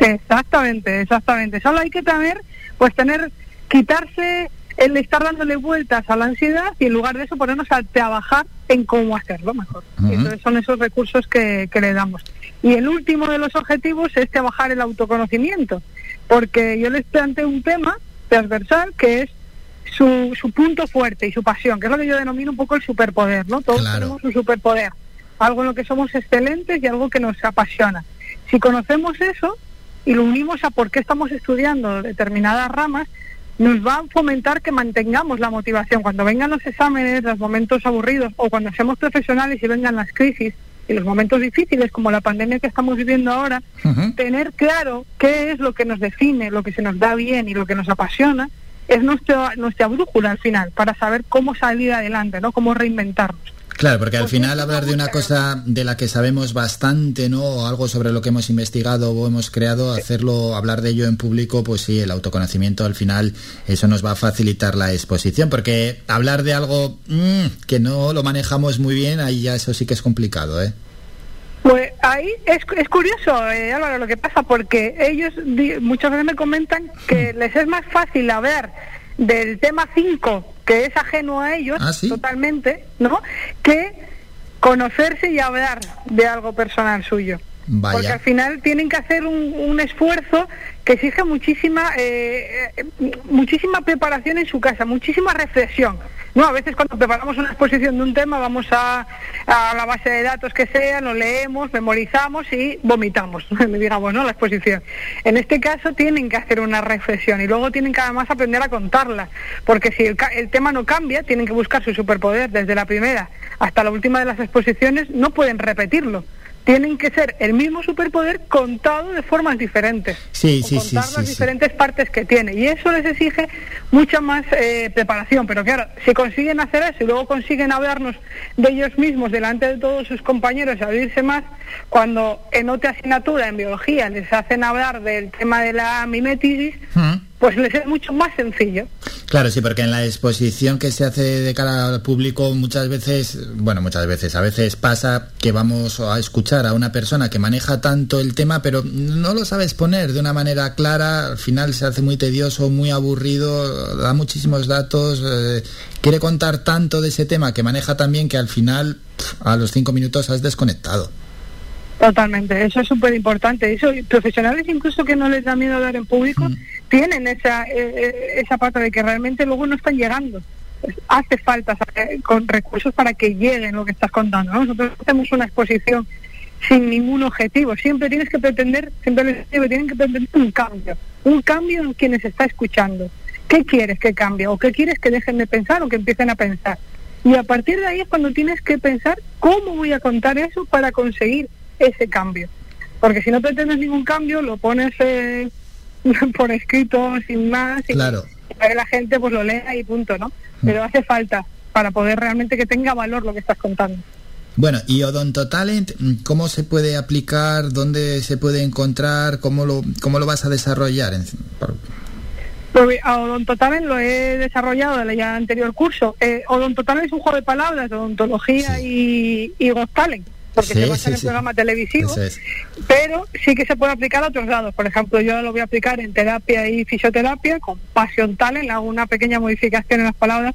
Exactamente, exactamente. Solo hay que tener, pues tener, quitarse el estar dándole vueltas a la ansiedad y en lugar de eso ponernos a trabajar en cómo hacerlo mejor. Uh -huh. Entonces son esos recursos que, que le damos. Y el último de los objetivos es trabajar el autoconocimiento, porque yo les planteo un tema transversal que es su, su punto fuerte y su pasión, que es lo que yo denomino un poco el superpoder, ¿no? Todos claro. tenemos un superpoder, algo en lo que somos excelentes y algo que nos apasiona. Si conocemos eso y lo unimos a por qué estamos estudiando determinadas ramas, nos va a fomentar que mantengamos la motivación. Cuando vengan los exámenes, los momentos aburridos o cuando seamos profesionales y vengan las crisis y los momentos difíciles como la pandemia que estamos viviendo ahora, uh -huh. tener claro qué es lo que nos define, lo que se nos da bien y lo que nos apasiona es nuestra, nuestra brújula al final, para saber cómo salir adelante, ¿no? Cómo reinventarnos. Claro, porque al final hablar de una cosa de la que sabemos bastante, ¿no? O algo sobre lo que hemos investigado o hemos creado, hacerlo, hablar de ello en público, pues sí, el autoconocimiento al final, eso nos va a facilitar la exposición, porque hablar de algo mmm, que no lo manejamos muy bien, ahí ya eso sí que es complicado, ¿eh? Pues ahí es, es curioso, eh, Álvaro, lo que pasa, porque ellos muchas veces me comentan que les es más fácil hablar del tema 5 que es ajeno a ellos ¿Ah, sí? totalmente, ¿no? Que conocerse y hablar de algo personal suyo. Porque al final tienen que hacer un, un esfuerzo que exige muchísima eh, eh, muchísima preparación en su casa, muchísima reflexión. No, a veces cuando preparamos una exposición de un tema vamos a, la base de datos que sea, lo leemos, memorizamos y vomitamos, digamos, ¿no? La exposición. En este caso tienen que hacer una reflexión y luego tienen que además aprender a contarla, porque si el, el tema no cambia, tienen que buscar su superpoder desde la primera hasta la última de las exposiciones, no pueden repetirlo. Tienen que ser el mismo superpoder contado de formas diferentes. Sí, sí, contar sí, las diferentes partes que tiene. Y eso les exige mucha más eh, preparación. Pero claro si consiguen hacer eso y luego consiguen hablarnos de ellos mismos delante de todos sus compañeros y abrirse más cuando en otra asignatura en biología les hacen hablar del tema de la mimetis pues les es mucho más sencillo Claro, sí, porque en la exposición que se hace de cara al público muchas veces, bueno, muchas veces, a veces pasa que vamos a escuchar a una persona que maneja tanto el tema, pero no lo sabe exponer de una manera clara, al final se hace muy tedioso, muy aburrido, da muchísimos datos, eh, quiere contar tanto de ese tema que maneja también que al final a los cinco minutos has desconectado. Totalmente, eso es súper importante. Eso, profesionales incluso que no les da miedo hablar en público, tienen esa, eh, eh, esa parte de que realmente luego no están llegando. Pues hace falta con recursos para que lleguen lo que estás contando. ¿no? Nosotros hacemos una exposición sin ningún objetivo. Siempre tienes que pretender, siempre tienen que pretender un cambio. Un cambio en quienes está escuchando. ¿Qué quieres que cambie? ¿O qué quieres que dejen de pensar o que empiecen a pensar? Y a partir de ahí es cuando tienes que pensar cómo voy a contar eso para conseguir ese cambio. Porque si no pretendes ningún cambio, lo pones eh, por escrito, sin más, y Claro. para que la gente pues lo lea y punto, ¿no? Pero hace falta para poder realmente que tenga valor lo que estás contando. Bueno, y Odonto Talent, ¿cómo se puede aplicar? ¿Dónde se puede encontrar? ¿Cómo lo, cómo lo vas a desarrollar? Pues a Odontotalent lo he desarrollado en el anterior curso. Eh, Odontotalent es un juego de palabras, odontología y, y Got Talent, porque Sí, se basa sí, en el sí. programa televisivo. Es. pero sí que se puede aplicar a otros lados. Por ejemplo, yo lo voy a aplicar en terapia y fisioterapia con Passion Talent, hago una pequeña modificación en las palabras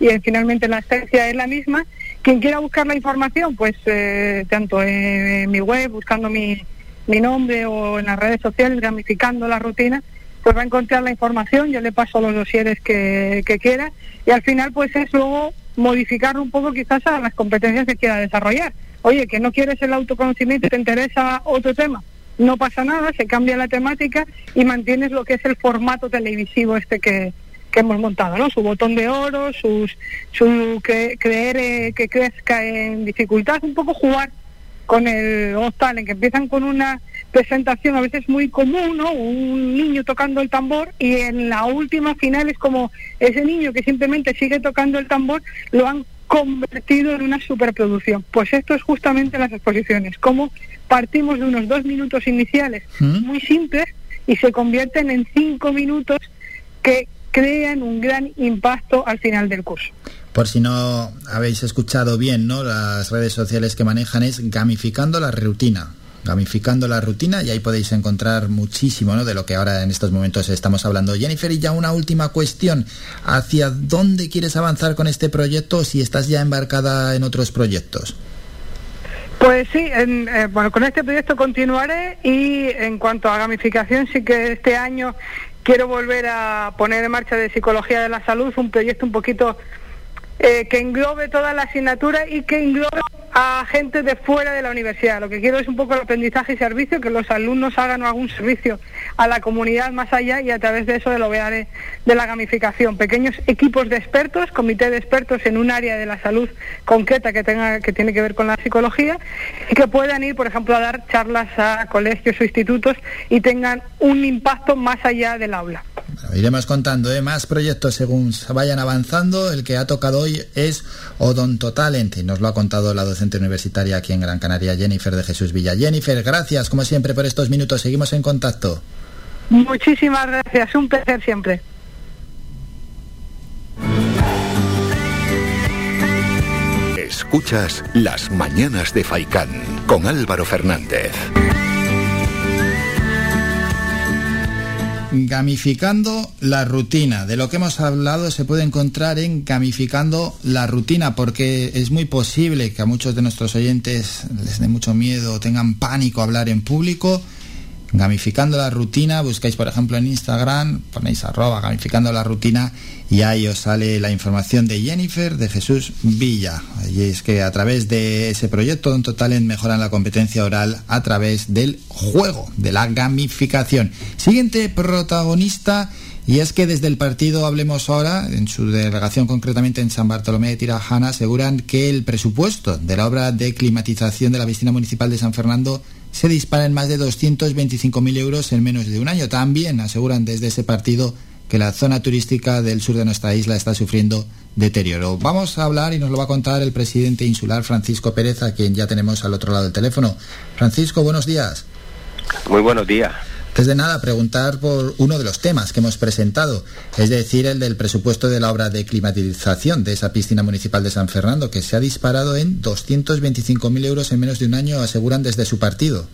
y eh, finalmente la esencia es la misma. Quien quiera buscar la información, pues eh, tanto en, mi web, buscando mi, mi nombre o en las redes sociales, gamificando la rutina, pues va a encontrar la información, yo le paso los dosieres que, que quiera y al final pues es luego modificarlo un poco quizás a las competencias que quiera desarrollar. Oye, que no quieres el autoconocimiento, te interesa otro tema, no pasa nada, se cambia la temática y mantienes lo que es el formato televisivo este que, que hemos montado, ¿no? Su botón de oro, sus, su cre- creer eh, que crezca en dificultad, un poco jugar con el Got Talent, que empiezan con una presentación a veces muy común, ¿no? Un niño tocando el tambor y en la última final es como ese niño que simplemente sigue tocando el tambor, lo han convertido en una superproducción. Pues esto es justamente las exposiciones, cómo partimos de unos dos minutos iniciales muy simples y se convierten en cinco minutos que crean un gran impacto al final del curso. Por si no habéis escuchado bien, ¿no? Las redes sociales que manejan es gamificando la rutina. Gamificando la rutina y ahí podéis encontrar muchísimo ¿no? de lo que ahora en estos momentos estamos hablando. Jennifer, y ya una última cuestión. ¿Hacia dónde quieres avanzar con este proyecto si estás ya embarcada en otros proyectos? Pues sí, en- eh, bueno, con este proyecto continuaré y en cuanto a gamificación sí que este año quiero volver a poner en marcha de Psicología de la Salud un proyecto un poquito eh, que englobe toda la asignatura y que englobe a gente de fuera de la universidad. Lo que quiero es un poco el aprendizaje y servicio, que los alumnos hagan algún servicio a la comunidad más allá y a través de eso de lo vea de, la gamificación. Pequeños equipos de expertos, comité de expertos en un área de la salud concreta que tenga que tiene que ver con la psicología y que puedan ir, por ejemplo, a dar charlas a colegios o institutos y tengan un impacto más allá del aula. Bueno, iremos contando ¿eh? más proyectos según se vayan avanzando. El que ha tocado hoy es Odonto Talent y nos lo ha contado la docente universitaria aquí en Gran Canaria, Jennifer de Jesús Villa. Jennifer, gracias como siempre por estos minutos. Seguimos en contacto. Muchísimas gracias, un placer siempre. Escuchas Las Mañanas de Faicán con Álvaro Fernández. Gamificando la rutina. De lo que hemos hablado se puede encontrar en Gamificando la rutina, porque es muy posible que a muchos de nuestros oyentes les dé mucho miedo tengan pánico a hablar en público. Gamificando la rutina, buscáis por ejemplo en Instagram, ponéis arroba gamificando la rutina y ahí os sale la información de Jennifer de Jesús Villa. Y es que a través de ese proyecto Don Talent mejoran la competencia oral a través del juego, de la gamificación. Siguiente protagonista. Y es que desde el partido Hablemos Ahora, en su delegación concretamente en San Bartolomé de Tirajana, aseguran que el presupuesto de la obra de climatización de la piscina municipal de San Fernando se dispara en más de 225.000 euros en menos de un año. También aseguran desde ese partido que la zona turística del sur de nuestra isla está sufriendo deterioro. Vamos a hablar y nos lo va a contar el presidente insular Francisco Pérez, a quien ya tenemos al otro lado del teléfono. Francisco, buenos días. Muy buenos días. Antes de nada, preguntar por uno de los temas que hemos presentado, es decir, el del presupuesto de la obra de climatización de esa piscina municipal de San Fernando, que se ha disparado en 225.000 euros en menos de un año, aseguran desde su partido.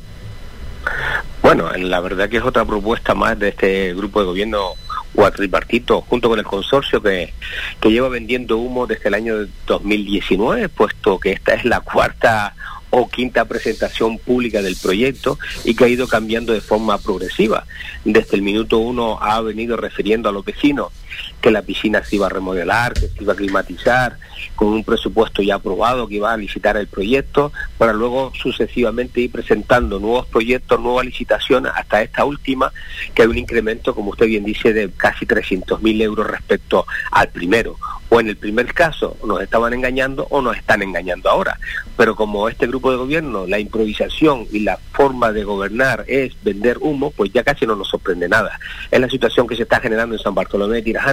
Bueno, la verdad que es otra propuesta más de este grupo de gobierno cuatripartito junto con el consorcio que, que lleva vendiendo humo desde el año 2019, puesto que esta es la cuarta o quinta presentación pública del proyecto y que ha ido cambiando de forma progresiva. Desde el minuto uno ha venido refiriendo a los vecinos que la piscina se iba a remodelar, que se iba a climatizar, con un presupuesto ya aprobado, que iba a licitar el proyecto, para luego sucesivamente ir presentando nuevos proyectos, nuevas licitaciones, hasta esta última, que hay un incremento, como usted bien dice, de casi 300.000 euros respecto al primero. O en el primer caso nos estaban engañando o nos están engañando ahora. Pero como este grupo de gobierno, la improvisación y la forma de gobernar es vender humo, pues ya casi no nos sorprende nada. Es la situación que se está generando en San Bartolomé de Tirajana,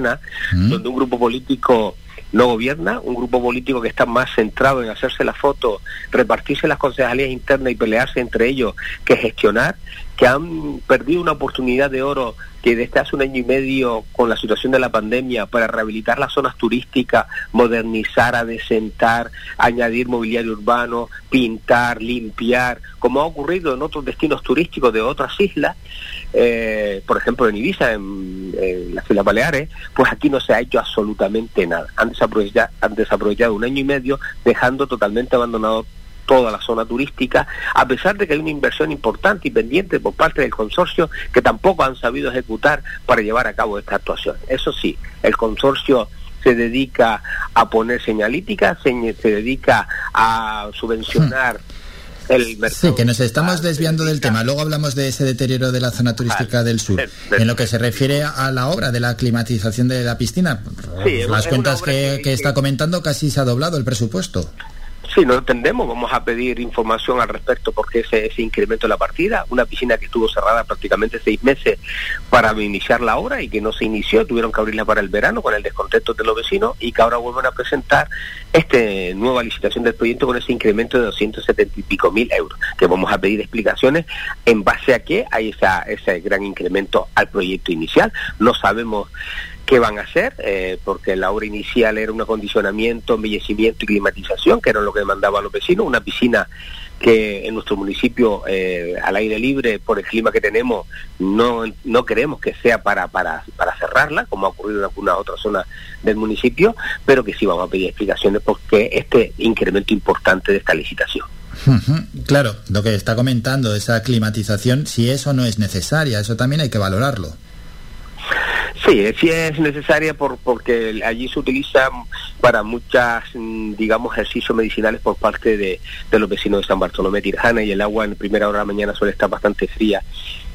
donde un grupo político no gobierna, un grupo político que está más centrado en hacerse la foto, repartirse las concejalías internas y pelearse entre ellos que gestionar, que han perdido una oportunidad de oro que desde hace un año y medio con la situación de la pandemia para rehabilitar las zonas turísticas, modernizar, adecentar, añadir mobiliario urbano, pintar, limpiar, como ha ocurrido en otros destinos turísticos de otras islas, eh, por ejemplo en Ibiza, en, en las Islas Baleares, pues aquí no se ha hecho absolutamente nada. Han desaprovechado, han desaprovechado un año y medio dejando totalmente abandonado toda la zona turística, a pesar de que hay una inversión importante y pendiente por parte del consorcio que tampoco han sabido ejecutar para llevar a cabo esta actuación. Eso sí, el consorcio se dedica a poner señalítica, se, se dedica a subvencionar el mercado. Sí, que nos estamos desviando del tema. Luego hablamos de ese deterioro de la zona turística del sur. En lo que se refiere a la obra de la climatización de la piscina, Sí, las cuentas que- que está comentando casi se ha doblado el presupuesto. Sí, no entendemos, vamos a pedir información al respecto porque ese, ese incremento de la partida, una piscina que estuvo cerrada prácticamente seis meses para iniciar la obra y que no se inició, tuvieron que abrirla para el verano con el descontento de los vecinos y que ahora vuelven a presentar este nueva licitación del proyecto con ese incremento de 270 y pico mil euros, que vamos a pedir explicaciones en base a qué hay esa, ese gran incremento al proyecto inicial. No sabemos qué van a hacer, eh, porque la obra inicial era un acondicionamiento, embellecimiento y climatización, que era lo que demandaban los vecinos, una piscina que en nuestro municipio eh, al aire libre por el clima que tenemos no, no queremos que sea para, para, para cerrarla como ha ocurrido en algunas otras zonas del municipio pero que sí vamos a pedir explicaciones porque este incremento importante de esta licitación Claro, lo que está comentando, esa climatización, si eso no es necesaria, eso también hay que valorarlo. Sí, sí es necesaria por, porque allí se utiliza para muchas, mm, digamos, ejercicios medicinales por parte de, de los vecinos de San Bartolomé Tirjana y el agua en primera hora de la mañana suele estar bastante fría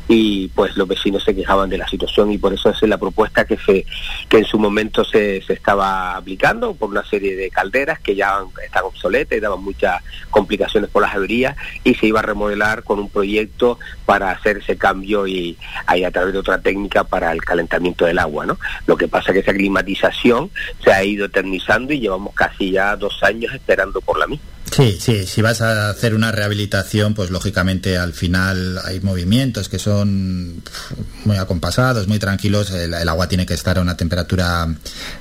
y pues los vecinos se quejaban de la situación y por eso es la propuesta que se que en su momento se, se estaba aplicando por una serie de calderas que ya están obsoletas y daban muchas complicaciones por las averías y se iba a remodelar con un proyecto para hacer ese cambio y ahí a través de otra técnica para el calentamiento del agua, ¿no? Lo que pasa es que esa climatización se ha ido eternizando y llevamos casi ya dos años esperando por la misma. Sí, sí, si vas a hacer una rehabilitación, pues lógicamente al final hay movimientos que son muy acompasados, muy tranquilos, el, el agua tiene que estar a una temperatura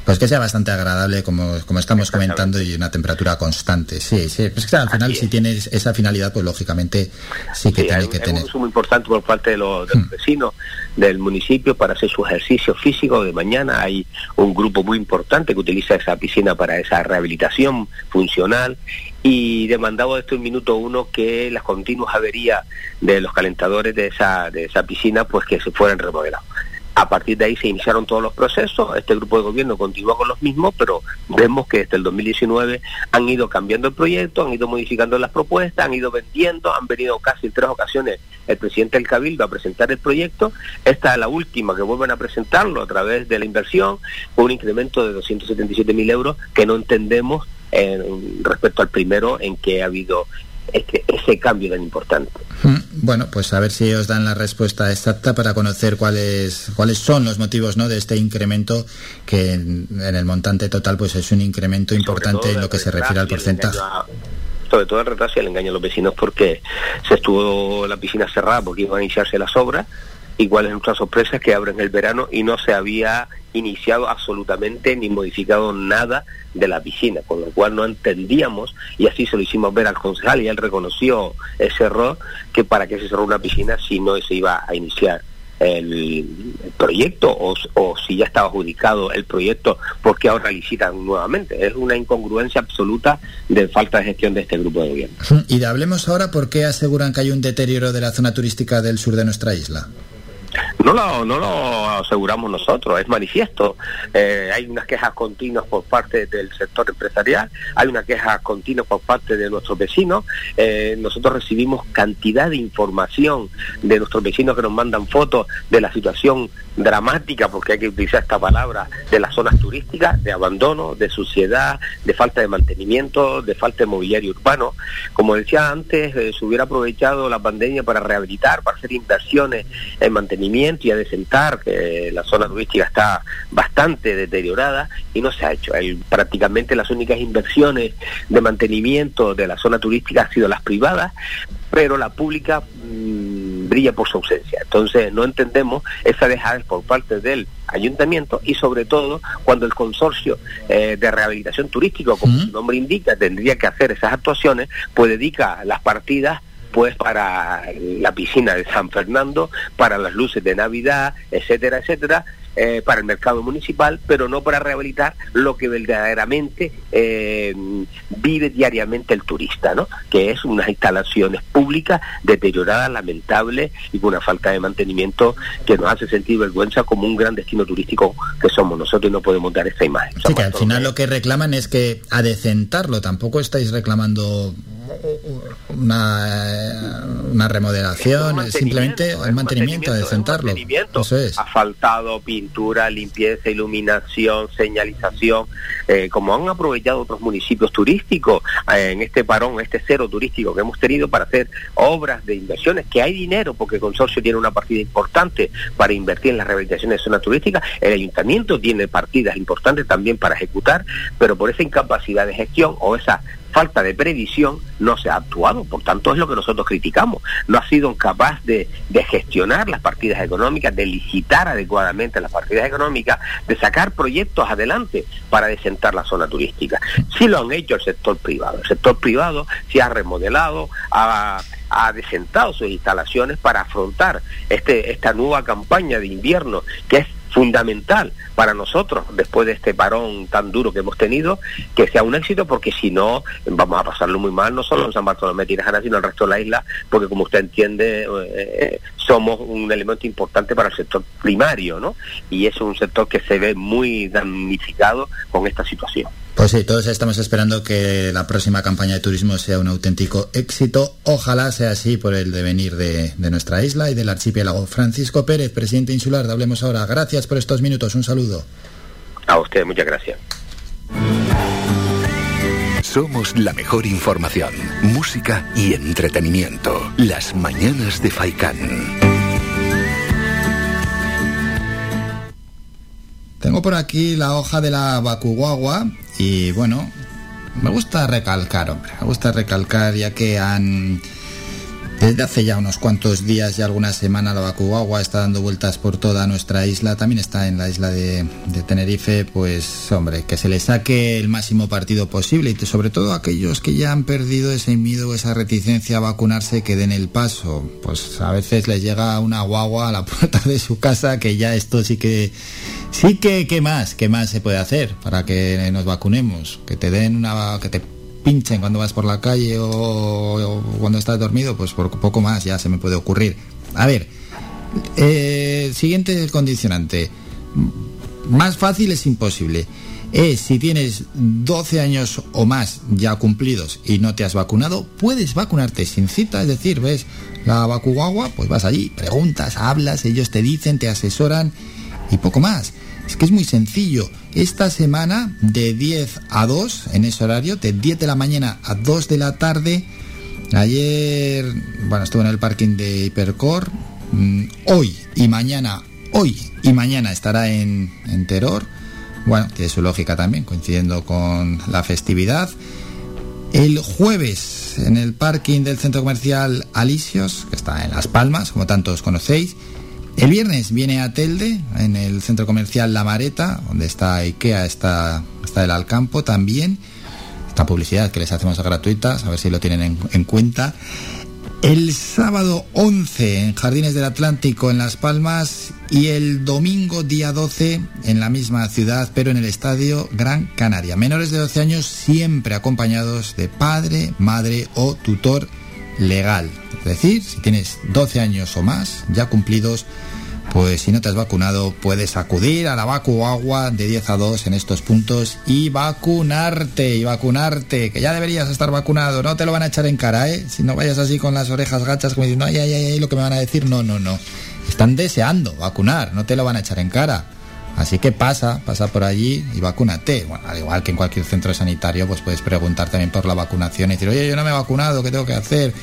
pues que sea bastante agradable como, como estamos comentando y una temperatura constante. Sí, sí, pues al final si tienes esa finalidad, pues lógicamente sí que Sí, tiene hay, que hay tener. un uso muy importante por parte de los, de los vecinos del municipio para hacer su ejercicio físico de mañana. Hay un grupo muy importante que utiliza esa piscina para esa rehabilitación funcional y demandaba desde el minuto uno que las continuas averías de los calentadores de esa, de esa piscina pues que se fueran remodelados. A partir de ahí se iniciaron todos los procesos, este grupo de gobierno continúa con los mismos, pero vemos que desde el 2019 han ido cambiando el proyecto, han ido modificando las propuestas, han ido vendiendo, han venido casi en tres ocasiones el presidente del Cabildo a presentar el proyecto. Esta es la última que vuelven a presentarlo a través de la inversión, con un incremento de 277 mil euros que no entendemos eh, respecto al primero en que ha habido este- ese cambio tan importante. Mm, Bueno, pues a ver si os dan la respuesta exacta para conocer cuáles cuáles son los motivos ¿no? de este incremento que en, en el montante total pues es un incremento importante en lo que se refiere al porcentaje. sobre todo el retraso y el engaño a los vecinos porque se estuvo la piscina cerrada porque iban a iniciarse las obras y cuál es nuestra sorpresa es que abren el verano y no se había iniciado absolutamente ni modificado nada de la piscina, con lo cual no entendíamos y así se lo hicimos ver al concejal y él reconoció ese error que para qué se cerró una piscina si no se iba a iniciar el, proyecto o, si ya estaba adjudicado el proyecto, porque ahora licitan nuevamente. Es una incongruencia absoluta de falta de gestión de este grupo de gobierno. Y hablemos ahora por qué aseguran que hay un deterioro de la zona turística del sur de nuestra isla. No lo, no lo aseguramos nosotros, es manifiesto. Eh, hay unas quejas continuas por parte del sector empresarial, hay unas quejas continuas por parte de nuestros vecinos. Eh, nosotros recibimos cantidad de información de nuestros vecinos que nos mandan fotos de la situación dramática, porque hay que utilizar esta palabra, de las zonas turísticas, de abandono, de suciedad, de falta de mantenimiento, de falta de mobiliario urbano. Como decía antes, eh, se hubiera aprovechado la pandemia para rehabilitar, para hacer inversiones en mantenimiento y adecentar, que la zona turística está bastante deteriorada y no se ha hecho. Prácticamente las únicas inversiones de mantenimiento de la zona turística han sido las privadas, pero la pública mm, brilla por su ausencia. Entonces no entendemos esa dejadez por parte del ayuntamiento y sobre todo cuando el consorcio eh, de rehabilitación turística, como su nombre indica, tendría que hacer esas actuaciones, pues dedica las partidas pues para la piscina de San Fernando, para las luces de Navidad, etcétera, etcétera, eh, para el mercado municipal, pero no para rehabilitar lo que verdaderamente eh, vive diariamente el turista, ¿no? Que es unas instalaciones públicas deterioradas, lamentables y con una falta de mantenimiento que nos hace sentir vergüenza como un gran destino turístico que somos nosotros y no podemos dar esta imagen. Sí, que al final lo que reclaman es que adecentarlo, tampoco estáis reclamando una, una remodelación, simplemente el mantenimiento, adecentarlo. mantenimiento. Eso es. asfaltado, pintura, limpieza, iluminación, señalización, eh, como han aprovechado otros municipios turísticos eh, en este parón, este cero turístico que hemos tenido para hacer obras de inversiones, que hay dinero porque el consorcio tiene una partida importante para invertir en las rehabilitaciones de zonas turísticas, el ayuntamiento tiene partidas importantes también para ejecutar, pero por esa incapacidad de gestión o esa falta de previsión no se ha actuado. Por tanto, es lo que nosotros criticamos. No ha sido capaz de, gestionar las partidas económicas, de licitar adecuadamente las partidas económicas, de sacar proyectos adelante para desentar la zona turística. Sí lo han hecho el sector privado. El sector privado se ha remodelado, ha, ha desentado sus instalaciones para afrontar este, esta nueva campaña de invierno que es fundamental para nosotros después de este parón tan duro que hemos tenido que sea un éxito porque si no vamos a pasarlo muy mal no solo en San Bartolomé Tirajana sino el resto de la isla porque como usted entiende eh, somos un elemento importante para el sector primario ¿no? y es un sector que se ve muy damnificado con esta situación Pues sí, todos estamos esperando que la próxima campaña de turismo sea un auténtico éxito. Ojalá sea así por el devenir de, de nuestra isla y del archipiélago. Francisco Pérez, presidente insular de Hablemos Ahora, gracias por estos minutos. Un saludo. a usted muchas gracias Somos la mejor información, música y entretenimiento. Las mañanas de Faikán. Tengo por aquí la hoja de la Bakuguagua y bueno, me gusta recalcar, hombre, me gusta recalcar ya que han desde hace ya unos cuantos días y algunas semanas la Bakugawa está dando vueltas por toda nuestra isla, también está en la isla de, de, Tenerife, pues hombre, que se le saque el máximo partido posible y sobre todo aquellos que ya han perdido ese miedo, esa reticencia a vacunarse, que den el paso. Pues a veces les llega una guagua a la puerta de su casa que ya esto sí que... Sí que, ¿qué más? ¿Qué más se puede hacer para que nos vacunemos? Que te den una... que te pinchen cuando vas por la calle o, cuando estás dormido, pues por poco más ya se me puede ocurrir. A ver, eh, siguiente condicionante. Más fácil es imposible. Es si tienes 12 años o más ya cumplidos y no te has vacunado, puedes vacunarte sin cita, es decir, ves la vacuagua, pues vas allí, preguntas, hablas, ellos te dicen, te asesoran y poco más. Es que es muy sencillo. Esta semana de 10 a 2, en ese horario, de 10 de la mañana a 2 de la tarde. Ayer, bueno, estuve en el parking de Hipercor. Hoy y mañana, hoy y mañana estará en, en Teror. Bueno, tiene su lógica también, coincidiendo con la festividad. El jueves en el parking del centro comercial Alisios, que está en Las Palmas, como tantos conocéis. El viernes viene a Telde, en el centro comercial La Mareta, donde está IKEA, está, está el Alcampo también. Esta publicidad que les hacemos gratuitas, a ver si lo tienen en, en cuenta. El sábado 11 en Jardines del Atlántico en Las Palmas y el domingo día 12 en la misma ciudad, pero en el estadio Gran Canaria. Menores de 12 años siempre acompañados de padre, madre o tutor legal. Es decir, si tienes 12 años o más ya cumplidos, pues si no te has vacunado puedes acudir a la Vacu Agua de 10 a 2 en estos puntos y vacunarte, y vacunarte, que ya deberías estar vacunado, no te lo van a echar en cara, ¿eh? Si no vayas así con las orejas gachas como diciendo, ay, ay, ay, lo que me van a decir, no, no, no. Están deseando vacunar, no te lo van a echar en cara. Así que pasa, pasa por allí y vacúnate. Bueno, al igual que en cualquier centro sanitario, pues puedes preguntar también por la vacunación y decir, oye, yo no me he vacunado, ¿qué tengo que hacer?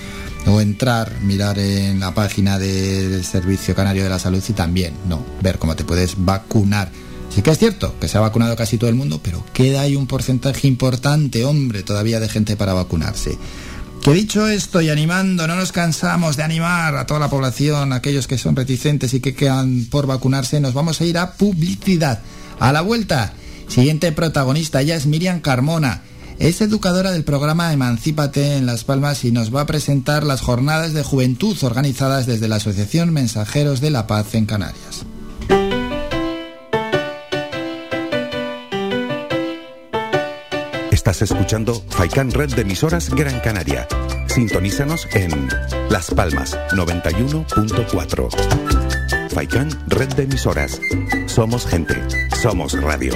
O entrar, mirar en la página del Servicio Canario de la Salud y también, no, ver cómo te puedes vacunar. Sí que es cierto que se ha vacunado casi todo el mundo, pero queda ahí un porcentaje importante, hombre, todavía de gente para vacunarse. Que dicho esto y animando, no nos cansamos de animar a toda la población, aquellos que son reticentes y que quedan por vacunarse, nos vamos a ir a publicidad. A la vuelta, siguiente protagonista, ella es Miriam Carmona. Es educadora del programa Emancípate en Las Palmas y nos va a presentar las jornadas de juventud organizadas desde la Asociación Mensajeros de la Paz en Canarias. Escuchando Faikan Red de emisoras Gran Canaria. Sintonízanos en Las Palmas 91.4. Faikan Red de emisoras. Somos gente. Somos radio.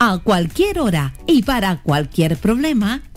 A cualquier hora y para cualquier problema,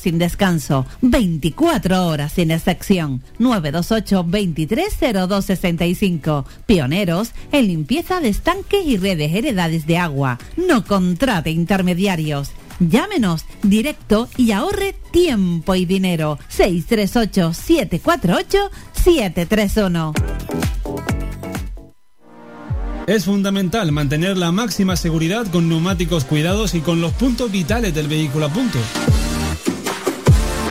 sin descanso. 24 horas sin excepción. 928-230265. Pioneros en limpieza de estanques y redes heredades de agua. No contrate intermediarios. Llámenos directo y ahorre tiempo y dinero. 638-748-731. Es fundamental mantener la máxima seguridad con neumáticos cuidados y con los puntos vitales del vehículo a punto.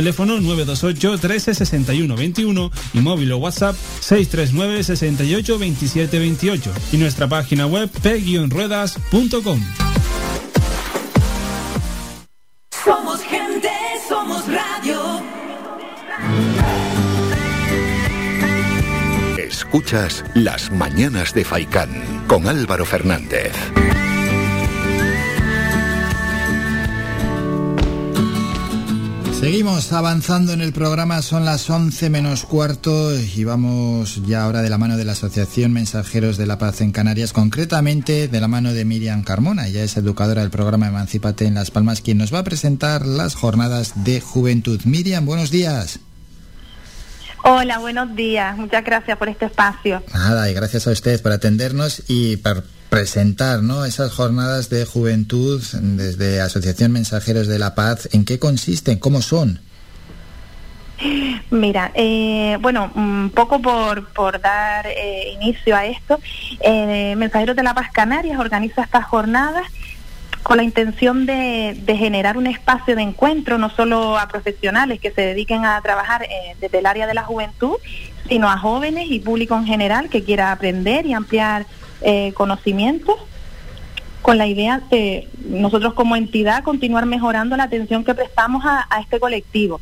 Teléfono 928 13 61 21 y móvil o WhatsApp 639 68 27 28 y nuestra página web p-ruedas.com. Somos gente, somos radio. Escuchas Las Mañanas de Faicán con Álvaro Fernández. Seguimos avanzando en el programa, son las 11 menos cuarto y vamos ya ahora de la mano de la Asociación Mensajeros de la Paz en Canarias, concretamente de la mano de Miriam Carmona, ella es educadora del programa Emancípate en Las Palmas, quien nos va a presentar las jornadas de juventud. Miriam, buenos días. Hola, buenos días. Muchas gracias por este espacio. Nada, y gracias a ustedes por atendernos y por presentar ¿no? esas jornadas de juventud desde Asociación Mensajeros de la Paz. ¿En qué consisten? ¿Cómo son? Mira, eh, bueno, un poco por, por dar eh, inicio a esto, eh, Mensajeros de la Paz Canarias organiza estas jornadas con la intención de, de generar un espacio de encuentro no solo a profesionales que se dediquen a trabajar eh, desde el área de la juventud, sino a jóvenes y público en general que quiera aprender y ampliar eh, conocimientos con la idea de nosotros como entidad continuar mejorando la atención que prestamos a, este colectivo.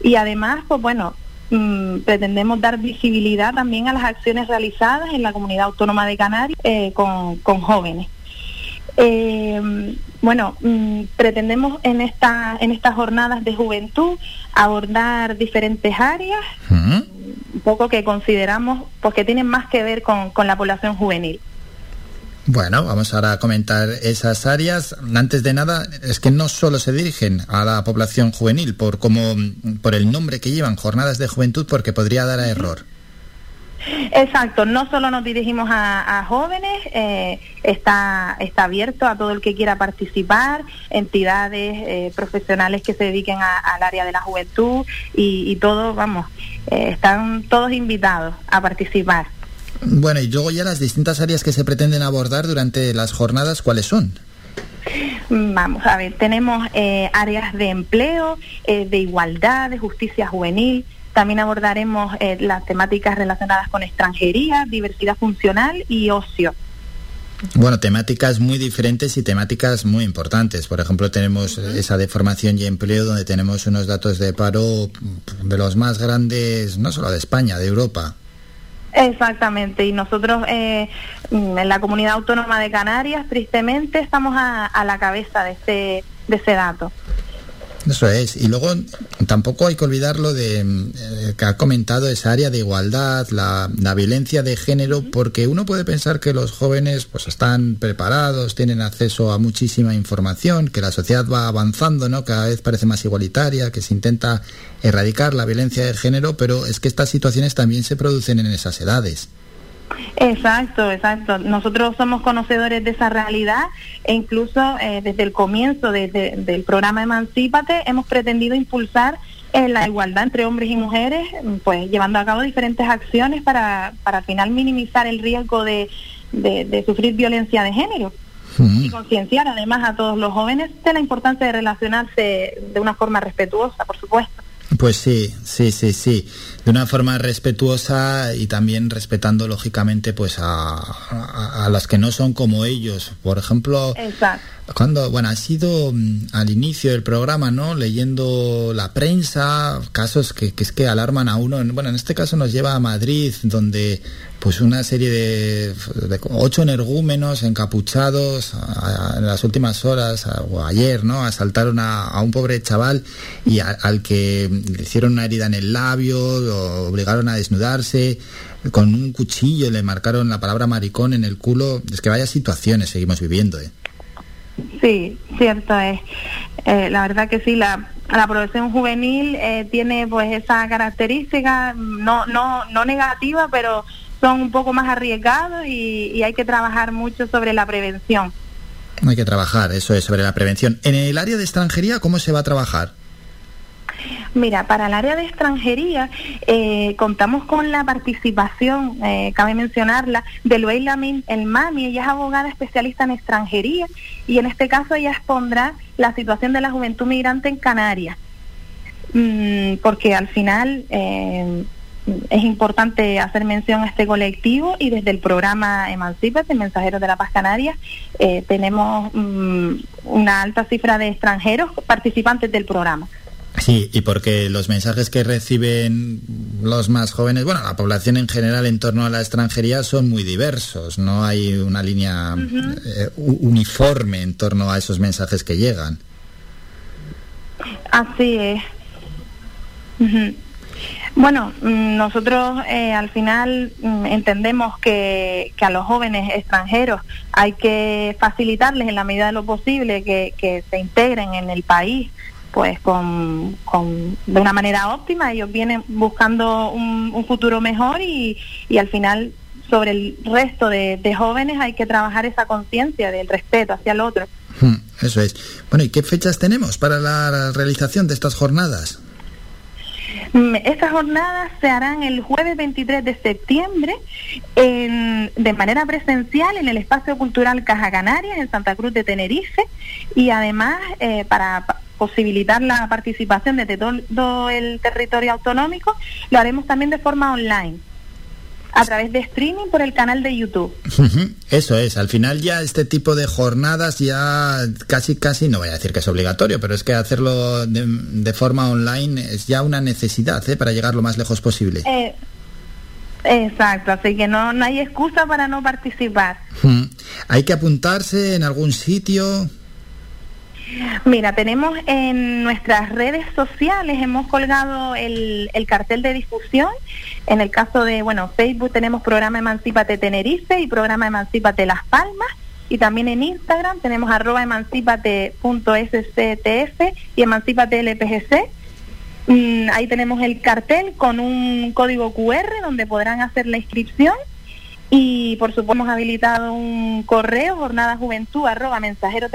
Y además, pues bueno, mm, pretendemos dar visibilidad también a las acciones realizadas en la comunidad autónoma de Canarias eh, con jóvenes. Eh, bueno, mm, pretendemos en esta en estas jornadas de juventud abordar diferentes áreas, un poco que consideramos pues que tienen más que ver con, con la población juvenil. Bueno, vamos ahora a comentar esas áreas. Antes de nada, es que no solo se dirigen a la población juvenil por como por el nombre que llevan, jornadas de juventud, porque podría dar a error. Exacto, no solo nos dirigimos a, a jóvenes, eh, está, está abierto a todo el que quiera participar, entidades eh, profesionales que se dediquen a- al área de la juventud y, y todo, vamos, eh, están todos invitados a participar. Bueno, y luego ya las distintas áreas que se pretenden abordar durante las jornadas, ¿cuáles son? Vamos a ver, tenemos eh, áreas de empleo, eh, de igualdad, de justicia juvenil. También abordaremos eh, las temáticas relacionadas con extranjería, diversidad funcional y ocio. Bueno, temáticas muy diferentes y temáticas muy importantes. Por ejemplo, tenemos esa de formación y empleo, donde tenemos unos datos de paro de los más grandes, no solo de España, de Europa. Exactamente, y nosotros eh, mm, en la comunidad autónoma de Canarias, tristemente, estamos a, a la cabeza de ese, de ese dato. Eso es. Y luego tampoco hay que olvidar lo de eh, que ha comentado esa área de igualdad, la, la violencia de género, porque uno puede pensar que los jóvenes pues están preparados, tienen acceso a muchísima información, que la sociedad va avanzando, ¿no? Cada vez parece más igualitaria, que se intenta erradicar la violencia de género, pero es que estas situaciones también se producen en esas edades. Exacto, exacto. Nosotros somos conocedores de esa realidad e incluso eh, desde el comienzo desde- del programa Emancípate hemos pretendido impulsar eh, la igualdad entre hombres y mujeres, pues llevando a cabo diferentes acciones para, para al final minimizar el riesgo de, de- de sufrir violencia de género y concienciar además a todos los jóvenes de la importancia de relacionarse de una forma respetuosa, por supuesto. Pues sí, sí, sí, sí. De una forma respetuosa y también respetando lógicamente pues a, a, a las que no son como ellos. Por ejemplo, Exacto. cuando, bueno, ha sido mm, al inicio del programa, ¿no? Leyendo la prensa, casos que, que es que alarman a uno. Bueno, en este caso nos lleva a Madrid, donde pues una serie de, de ocho energúmenos encapuchados en las últimas horas o ayer, ¿no? Asaltaron a, un pobre chaval y al que le hicieron una herida en el labio, lo obligaron a desnudarse, con un cuchillo le marcaron la palabra maricón en el culo. Es que vaya situaciones seguimos viviendo, ¿eh? Sí, cierto es. Eh, la verdad que sí, la, la profesión juvenil eh, tiene pues esa característica, no, no, no negativa, pero son un poco más arriesgados y, y hay que trabajar mucho sobre la prevención. Hay que trabajar, eso es, sobre la prevención. En el área de extranjería, ¿cómo se va a trabajar? Mira, para el área de extranjería eh, contamos con la participación, eh, cabe mencionarla, de Luela Min El Mami, ella es abogada especialista en extranjería y en este caso ella expondrá la situación de la juventud migrante en Canarias. mm, porque al final eh, es importante hacer mención a este colectivo y desde el programa Emancipate, Mensajeros de la Paz Canarias, eh, tenemos mm, una alta cifra de extranjeros participantes del programa. Sí, y porque los mensajes que reciben los más jóvenes, bueno, la población en general en torno a la extranjería son muy diversos, no hay una línea eh, uniforme en torno a esos mensajes que llegan. Así es. Bueno, mm, nosotros eh, al final mm, entendemos que, a los jóvenes extranjeros hay que facilitarles en la medida de lo posible que, se integren en el país pues con, de una manera óptima. Ellos vienen buscando un, un futuro mejor y, y al final sobre el resto de, de jóvenes hay que trabajar esa conciencia del respeto hacia el otro. Hmm, Eso es. Bueno, ¿y qué fechas tenemos para la realización de estas jornadas? Mm, Estas jornadas se harán el jueves 23 de septiembre en- de manera presencial en el Espacio Cultural Caja Canarias en Santa Cruz de Tenerife y además eh, para pa- posibilitar la participación desde todo el territorio autonómico lo haremos también de forma online a través de streaming por el canal de YouTube. Eso es, al final ya este tipo de jornadas ya casi casi, no voy a decir que es obligatorio, pero es que hacerlo de, de forma online es ya una necesidad ¿eh? para llegar lo más lejos posible. Eh, exacto, así que no, no hay excusa para no participar. Hay que apuntarse en algún sitio. Mira, tenemos en nuestras redes sociales, hemos colgado el, el cartel de difusión. En el caso de, bueno, Facebook tenemos programa Emancípate Tenerife y programa Emancípate Las Palmas. Y también en Instagram tenemos arroba emancipate.sctf y emancipate LPGC. Mm, ahí tenemos el cartel con un código QR donde podrán hacer la inscripción. Y por supuesto hemos habilitado un correo, jornadajuventud, arroba mensajeros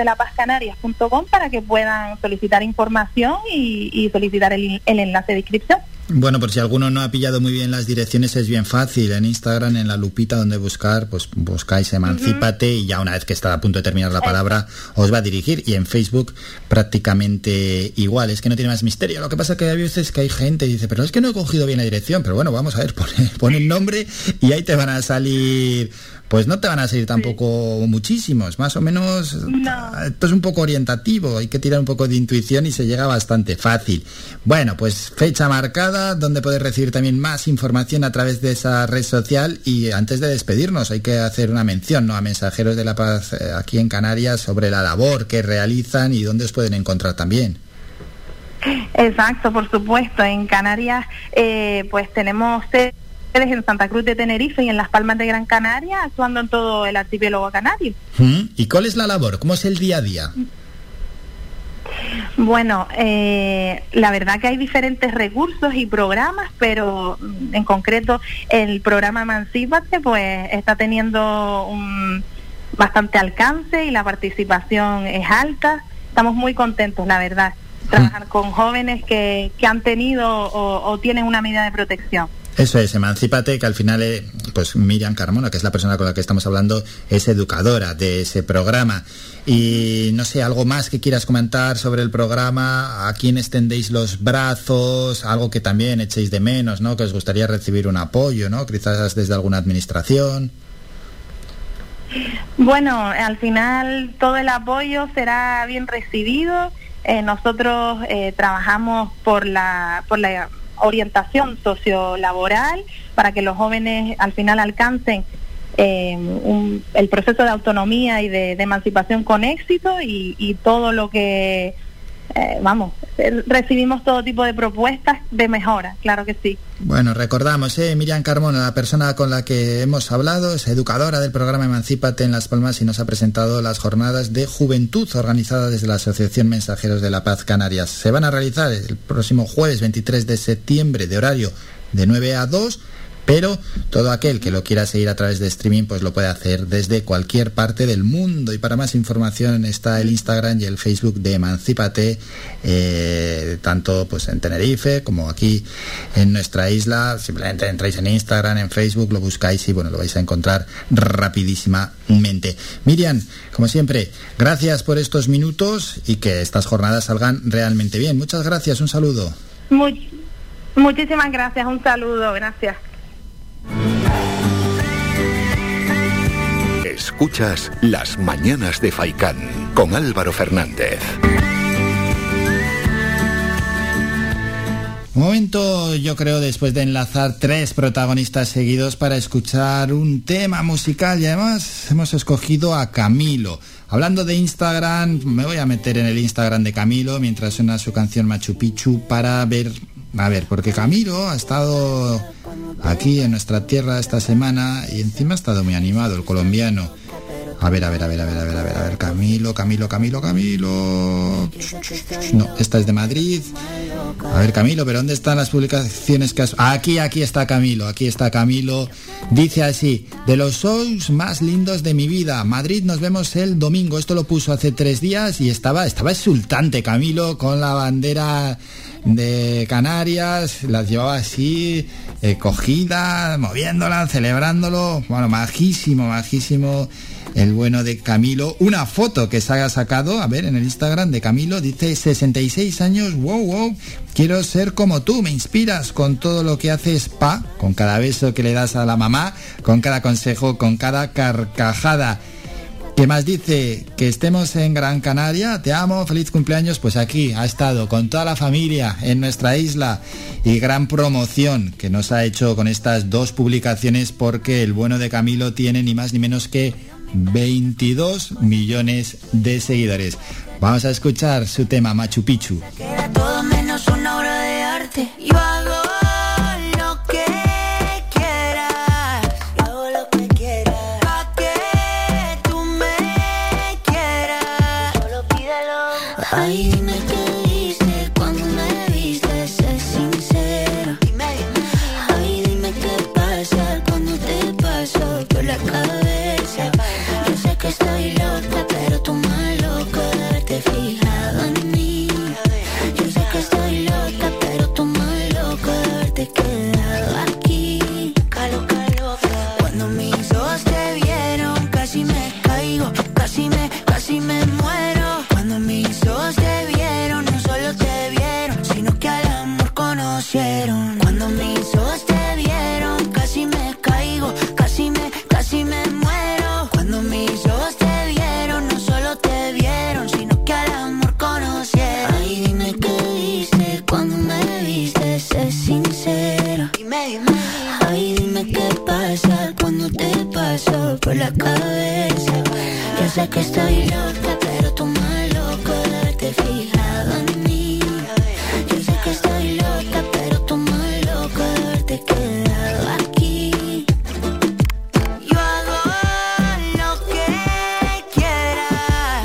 para que puedan solicitar información y, y solicitar el, el enlace de inscripción. Bueno, por si alguno no ha pillado muy bien las direcciones, es bien fácil. En Instagram, en la lupita donde buscar, pues buscáis Emancípate y ya una vez que está a punto de terminar la palabra, os va a dirigir. Y en Facebook prácticamente igual. Es que no tiene más misterio. Lo que pasa que hay veces que hay gente que dice, pero es que no he cogido bien la dirección. Pero bueno, vamos a ver, pon, pon el nombre y ahí te van a salir... Pues no te van a salir tampoco muchísimos, más o menos. Esto es un poco orientativo, hay que tirar un poco de intuición y se llega bastante fácil. Bueno, pues fecha marcada, donde puedes recibir también más información a través de esa red social. Y antes de despedirnos, hay que hacer una mención ¿no? a Mensajeros de la Paz eh, aquí en Canarias sobre la labor que realizan y dónde os pueden encontrar también. Exacto, por supuesto. En Canarias, eh, pues tenemos en Santa Cruz de Tenerife y en Las Palmas de Gran Canaria, actuando en todo el archipiélago canario. ¿Mm? ¿Y cuál es la labor? ¿Cómo es el día a día? Bueno, eh, la verdad que hay diferentes recursos y programas, pero mm, en concreto el programa Emancípate pues está teniendo un bastante alcance y la participación es alta. Estamos muy contentos, la verdad, trabajar con jóvenes que, que han tenido o, o tienen una medida de protección. Eso es, Emancípate, que al final, eh, pues Miriam Carmona, que es la persona con la que estamos hablando, es educadora de ese programa. Y no sé, algo más que quieras comentar sobre el programa, a quién extendéis los brazos, algo que también echéis de menos, ¿no? Que os gustaría recibir un apoyo, ¿no? Quizás desde alguna administración. Bueno, al final todo el apoyo será bien recibido. Eh, nosotros eh, trabajamos por la, por la orientación sociolaboral para que los jóvenes al final alcancen eh, un- el proceso de autonomía y de, emancipación con éxito y, y todo lo que, eh, vamos, eh, recibimos todo tipo de propuestas de mejora, claro que sí. Bueno, recordamos, ¿eh? Miriam Carmona, la persona con la que hemos hablado, es educadora del programa Emancípate en Las Palmas y nos ha presentado las jornadas de juventud organizadas desde la Asociación Mensajeros de la Paz Canarias. Se van a realizar el próximo jueves 23 de septiembre de horario de 9 a 2. Pero todo aquel que lo quiera seguir a través de streaming, pues lo puede hacer desde cualquier parte del mundo. Y para más información está el Instagram y el Facebook de Emancípate, eh, tanto pues en Tenerife como aquí en nuestra isla. Simplemente entráis en Instagram, en Facebook, lo buscáis y bueno, lo vais a encontrar rapidísimamente. Miriam, como siempre, gracias por estos minutos y que estas jornadas salgan realmente bien. Muchas gracias, un saludo. Much- muchísimas gracias, un saludo, gracias. Escuchas Las Mañanas de Faicán con Álvaro Fernández. Momento, yo creo, después de enlazar tres protagonistas seguidos para escuchar un tema musical y además hemos escogido a Camilo. Hablando de Instagram, me voy a meter en el Instagram de Camilo mientras suena su canción Machu Picchu para ver, a ver, porque Camilo ha estado aquí en nuestra tierra esta semana y encima ha estado muy animado, el colombiano. A ver, a ver, a ver, a ver, a ver, a ver, a ver, Camilo, Camilo, Camilo, Camilo. No, esta es de Madrid. A ver, Camilo, pero ¿dónde están las publicaciones que has... Aquí, aquí está Camilo, aquí está Camilo. Dice así, de los shows más lindos de mi vida, Madrid nos vemos el domingo. Esto lo puso hace tres días y estaba, estaba exultante Camilo con la bandera de Canarias, las llevaba así, eh, cogida, moviéndola, celebrándolo. Bueno, majísimo, majísimo el bueno de Camilo. Una foto que se haya sacado, a ver, en el Instagram de Camilo, dice 66 años, wow, wow, quiero ser como tú, me inspiras con todo lo que haces, pa, con cada beso que le das a la mamá, con cada consejo, con cada carcajada. ¿Qué más dice? Que estemos en Gran Canaria, te amo, feliz cumpleaños, pues aquí ha estado con toda la familia en nuestra isla y gran promoción que nos ha hecho con estas dos publicaciones porque el bueno de Camilo tiene ni más ni menos que 22 millones de seguidores. Vamos a escuchar su tema Machu Picchu. Todo menos una de arte. La cabeza. Yo sé que estoy loca, pero tú más loca de haberte fijado en mí. Yo sé que estoy loca, pero tú más loca de haberte quedado aquí. Yo hago lo que quieras.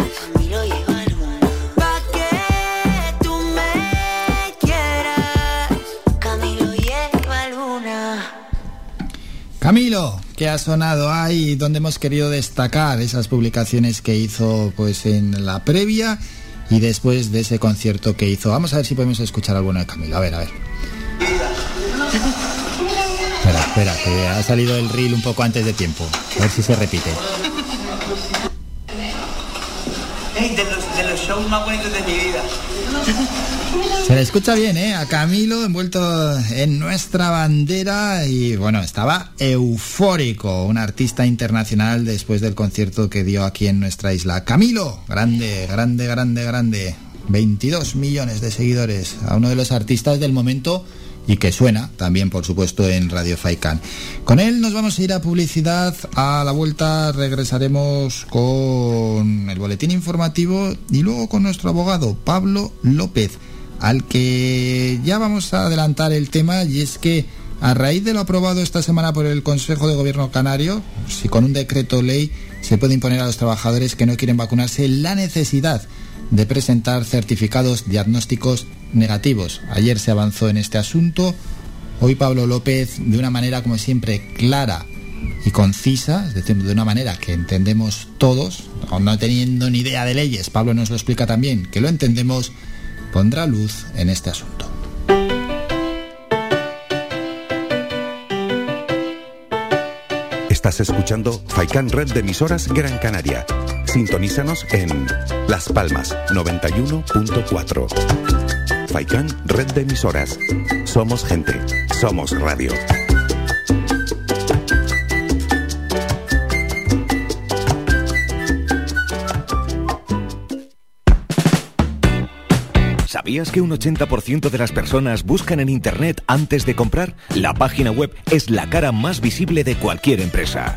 Pa' que tú me quieras. Camilo lleva luna. Camilo, que ha sonado ahí donde hemos querido destacar esas publicaciones que hizo pues en la previa y después de ese concierto que hizo. Vamos a ver si podemos escuchar alguno de Camilo. A ver, a ver. Espera, espera, que ha salido el reel un poco antes de tiempo. A ver si se repite. Ey, de los, de los shows más bonitos de mi vida. Se le escucha bien, ¿eh? A Camilo envuelto en nuestra bandera y bueno, estaba eufórico, un artista internacional después del concierto que dio aquí en nuestra isla. Camilo, grande, grande, grande, grande. 22 millones de seguidores a uno de los artistas del momento y que suena también, por supuesto, en Radio Faikan. Con él nos vamos a ir a publicidad. A la vuelta regresaremos con el boletín informativo y luego con nuestro abogado, Pablo López, al que ya vamos a adelantar el tema y es que a raíz de lo aprobado esta semana por el Consejo de Gobierno Canario, si con un decreto ley se puede imponer a los trabajadores que no quieren vacunarse la necesidad de presentar certificados diagnósticos negativos. Ayer se avanzó en este asunto. Hoy Pablo López, de una manera como siempre clara y concisa, es decir, de una manera que entendemos todos, no teniendo ni idea de leyes, Pablo nos lo explica también, que lo entendemos, pondrá luz en este asunto. Estás escuchando Faikan Red de emisoras Gran Canaria. Sintonízanos en Las Palmas 91.4. Faikán, red de emisoras. Somos gente. Somos radio. ¿Sabías que un 80% de las personas buscan en Internet antes de comprar? La página web es la cara más visible de cualquier empresa.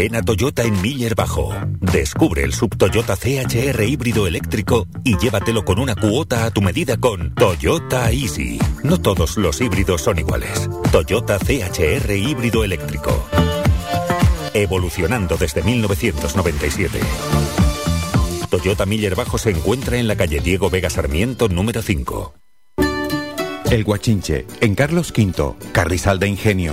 Ven a Toyota en Miller Bajo. Descubre el sub Toyota CHR híbrido eléctrico y llévatelo con una cuota a tu medida con Toyota Easy. No todos los híbridos son iguales. Toyota CHR híbrido eléctrico. Evolucionando desde 1997. Toyota Miller Bajo se encuentra en la calle Diego Vega Sarmiento número 5. El Guachinche, en Carlos V, Carrizal de Ingenio.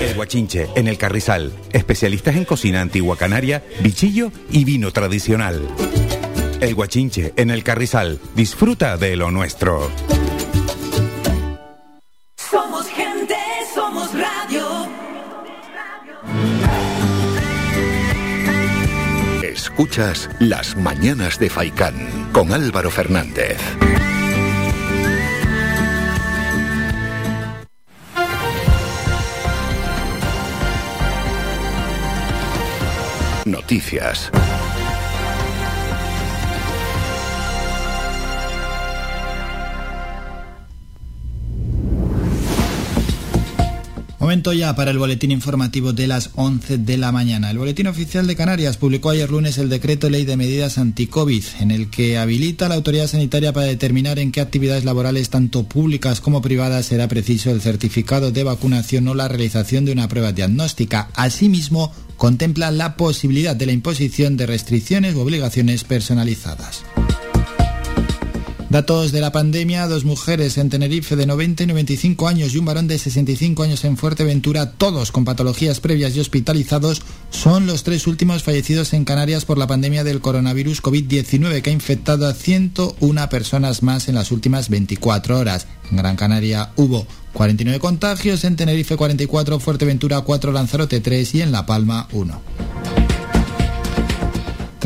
El Guachinche, en el Carrizal. Especialistas en cocina antigua canaria, bichillo y vino tradicional. El Guachinche, en el Carrizal. Disfruta de lo nuestro. Somos gente, somos radio. Escuchas Las Mañanas de Faicán con Álvaro Fernández. Noticias. Momento ya para el boletín informativo de las 11 de la mañana. El Boletín Oficial de Canarias publicó ayer lunes el decreto ley de medidas anti-COVID, en el que habilita a la autoridad sanitaria para determinar en qué actividades laborales, tanto públicas como privadas, será preciso el certificado de vacunación o la realización de una prueba diagnóstica. Asimismo, contempla la posibilidad de la imposición de restricciones u obligaciones personalizadas. Datos de la pandemia, dos mujeres en Tenerife de 90 y 95 años y un varón de 65 años en Fuerteventura, todos con patologías previas y hospitalizados, son los tres últimos fallecidos en Canarias por la pandemia del coronavirus COVID-19 que ha infectado a 101 personas más en las últimas 24 horas. En Gran Canaria hubo 49 contagios, en Tenerife 44, Fuerteventura 4, Lanzarote 3 y en La Palma 1.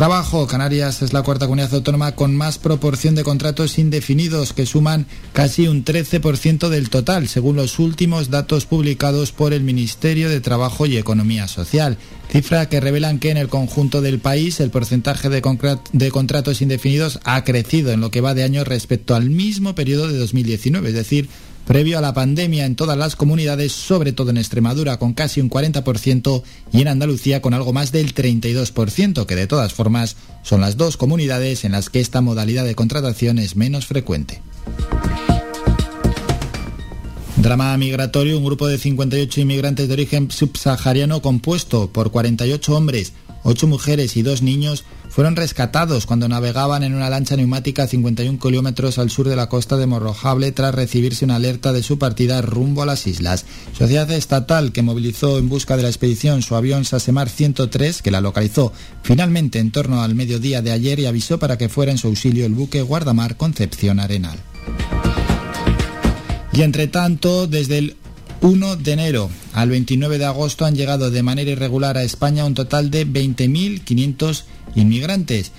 Trabajo. Canarias es la cuarta comunidad autónoma con más proporción de contratos indefinidos que suman casi un 13% del total, según los últimos datos publicados por el Ministerio de Trabajo y Economía Social. Cifra que revelan que en el conjunto del país el porcentaje de, de contratos indefinidos ha crecido en lo que va de año respecto al mismo periodo de 2019, es decir, previo a la pandemia en todas las comunidades, sobre todo en Extremadura con casi un 40% y en Andalucía con algo más del 32%, que de todas formas son las dos comunidades en las que esta modalidad de contratación es menos frecuente. Drama migratorio, un grupo de 58 inmigrantes de origen subsahariano compuesto por 48 hombres, 8 mujeres y 2 niños fueron rescatados cuando navegaban en una lancha neumática a 51 kilómetros al sur de la costa de Morrojable tras recibirse una alerta de su partida rumbo a las islas. Sociedad estatal que movilizó en busca de la expedición su avión Sasemar 103 que la localizó finalmente en torno al mediodía de ayer y avisó para que fuera en su auxilio el buque guardamar Concepción Arenal. Y entre tanto, desde el 1 de enero al 29 de agosto han llegado de manera irregular a España un total de 20.500 inmigrantes.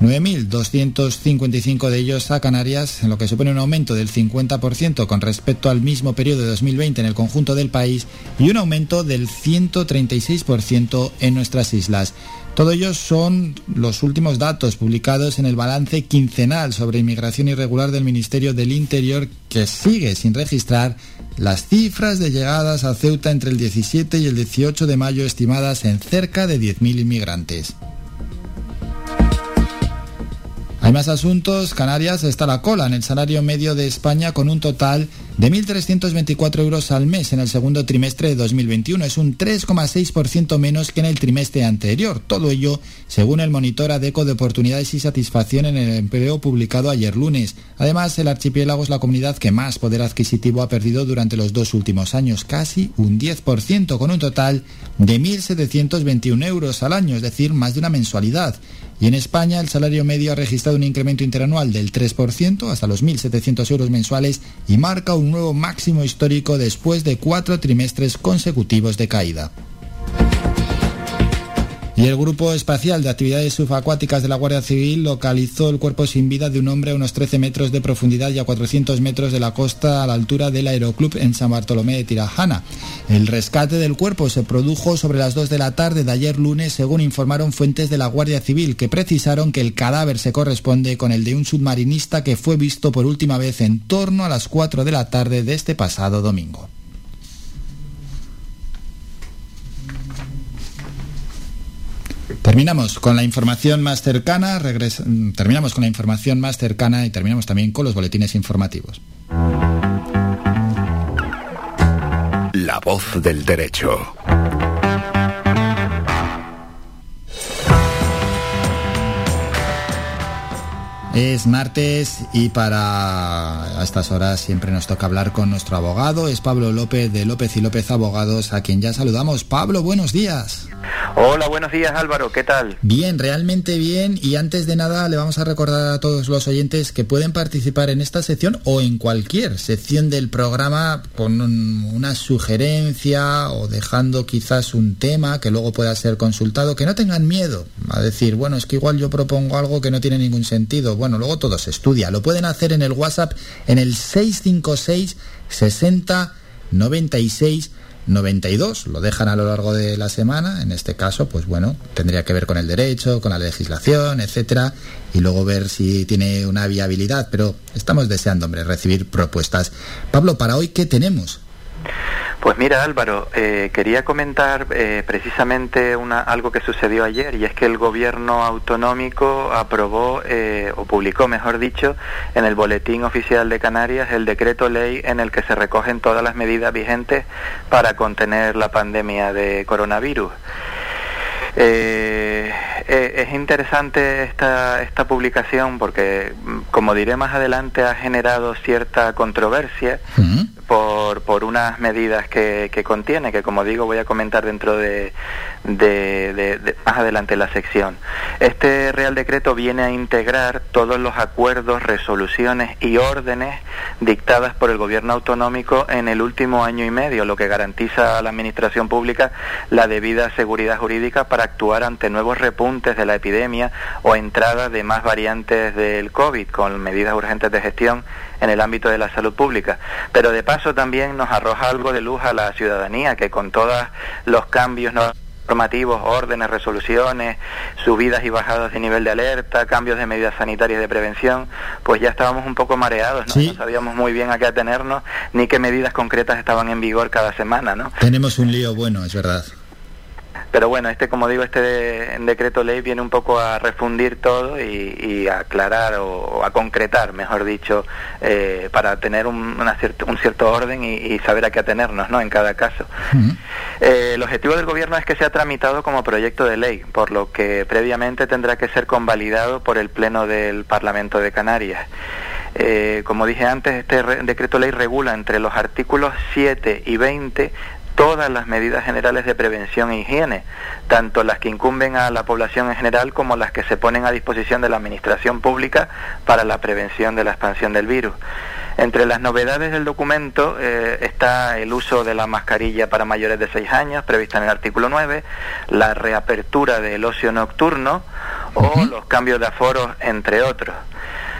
9.255 de ellos a Canarias, lo que supone un aumento del 50% con respecto al mismo periodo de 2020 en el conjunto del país y un aumento del 136% en nuestras islas. Todo ellos son los últimos datos publicados en el balance quincenal sobre inmigración irregular del Ministerio del Interior que sigue sin registrar las cifras de llegadas a Ceuta entre el 17 y el 18 de mayo estimadas en cerca de 10.000 inmigrantes. Hay más asuntos. Canarias está a la cola en el salario medio de España con un total de 1.324 euros al mes en el segundo trimestre de 2021. Es un 3,6% menos que en el trimestre anterior. Todo ello según el monitor ADECO de oportunidades y satisfacción en el empleo publicado ayer lunes. Además, el archipiélago es la comunidad que más poder adquisitivo ha perdido durante los dos últimos años, casi un 10%, con un total de 1.721 euros al año, es decir, más de una mensualidad. Y en España el salario medio ha registrado un incremento interanual del 3% hasta los 1.700 euros mensuales y marca un nuevo máximo histórico después de cuatro trimestres consecutivos de caída. Y el Grupo Espacial de Actividades Subacuáticas de la Guardia Civil localizó el cuerpo sin vida de un hombre a unos 13 metros de profundidad y a 400 metros de la costa a la altura del Aeroclub en San Bartolomé de Tirajana. El rescate del cuerpo se produjo sobre las 2 de la tarde de ayer lunes, según informaron fuentes de la Guardia Civil, que precisaron que el cadáver se corresponde con el de un submarinista que fue visto por última vez en torno a las 4 de la tarde de este pasado domingo. Terminamos con la información más cercana, terminamos con la información más cercana y terminamos también con los boletines informativos. La voz del derecho. Es martes y para a estas horas siempre nos toca hablar con nuestro abogado. Es Pablo López de López y López Abogados, a quien ya saludamos. Pablo, buenos días. Hola, buenos días Álvaro, ¿qué tal? Bien, realmente bien. Y antes de nada le vamos a recordar a todos los oyentes que pueden participar en esta sección o en cualquier sección del programa con un- una sugerencia o dejando quizás un tema que luego pueda ser consultado. Que no tengan miedo a decir, bueno, es que igual yo propongo algo que no tiene ningún sentido. Bueno, luego todo se estudia. Lo pueden hacer en el WhatsApp en el 656 60 96 92, lo dejan a lo largo de la semana, en este caso, pues bueno, tendría que ver con el derecho, con la legislación, etcétera, y luego ver si tiene una viabilidad, pero estamos deseando, hombre, recibir propuestas. Pablo, para hoy, ¿qué tenemos? Pues mira Álvaro, eh, quería comentar eh, precisamente una, algo que sucedió ayer y es que el gobierno autonómico aprobó eh, o publicó, mejor dicho, en el Boletín Oficial de Canarias el decreto ley en el que se recogen todas las medidas vigentes para contener la pandemia de coronavirus. Eh, eh, es interesante esta, esta publicación porque, mm, como diré más adelante, ha generado cierta controversia por, por unas medidas que, que contiene, que como digo voy a comentar dentro de, de- más adelante la sección. Este Real Decreto viene a integrar todos los acuerdos, resoluciones y órdenes dictadas por el Gobierno autonómico en el último año y medio, lo que garantiza a la Administración Pública la debida seguridad jurídica para actuar ante nuevos repuntes de la epidemia o entrada de más variantes del COVID con medidas urgentes de gestión en el ámbito de la salud pública. Pero de paso también nos arroja algo de luz a la ciudadanía, que con todos los cambios normativos, órdenes, resoluciones, subidas y bajadas de nivel de alerta, cambios de medidas sanitarias de prevención, pues ya estábamos un poco mareados, ¿no? Sí. No sabíamos muy bien a qué atenernos, ni qué medidas concretas estaban en vigor cada semana, ¿no? Tenemos un lío bueno, es verdad. Pero bueno, este, como digo, este de- decreto ley viene un poco a refundir todo y, y a aclarar o, o a concretar, mejor dicho, eh, para tener un, una cierto, un cierto orden y, y saber a qué atenernos, ¿no? En cada caso. Eh, el objetivo del gobierno es que sea tramitado como proyecto de ley, por lo que previamente tendrá que ser convalidado por el Pleno del Parlamento de Canarias. Eh, como dije antes, este re- decreto ley regula entre los artículos 7 y 20 todas las medidas generales de prevención e higiene, tanto las que incumben a la población en general como las que se ponen a disposición de la Administración Pública para la prevención de la expansión del virus. Entre las novedades del documento eh, está el uso de la mascarilla para mayores de 6 años, prevista en el artículo 9, la reapertura del ocio nocturno o los cambios de aforos, entre otros.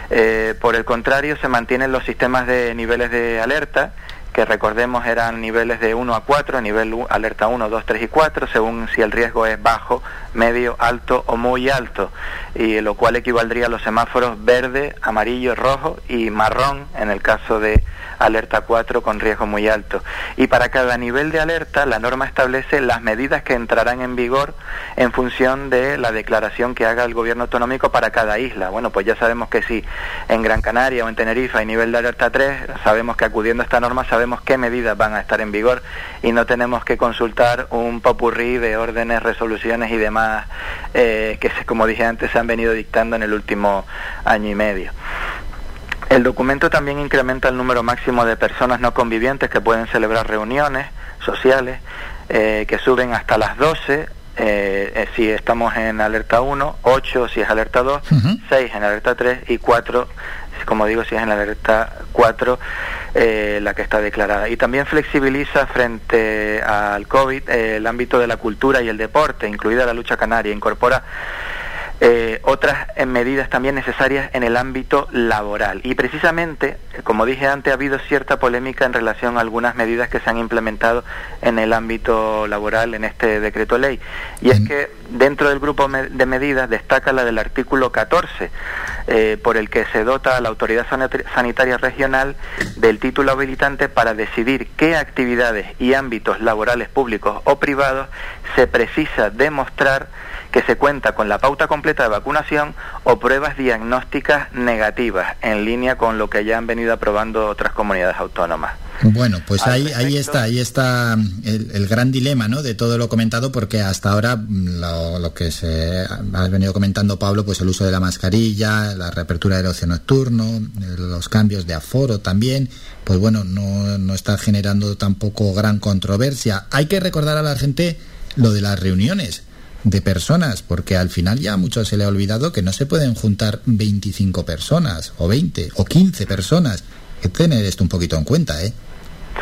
Eh, por el contrario, se mantienen los sistemas de niveles de alerta que recordemos eran niveles de 1 a 4, nivel alerta 1, 2, 3 y 4, según si el riesgo es bajo, medio, alto o muy alto, y lo cual equivaldría a los semáforos verde, amarillo, rojo y marrón en el caso de alerta 4 con riesgo muy alto. Y para cada nivel de alerta, la norma establece las medidas que entrarán en vigor en función de la declaración que haga el gobierno autonómico para cada isla. Bueno, pues ya sabemos que si en Gran Canaria o en Tenerife hay nivel de alerta 3, sabemos que acudiendo a esta norma sabemos qué medidas van a estar en vigor y no tenemos que consultar un popurrí de órdenes, resoluciones y demás eh, que, como dije antes, se han venido dictando en el último año y medio. El documento también incrementa el número máximo de personas no convivientes que pueden celebrar reuniones sociales, eh, que suben hasta las 12 eh, eh, si estamos en alerta 1, 8 si es alerta 2, 6 en alerta 3 y 4, como digo, si es en alerta 4 eh, la que está declarada. Y también flexibiliza frente al COVID eh, el ámbito de la cultura y el deporte, incluida la lucha canaria, incorpora eh, otras eh, medidas también necesarias en el ámbito laboral. Y precisamente, eh, como dije antes, ha habido cierta polémica en relación a algunas medidas que se han implementado en el ámbito laboral en este decreto ley. Y es que dentro del grupo de medidas destaca la del artículo 14, eh, por el que se dota a la Autoridad Sanit- Sanitaria Regional del título habilitante para decidir qué actividades y ámbitos laborales públicos o privados se precisa demostrar que se cuenta con la pauta completa de vacunación o pruebas diagnósticas negativas, en línea con lo que ya han venido aprobando otras comunidades autónomas. Bueno, pues ahí, ahí está, ahí está mm, el, el gran dilema, ¿no? De todo lo comentado, porque hasta ahora mm, lo, lo que se ha venido comentando Pablo, pues el uso de la mascarilla, la reapertura del ocio nocturno, eh, los cambios de aforo también, pues bueno, no, no está generando tampoco gran controversia. Hay que recordar a la gente lo de las reuniones de personas, porque al final ya a muchos se le ha olvidado que no se pueden juntar 25 personas, o 20, o 15 personas. Tener esto un poquito en cuenta, ¿eh?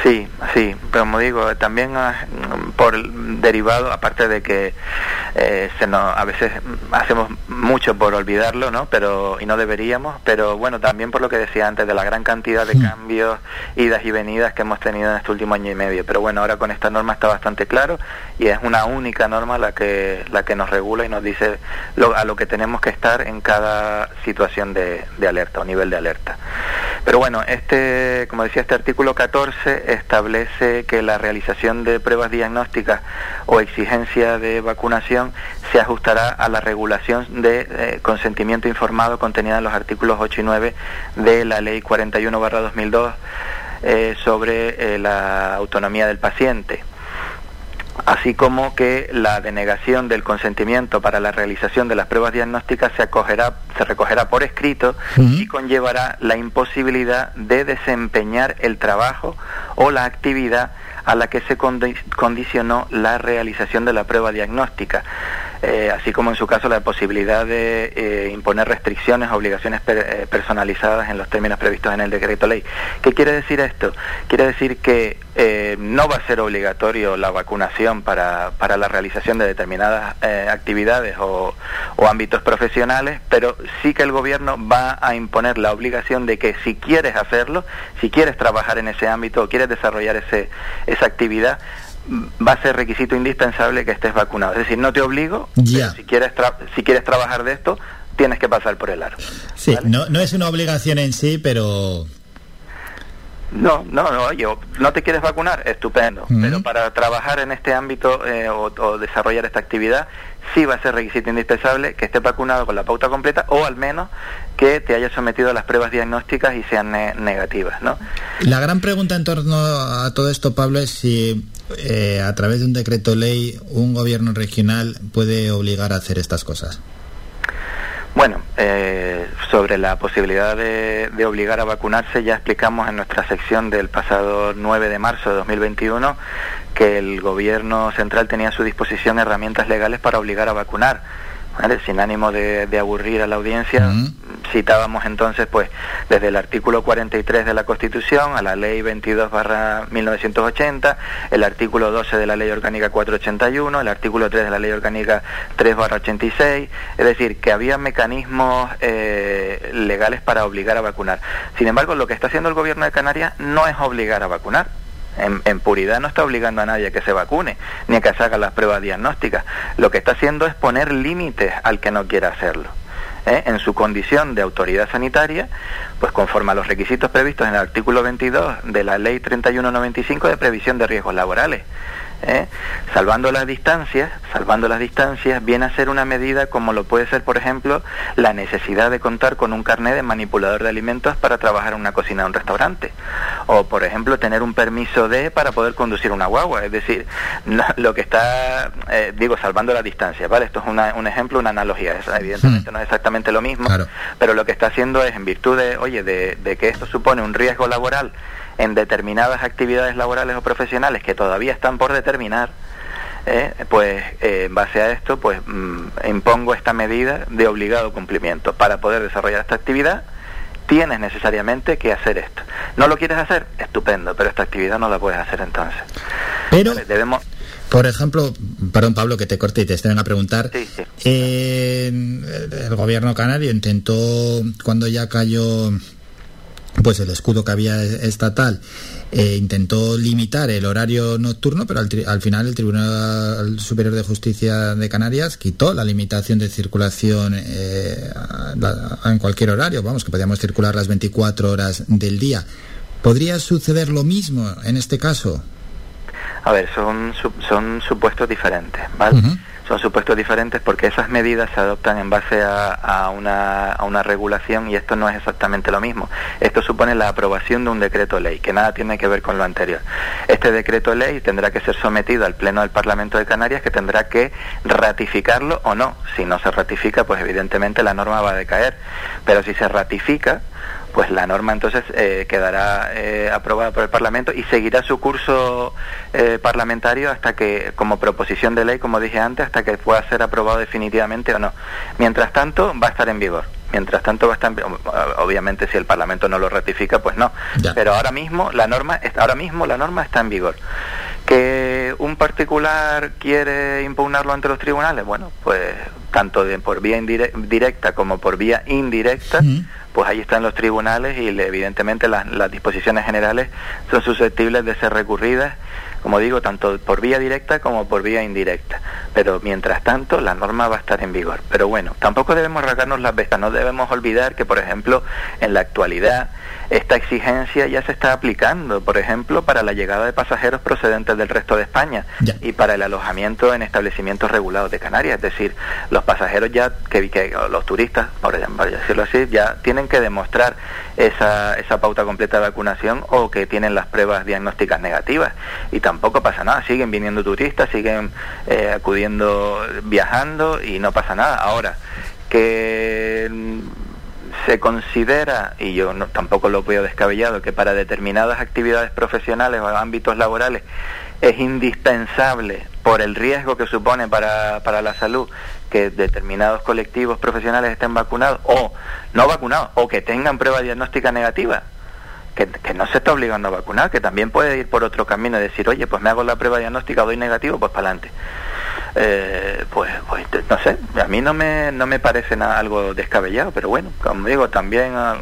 Sí, sí, pero como digo, también ah, por derivado, aparte de que eh, se nos, a veces hacemos mucho por olvidarlo, ¿no? Pero y no deberíamos, pero bueno, también por lo que decía antes de la gran cantidad de cambios, idas y venidas que hemos tenido en este último año y medio. Pero bueno, ahora con esta norma está bastante claro y es una única norma la que la que nos regula y nos dice lo- a lo que tenemos que estar en cada situación de, de alerta o nivel de alerta. Pero bueno, este, como decía, este artículo 14 establece que la realización de pruebas diagnósticas o exigencia de vacunación se ajustará a la regulación de eh, consentimiento informado contenida en los artículos 8 y 9 de la Ley 41-2002 eh, sobre eh, la autonomía del paciente así como que la denegación del consentimiento para la realización de las pruebas diagnósticas se acogerá, se recogerá por escrito y conllevará la imposibilidad de desempeñar el trabajo o la actividad a la que se condi- condicionó la realización de la prueba diagnóstica, eh, así como en su caso la posibilidad de eh, imponer restricciones, obligaciones per- eh, personalizadas en los términos previstos en el decreto ley. ¿Qué quiere decir esto? Quiere decir que eh, no va a ser obligatorio la vacunación para, para la realización de determinadas eh, actividades o, o ámbitos profesionales, pero sí que el gobierno va a imponer la obligación de que si quieres hacerlo, si quieres trabajar en ese ámbito o quieres desarrollar ese, esa actividad, va a ser requisito indispensable que estés vacunado. Es decir, no te obligo, si quieres, tra- si quieres trabajar de esto, tienes que pasar por el aro. Sí, no, no es una obligación en sí, pero No, no, no, oye, o- ¿no te quieres vacunar? Estupendo. Pero para trabajar en este ámbito eh, o, o desarrollar esta actividad, sí va a ser requisito indispensable que estés vacunado con la pauta completa o al menos que te hayas sometido a las pruebas diagnósticas y sean ne- negativas, ¿no? La gran pregunta en torno a todo esto, Pablo, es si eh, a través de un decreto ley un gobierno regional puede obligar a hacer estas cosas. Bueno, eh, sobre la posibilidad de, de obligar a vacunarse, ya explicamos en nuestra sección del pasado 9 de marzo de 2021 que el gobierno central tenía a su disposición herramientas legales para obligar a vacunar. ¿Vale? Sin ánimo de, de aburrir a la audiencia, citábamos entonces, pues, desde el artículo 43 de la Constitución a la Ley 22 barra 1980, el artículo 12 de la Ley Orgánica 481, el artículo 3 de la Ley Orgánica 3 barra 86, es decir, que había mecanismos eh, legales para obligar a vacunar. Sin embargo, lo que está haciendo el Gobierno de Canarias no es obligar a vacunar, En, puridad no está obligando a nadie a que se vacune, ni a que se hagan las pruebas diagnósticas. Lo que está haciendo es poner límites al que no quiera hacerlo. ¿eh? en su condición de autoridad sanitaria, pues conforme a los requisitos previstos en el artículo 22 de la Ley 3195 de previsión de riesgos laborales. ¿Eh? Salvando las distancias, salvando las distancias, viene a ser una medida como lo puede ser, por ejemplo, la necesidad de contar con un carnet de manipulador de alimentos para trabajar en una cocina de un restaurante. O, por ejemplo, tener un permiso de para poder conducir una guagua. Es decir, lo que está, eh, digo, salvando las distancias, ¿vale? Esto es una- un ejemplo, una analogía. Es, evidentemente no es exactamente lo mismo, pero lo que está haciendo es, en virtud de, oye, de, de que esto supone un riesgo laboral en determinadas actividades laborales o profesionales que todavía están por determinar, eh, pues eh, en base a esto, pues mm, impongo esta medida de obligado cumplimiento. Para poder desarrollar esta actividad, tienes necesariamente que hacer esto. ¿No lo quieres hacer? Estupendo, pero esta actividad no la puedes hacer entonces. Pero, Vale, debemos... por ejemplo, perdón Pablo que te corte y te estén a preguntar, eh, el gobierno canario intentó, cuando ya cayó pues el escudo que había estatal, eh, intentó limitar el horario nocturno, pero al, tri- al final el Tribunal Superior de Justicia de Canarias quitó la limitación de circulación eh, a- a- en cualquier horario, vamos, que podíamos circular las 24 horas del día. ¿Podría suceder lo mismo en este caso? A ver, son, su- son supuestos diferentes, ¿vale? Son supuestos diferentes porque esas medidas se adoptan en base a, una, a una regulación y esto no es exactamente lo mismo. Esto supone la aprobación de un decreto ley, que nada tiene que ver con lo anterior. Este decreto ley tendrá que ser sometido al Pleno del Parlamento de Canarias, que tendrá que ratificarlo o no. Si no se ratifica, pues evidentemente la norma va a decaer. Pero si se ratifica, pues la norma entonces eh, quedará eh, aprobada por el Parlamento y seguirá su curso eh, parlamentario hasta que, como proposición de ley, como dije antes, hasta que pueda ser aprobado definitivamente o no. Mientras tanto, va a estar en vigor. Mientras tanto, va a estar en vi- obviamente si el Parlamento no lo ratifica, pues no. Pero ahora mismo la norma, ahora mismo la norma está en vigor. Que un particular quiere impugnarlo ante los tribunales, bueno, pues tanto de, por vía directa como por vía indirecta, pues ahí están los tribunales y evidentemente las disposiciones generales son susceptibles de ser recurridas, como digo, tanto por vía directa como por vía indirecta. Pero mientras tanto, la norma va a estar en vigor. Pero bueno, tampoco debemos rasgarnos las vestas, no debemos olvidar que, por ejemplo, en la actualidad, esta exigencia ya se está aplicando, por ejemplo, para la llegada de pasajeros procedentes del resto de España y para el alojamiento en establecimientos regulados de Canarias. Es decir, los pasajeros ya, que, que- los turistas, por por decirlo así, ya tienen que demostrar esa, esa pauta completa de vacunación o que tienen las pruebas diagnósticas negativas. Y tampoco pasa nada, siguen viniendo turistas, siguen eh, acudiendo, viajando y no pasa nada. Ahora, que se considera, y yo no- tampoco lo veo descabellado, que para determinadas actividades profesionales o ámbitos laborales es indispensable, por el riesgo que supone para, para la salud, que determinados colectivos profesionales estén vacunados o no vacunados o que tengan prueba diagnóstica negativa. Que, no se está obligando a vacunar, que también puede ir por otro camino y decir, oye, pues me hago la prueba diagnóstica, doy negativo, pues para adelante. Eh, pues, pues, no sé, a mí no me, no me parece nada, algo descabellado, pero bueno, como digo, también ah,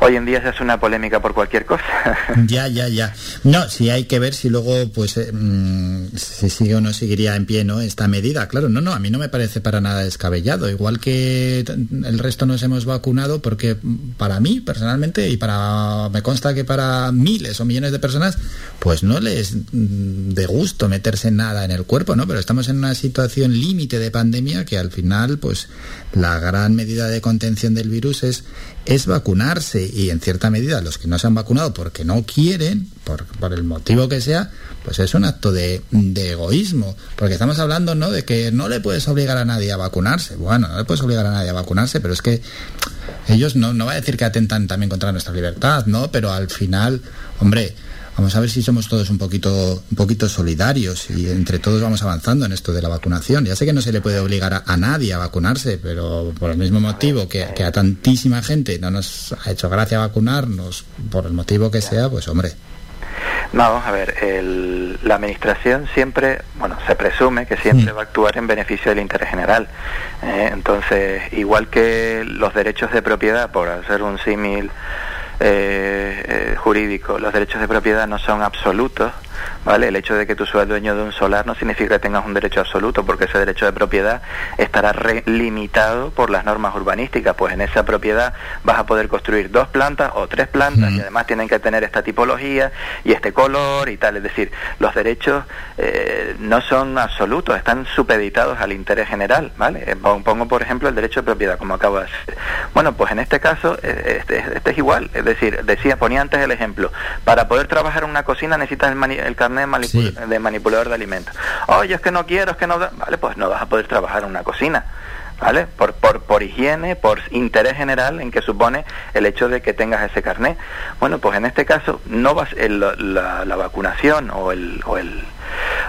hoy en día se hace una polémica por cualquier cosa. Ya, ya, ya. No, sí hay que ver si luego, pues, eh, mm, si sigue o no seguiría en pie, ¿no? Esta medida, claro. No, no, a mí no me parece para nada descabellado. Igual que el resto nos hemos vacunado, porque mm, para mí, personalmente, y para, me consta que para miles o millones de personas, pues no les mm, de gusto meterse nada en el cuerpo, ¿no? Pero estamos en una situación límite de pandemia que al final, pues, la gran medida de contención del virus es es vacunarse. Y en cierta medida los que no se han vacunado porque no quieren, por, por el motivo que sea, pues es un acto de, de egoísmo, porque estamos hablando no de que no le puedes obligar a nadie a vacunarse, bueno, no le puedes obligar a nadie a vacunarse, pero es que ellos no, no va a decir que atentan también contra nuestra libertad, ¿no? Pero al final, hombre, vamos a ver si somos todos un poquito, un poquito solidarios y entre todos vamos avanzando en esto de la vacunación. Ya sé que no se le puede obligar a, a nadie a vacunarse, pero por el mismo motivo que, que a tantísima gente no nos ha hecho gracia vacunarnos, por el motivo que sea, pues hombre. No, vamos a ver, el- la administración siempre, bueno, se presume que siempre va a actuar en beneficio del interés general. ¿eh? entonces, igual que los derechos de propiedad, por hacer un símil eh, eh, jurídico, los derechos de propiedad no son absolutos, ¿vale? El hecho de que tú seas dueño de un solar no significa que tengas un derecho absoluto, porque ese derecho de propiedad estará re- limitado por las normas urbanísticas, pues en esa propiedad vas a poder construir dos plantas o tres plantas y además tienen que tener esta tipología y este color y tal, es decir, los derechos eh, no son absolutos, están supeditados al interés general, ¿vale? Eh, pon- Pongo por ejemplo el derecho de propiedad, como acabo de decir. Bueno, pues en este caso eh, este, este es igual, es decir, decía, ponía antes el ejemplo, para poder trabajar en una cocina necesitas el, el carnet de, de manipulador de alimentos. Oye, es que no quiero, es que no... da-". Vale, pues no vas a poder trabajar en una cocina. ¿Vale? Por, por, por higiene, por interés general en que supone el hecho de que tengas ese carnet. Bueno, pues en este caso no vas el- la, la vacunación o el, o el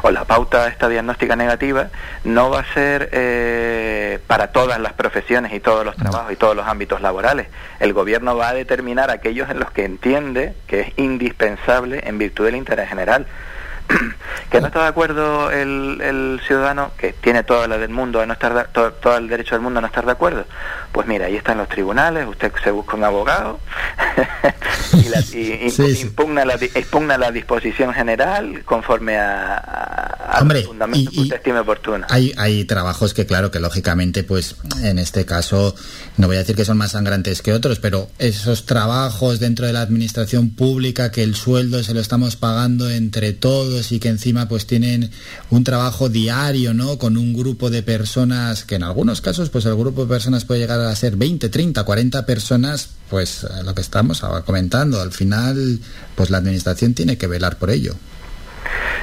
o la pauta esta diagnóstica negativa no va a ser eh, para todas las profesiones y todos los trabajos y todos los ámbitos laborales. El gobierno va a determinar aquellos en los que entiende que es indispensable en virtud del interés general. que no está de acuerdo el, el ciudadano, que tiene toda la del mundo a no estar de- todo, todo el derecho del mundo a no estar de acuerdo, pues mira, ahí están los tribunales, usted se busca un abogado y, la- y- y Impugna, la, di- impugna la disposición general conforme a, a, Hombre, los fundamentos que usted estime oportuno. Hay, hay trabajos que, claro, que lógicamente, pues en este caso, no voy a decir que son más sangrantes que otros, pero esos trabajos dentro de la administración pública que el sueldo se lo estamos pagando entre todos y que encima pues tienen un trabajo diario, ¿no? Con un grupo de personas que en algunos casos, pues el grupo de personas puede llegar a ser 20, 30, 40 personas, pues eh, lo que estamos comentando, al final, pues la administración tiene que velar por ello.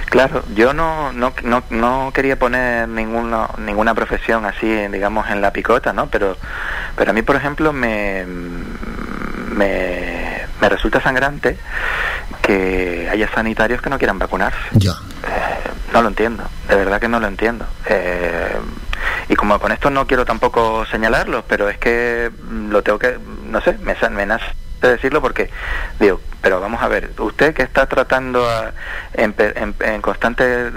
Claro, yo no, no, no, no quería poner ninguna, ninguna profesión así, digamos, en la picota, ¿no? Pero, pero a mí, por ejemplo, me, me, me resulta sangrante que haya sanitarios que no quieran vacunarse. Ya. Eh, no lo entiendo, de verdad que no lo entiendo. Eh, y como con esto no quiero tampoco señalarlos, pero es que lo tengo que, no sé, me, me nace decirlo porque digo, pero vamos a ver, usted que está tratando a- en, en- en constante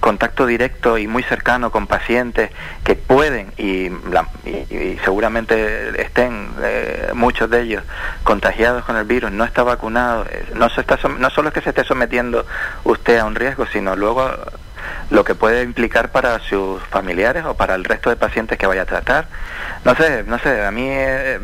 contacto directo y muy cercano con pacientes que pueden y, la- y- seguramente estén eh, muchos de ellos contagiados con el virus, no está vacunado, eh, no se está no solo es que se esté sometiendo usted a un riesgo, sino luego lo que puede implicar para sus familiares o para el resto de pacientes que vaya a tratar. No sé, no sé, a mí eh,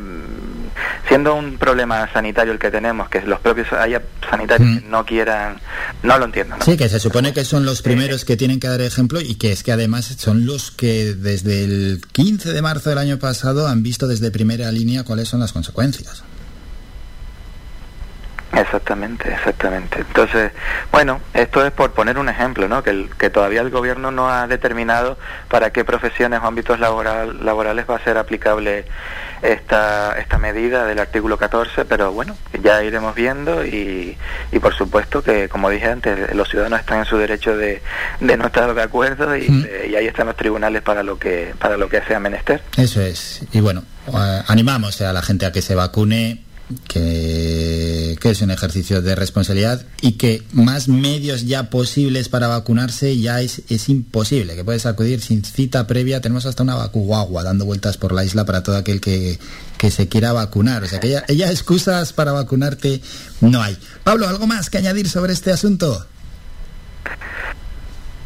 siendo un problema sanitario el que tenemos, que los propios haya sanitarios que no quieran, no lo entiendo. ¿no? Sí, que se supone que son los primeros que tienen que dar ejemplo y que es que además son los que desde el 15 de marzo del año pasado han visto desde primera línea cuáles son las consecuencias. Exactamente, exactamente. Entonces, bueno, esto es por poner un ejemplo, ¿no? Que, el- que todavía el gobierno no ha determinado para qué profesiones o ámbitos laboral, laborales va a ser aplicable esta, esta medida del artículo 14, pero bueno, ya iremos viendo y, y por supuesto que, como dije antes, los ciudadanos están en su derecho de, de no estar de acuerdo y, eh, y ahí están los tribunales para lo que, para lo que sea menester. Eso es. Y bueno, eh, animamos a la gente a que se vacune, que, es un ejercicio de responsabilidad y que más medios ya posibles para vacunarse ya es, es imposible, que puedes acudir sin cita previa. Tenemos hasta una vacuagua dando vueltas por la isla para todo aquel que, que se quiera vacunar. O sea que ya, ya excusas para vacunarte no hay. Pablo, ¿algo más que añadir sobre este asunto?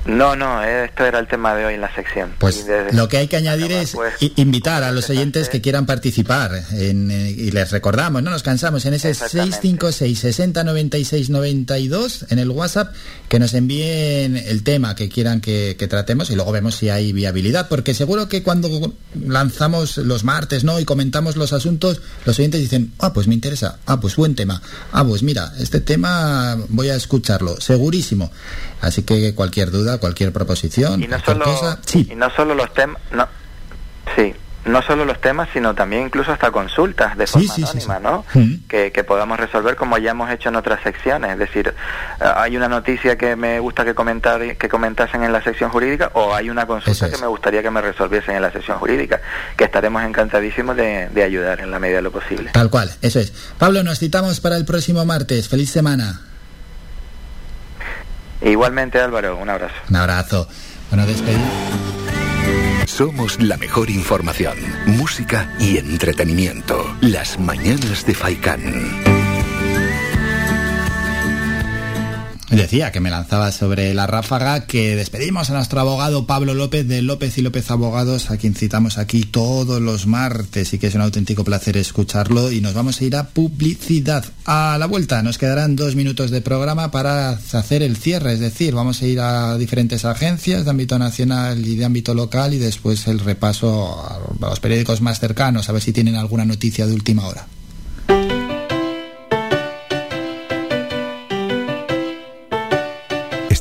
No, no, esto era el tema de hoy en la sección. Pues lo que hay que añadir es pues, invitar a los oyentes que quieran participar en, eh, y les recordamos, no nos cansamos en ese 656 60 96 92 en el WhatsApp que nos envíen el tema que quieran que, que tratemos y luego vemos si hay viabilidad, porque seguro que cuando lanzamos los martes, ¿no? y comentamos los asuntos, los oyentes dicen, "Ah, pues me interesa. Ah, pues buen tema. Ah, pues mira, este tema voy a escucharlo, segurísimo." Así que cualquier duda, cualquier proposición, y no cualquier solo cosa, sí. y no solo los temas no sí no solo los temas sino también incluso hasta consultas de forma sí, sí, anónima sí. no Mm. que, que podamos resolver como ya hemos hecho en otras secciones es decir eh, hay una noticia que me gusta que comentar que comentasen en la sección jurídica o hay una consulta que me gustaría que me resolviesen en la sección jurídica que estaremos encantadísimos de, de ayudar en la medida de lo posible Tal cual, eso es. Pablo, nos citamos para el próximo martes. Feliz semana. Igualmente Álvaro un abrazo Un abrazo. Bueno, despedimos. Somos la mejor información, música y entretenimiento. Las mañanas de Faikán. Decía que me lanzaba sobre la ráfaga que despedimos a nuestro abogado Pablo López de López y López Abogados, a quien citamos aquí todos los martes y que es un auténtico placer escucharlo. Y nos vamos a ir a publicidad. A la vuelta nos quedarán dos minutos de programa para hacer el cierre, es decir, vamos a ir a diferentes agencias de ámbito nacional y de ámbito local y después el repaso a los periódicos más cercanos, a ver si tienen alguna noticia de última hora.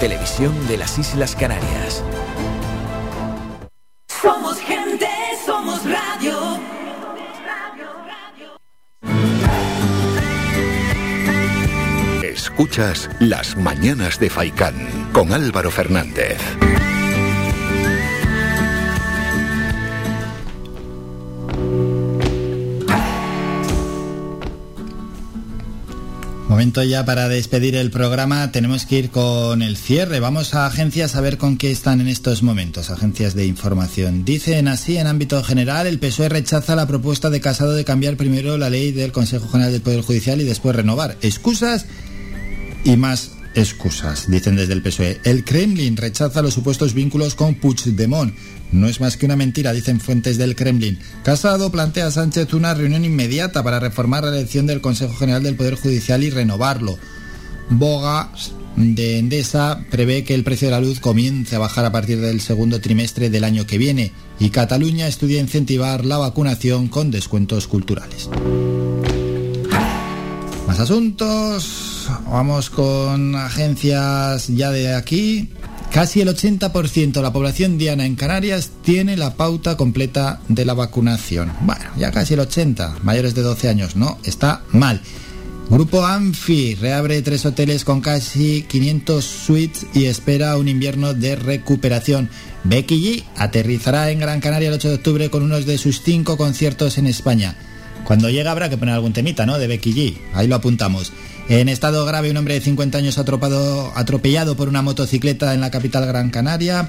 Televisión de las Islas Canarias. Somos gente, somos radio. Escuchas Las Mañanas de Faicán con Álvaro Fernández. Momento ya para despedir el programa, tenemos que ir con el cierre. Vamos a agencias a ver con qué están en estos momentos, agencias de información. Dicen así, en ámbito general, el PSOE rechaza la propuesta de Casado de cambiar primero la ley del Consejo General del Poder Judicial y después renovar. Excusas y más excusas, dicen desde el PSOE. El Kremlin rechaza los supuestos vínculos con Puigdemont. No es más que una mentira, dicen fuentes del Kremlin. Casado plantea a Sánchez una reunión inmediata para reformar la elección del Consejo General del Poder Judicial y renovarlo. Boga de Endesa prevé que el precio de la luz comience a bajar a partir del segundo trimestre del año que viene y Cataluña estudia incentivar la vacunación con descuentos culturales. Más asuntos. Vamos con agencias ya de aquí. Casi el 80% de la población diana en Canarias tiene la pauta completa de la vacunación. Bueno, ya casi el 80, mayores de 12 años, no, está mal. Grupo Anfi reabre tres hoteles con casi 500 suites y espera un invierno de recuperación. Becky G aterrizará en Gran Canaria el 8 de octubre con uno de sus cinco conciertos en España. Cuando llegue habrá que poner algún temita, ¿no? De Becky G. Ahí lo apuntamos. En estado grave, un hombre de 50 años atropellado por una motocicleta en la capital Gran Canaria.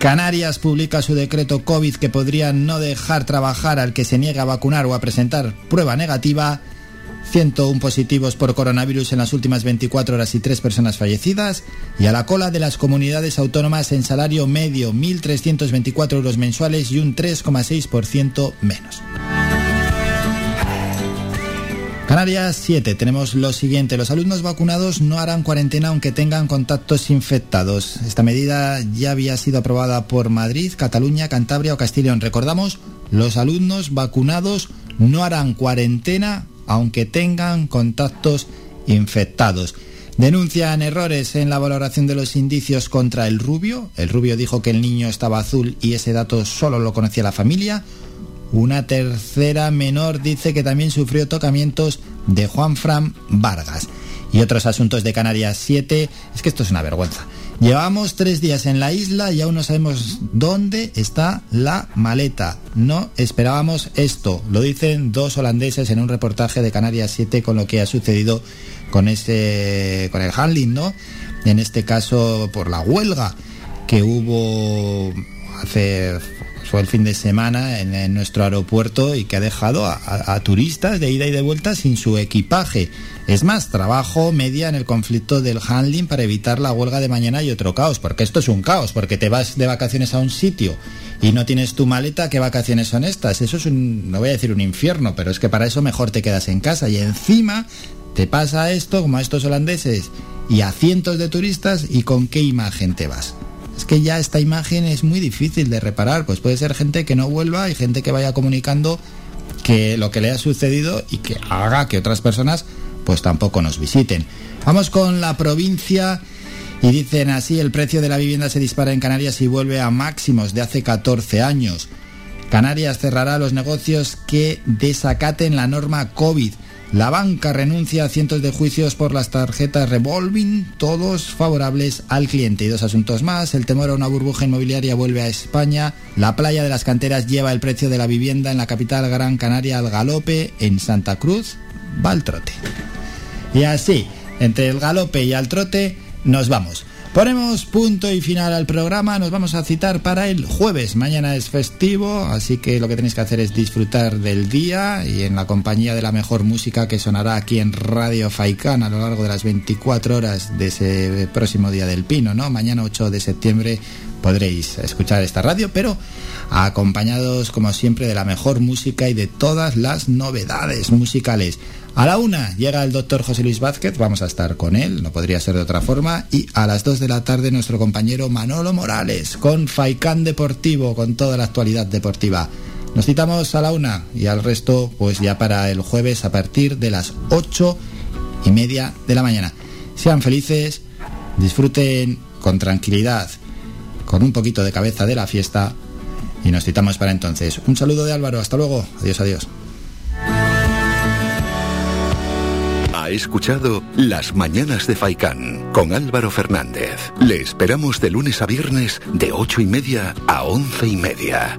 Canarias publica su decreto COVID que podría no dejar trabajar al que se niega a vacunar o a presentar prueba negativa. 101 positivos por coronavirus en las últimas 24 horas y 3 personas fallecidas. Y a la cola de las comunidades autónomas en salario medio, 1.324 euros mensuales y un 3,6% menos. Canarias 7. Tenemos lo siguiente. Los alumnos vacunados no harán cuarentena aunque tengan contactos infectados. Esta medida ya había sido aprobada por Madrid, Cataluña, Cantabria o Castellón. Recordamos, los alumnos vacunados no harán cuarentena aunque tengan contactos infectados. Denuncian errores en la valoración de los indicios contra el rubio. El rubio dijo que el niño estaba azul y ese dato solo lo conocía la familia. Una tercera menor dice que también sufrió tocamientos de Juan Fran Vargas. Y otros asuntos de Canarias 7. Es que esto es una vergüenza. Llevamos tres días en la isla y aún no sabemos dónde está la maleta. No esperábamos esto. Lo dicen dos holandeses en un reportaje de Canarias 7 con lo que ha sucedido con ese con el handling, ¿no? En este caso por la huelga que hubo hace fue el fin de semana en, nuestro aeropuerto y que ha dejado a, a- a turistas de ida y de vuelta sin su equipaje. Es más, trabajo media en el conflicto del handling para evitar la huelga de mañana y otro caos, porque esto es un caos, porque te vas de vacaciones a un sitio y no tienes tu maleta, ¿qué vacaciones son estas? Eso es un, no voy a decir un infierno, pero es que para eso mejor te quedas en casa y encima te pasa esto como a estos holandeses y a cientos de turistas y con qué imagen te vas. Es que ya esta imagen es muy difícil de reparar, pues puede ser gente que no vuelva y gente que vaya comunicando que lo que le ha sucedido y que haga que otras personas pues tampoco nos visiten. Vamos con la provincia y dicen así, el precio de la vivienda se dispara en Canarias y vuelve a máximos de hace 14 años. Canarias cerrará los negocios que desacaten la norma COVID. La banca renuncia a cientos de juicios por las tarjetas revolving, todos favorables al cliente. Y dos asuntos más. El temor a una burbuja inmobiliaria vuelve a España. La playa de las canteras lleva el precio de la vivienda en la capital Gran Canaria al galope. En Santa Cruz va al trote. Y así, entre el galope y al trote, nos vamos. Ponemos punto y final al programa, nos vamos a citar para el jueves. Mañana es festivo, así que lo que tenéis que hacer es disfrutar del día y en la compañía de la mejor música que sonará aquí en Radio Faicán a lo largo de las 24 horas de ese próximo día del Pino, ¿no? Mañana 8 de septiembre podréis escuchar esta radio, pero acompañados como siempre de la mejor música y de todas las novedades musicales. A la una llega el doctor José Luis Vázquez, vamos a estar con él, no podría ser de otra forma. Y a las dos de la tarde nuestro compañero Manolo Morales con Faicán Deportivo, con toda la actualidad deportiva. Nos citamos a la una y al resto pues ya para el jueves a partir de las ocho y media de la mañana. Sean felices, disfruten con tranquilidad, con un poquito de cabeza de la fiesta y nos citamos para entonces. Un saludo de Álvaro, hasta luego, adiós, adiós. Ha escuchado Las Mañanas de Faicán con Álvaro Fernández. Le esperamos de lunes a viernes de ocho y media a once y media.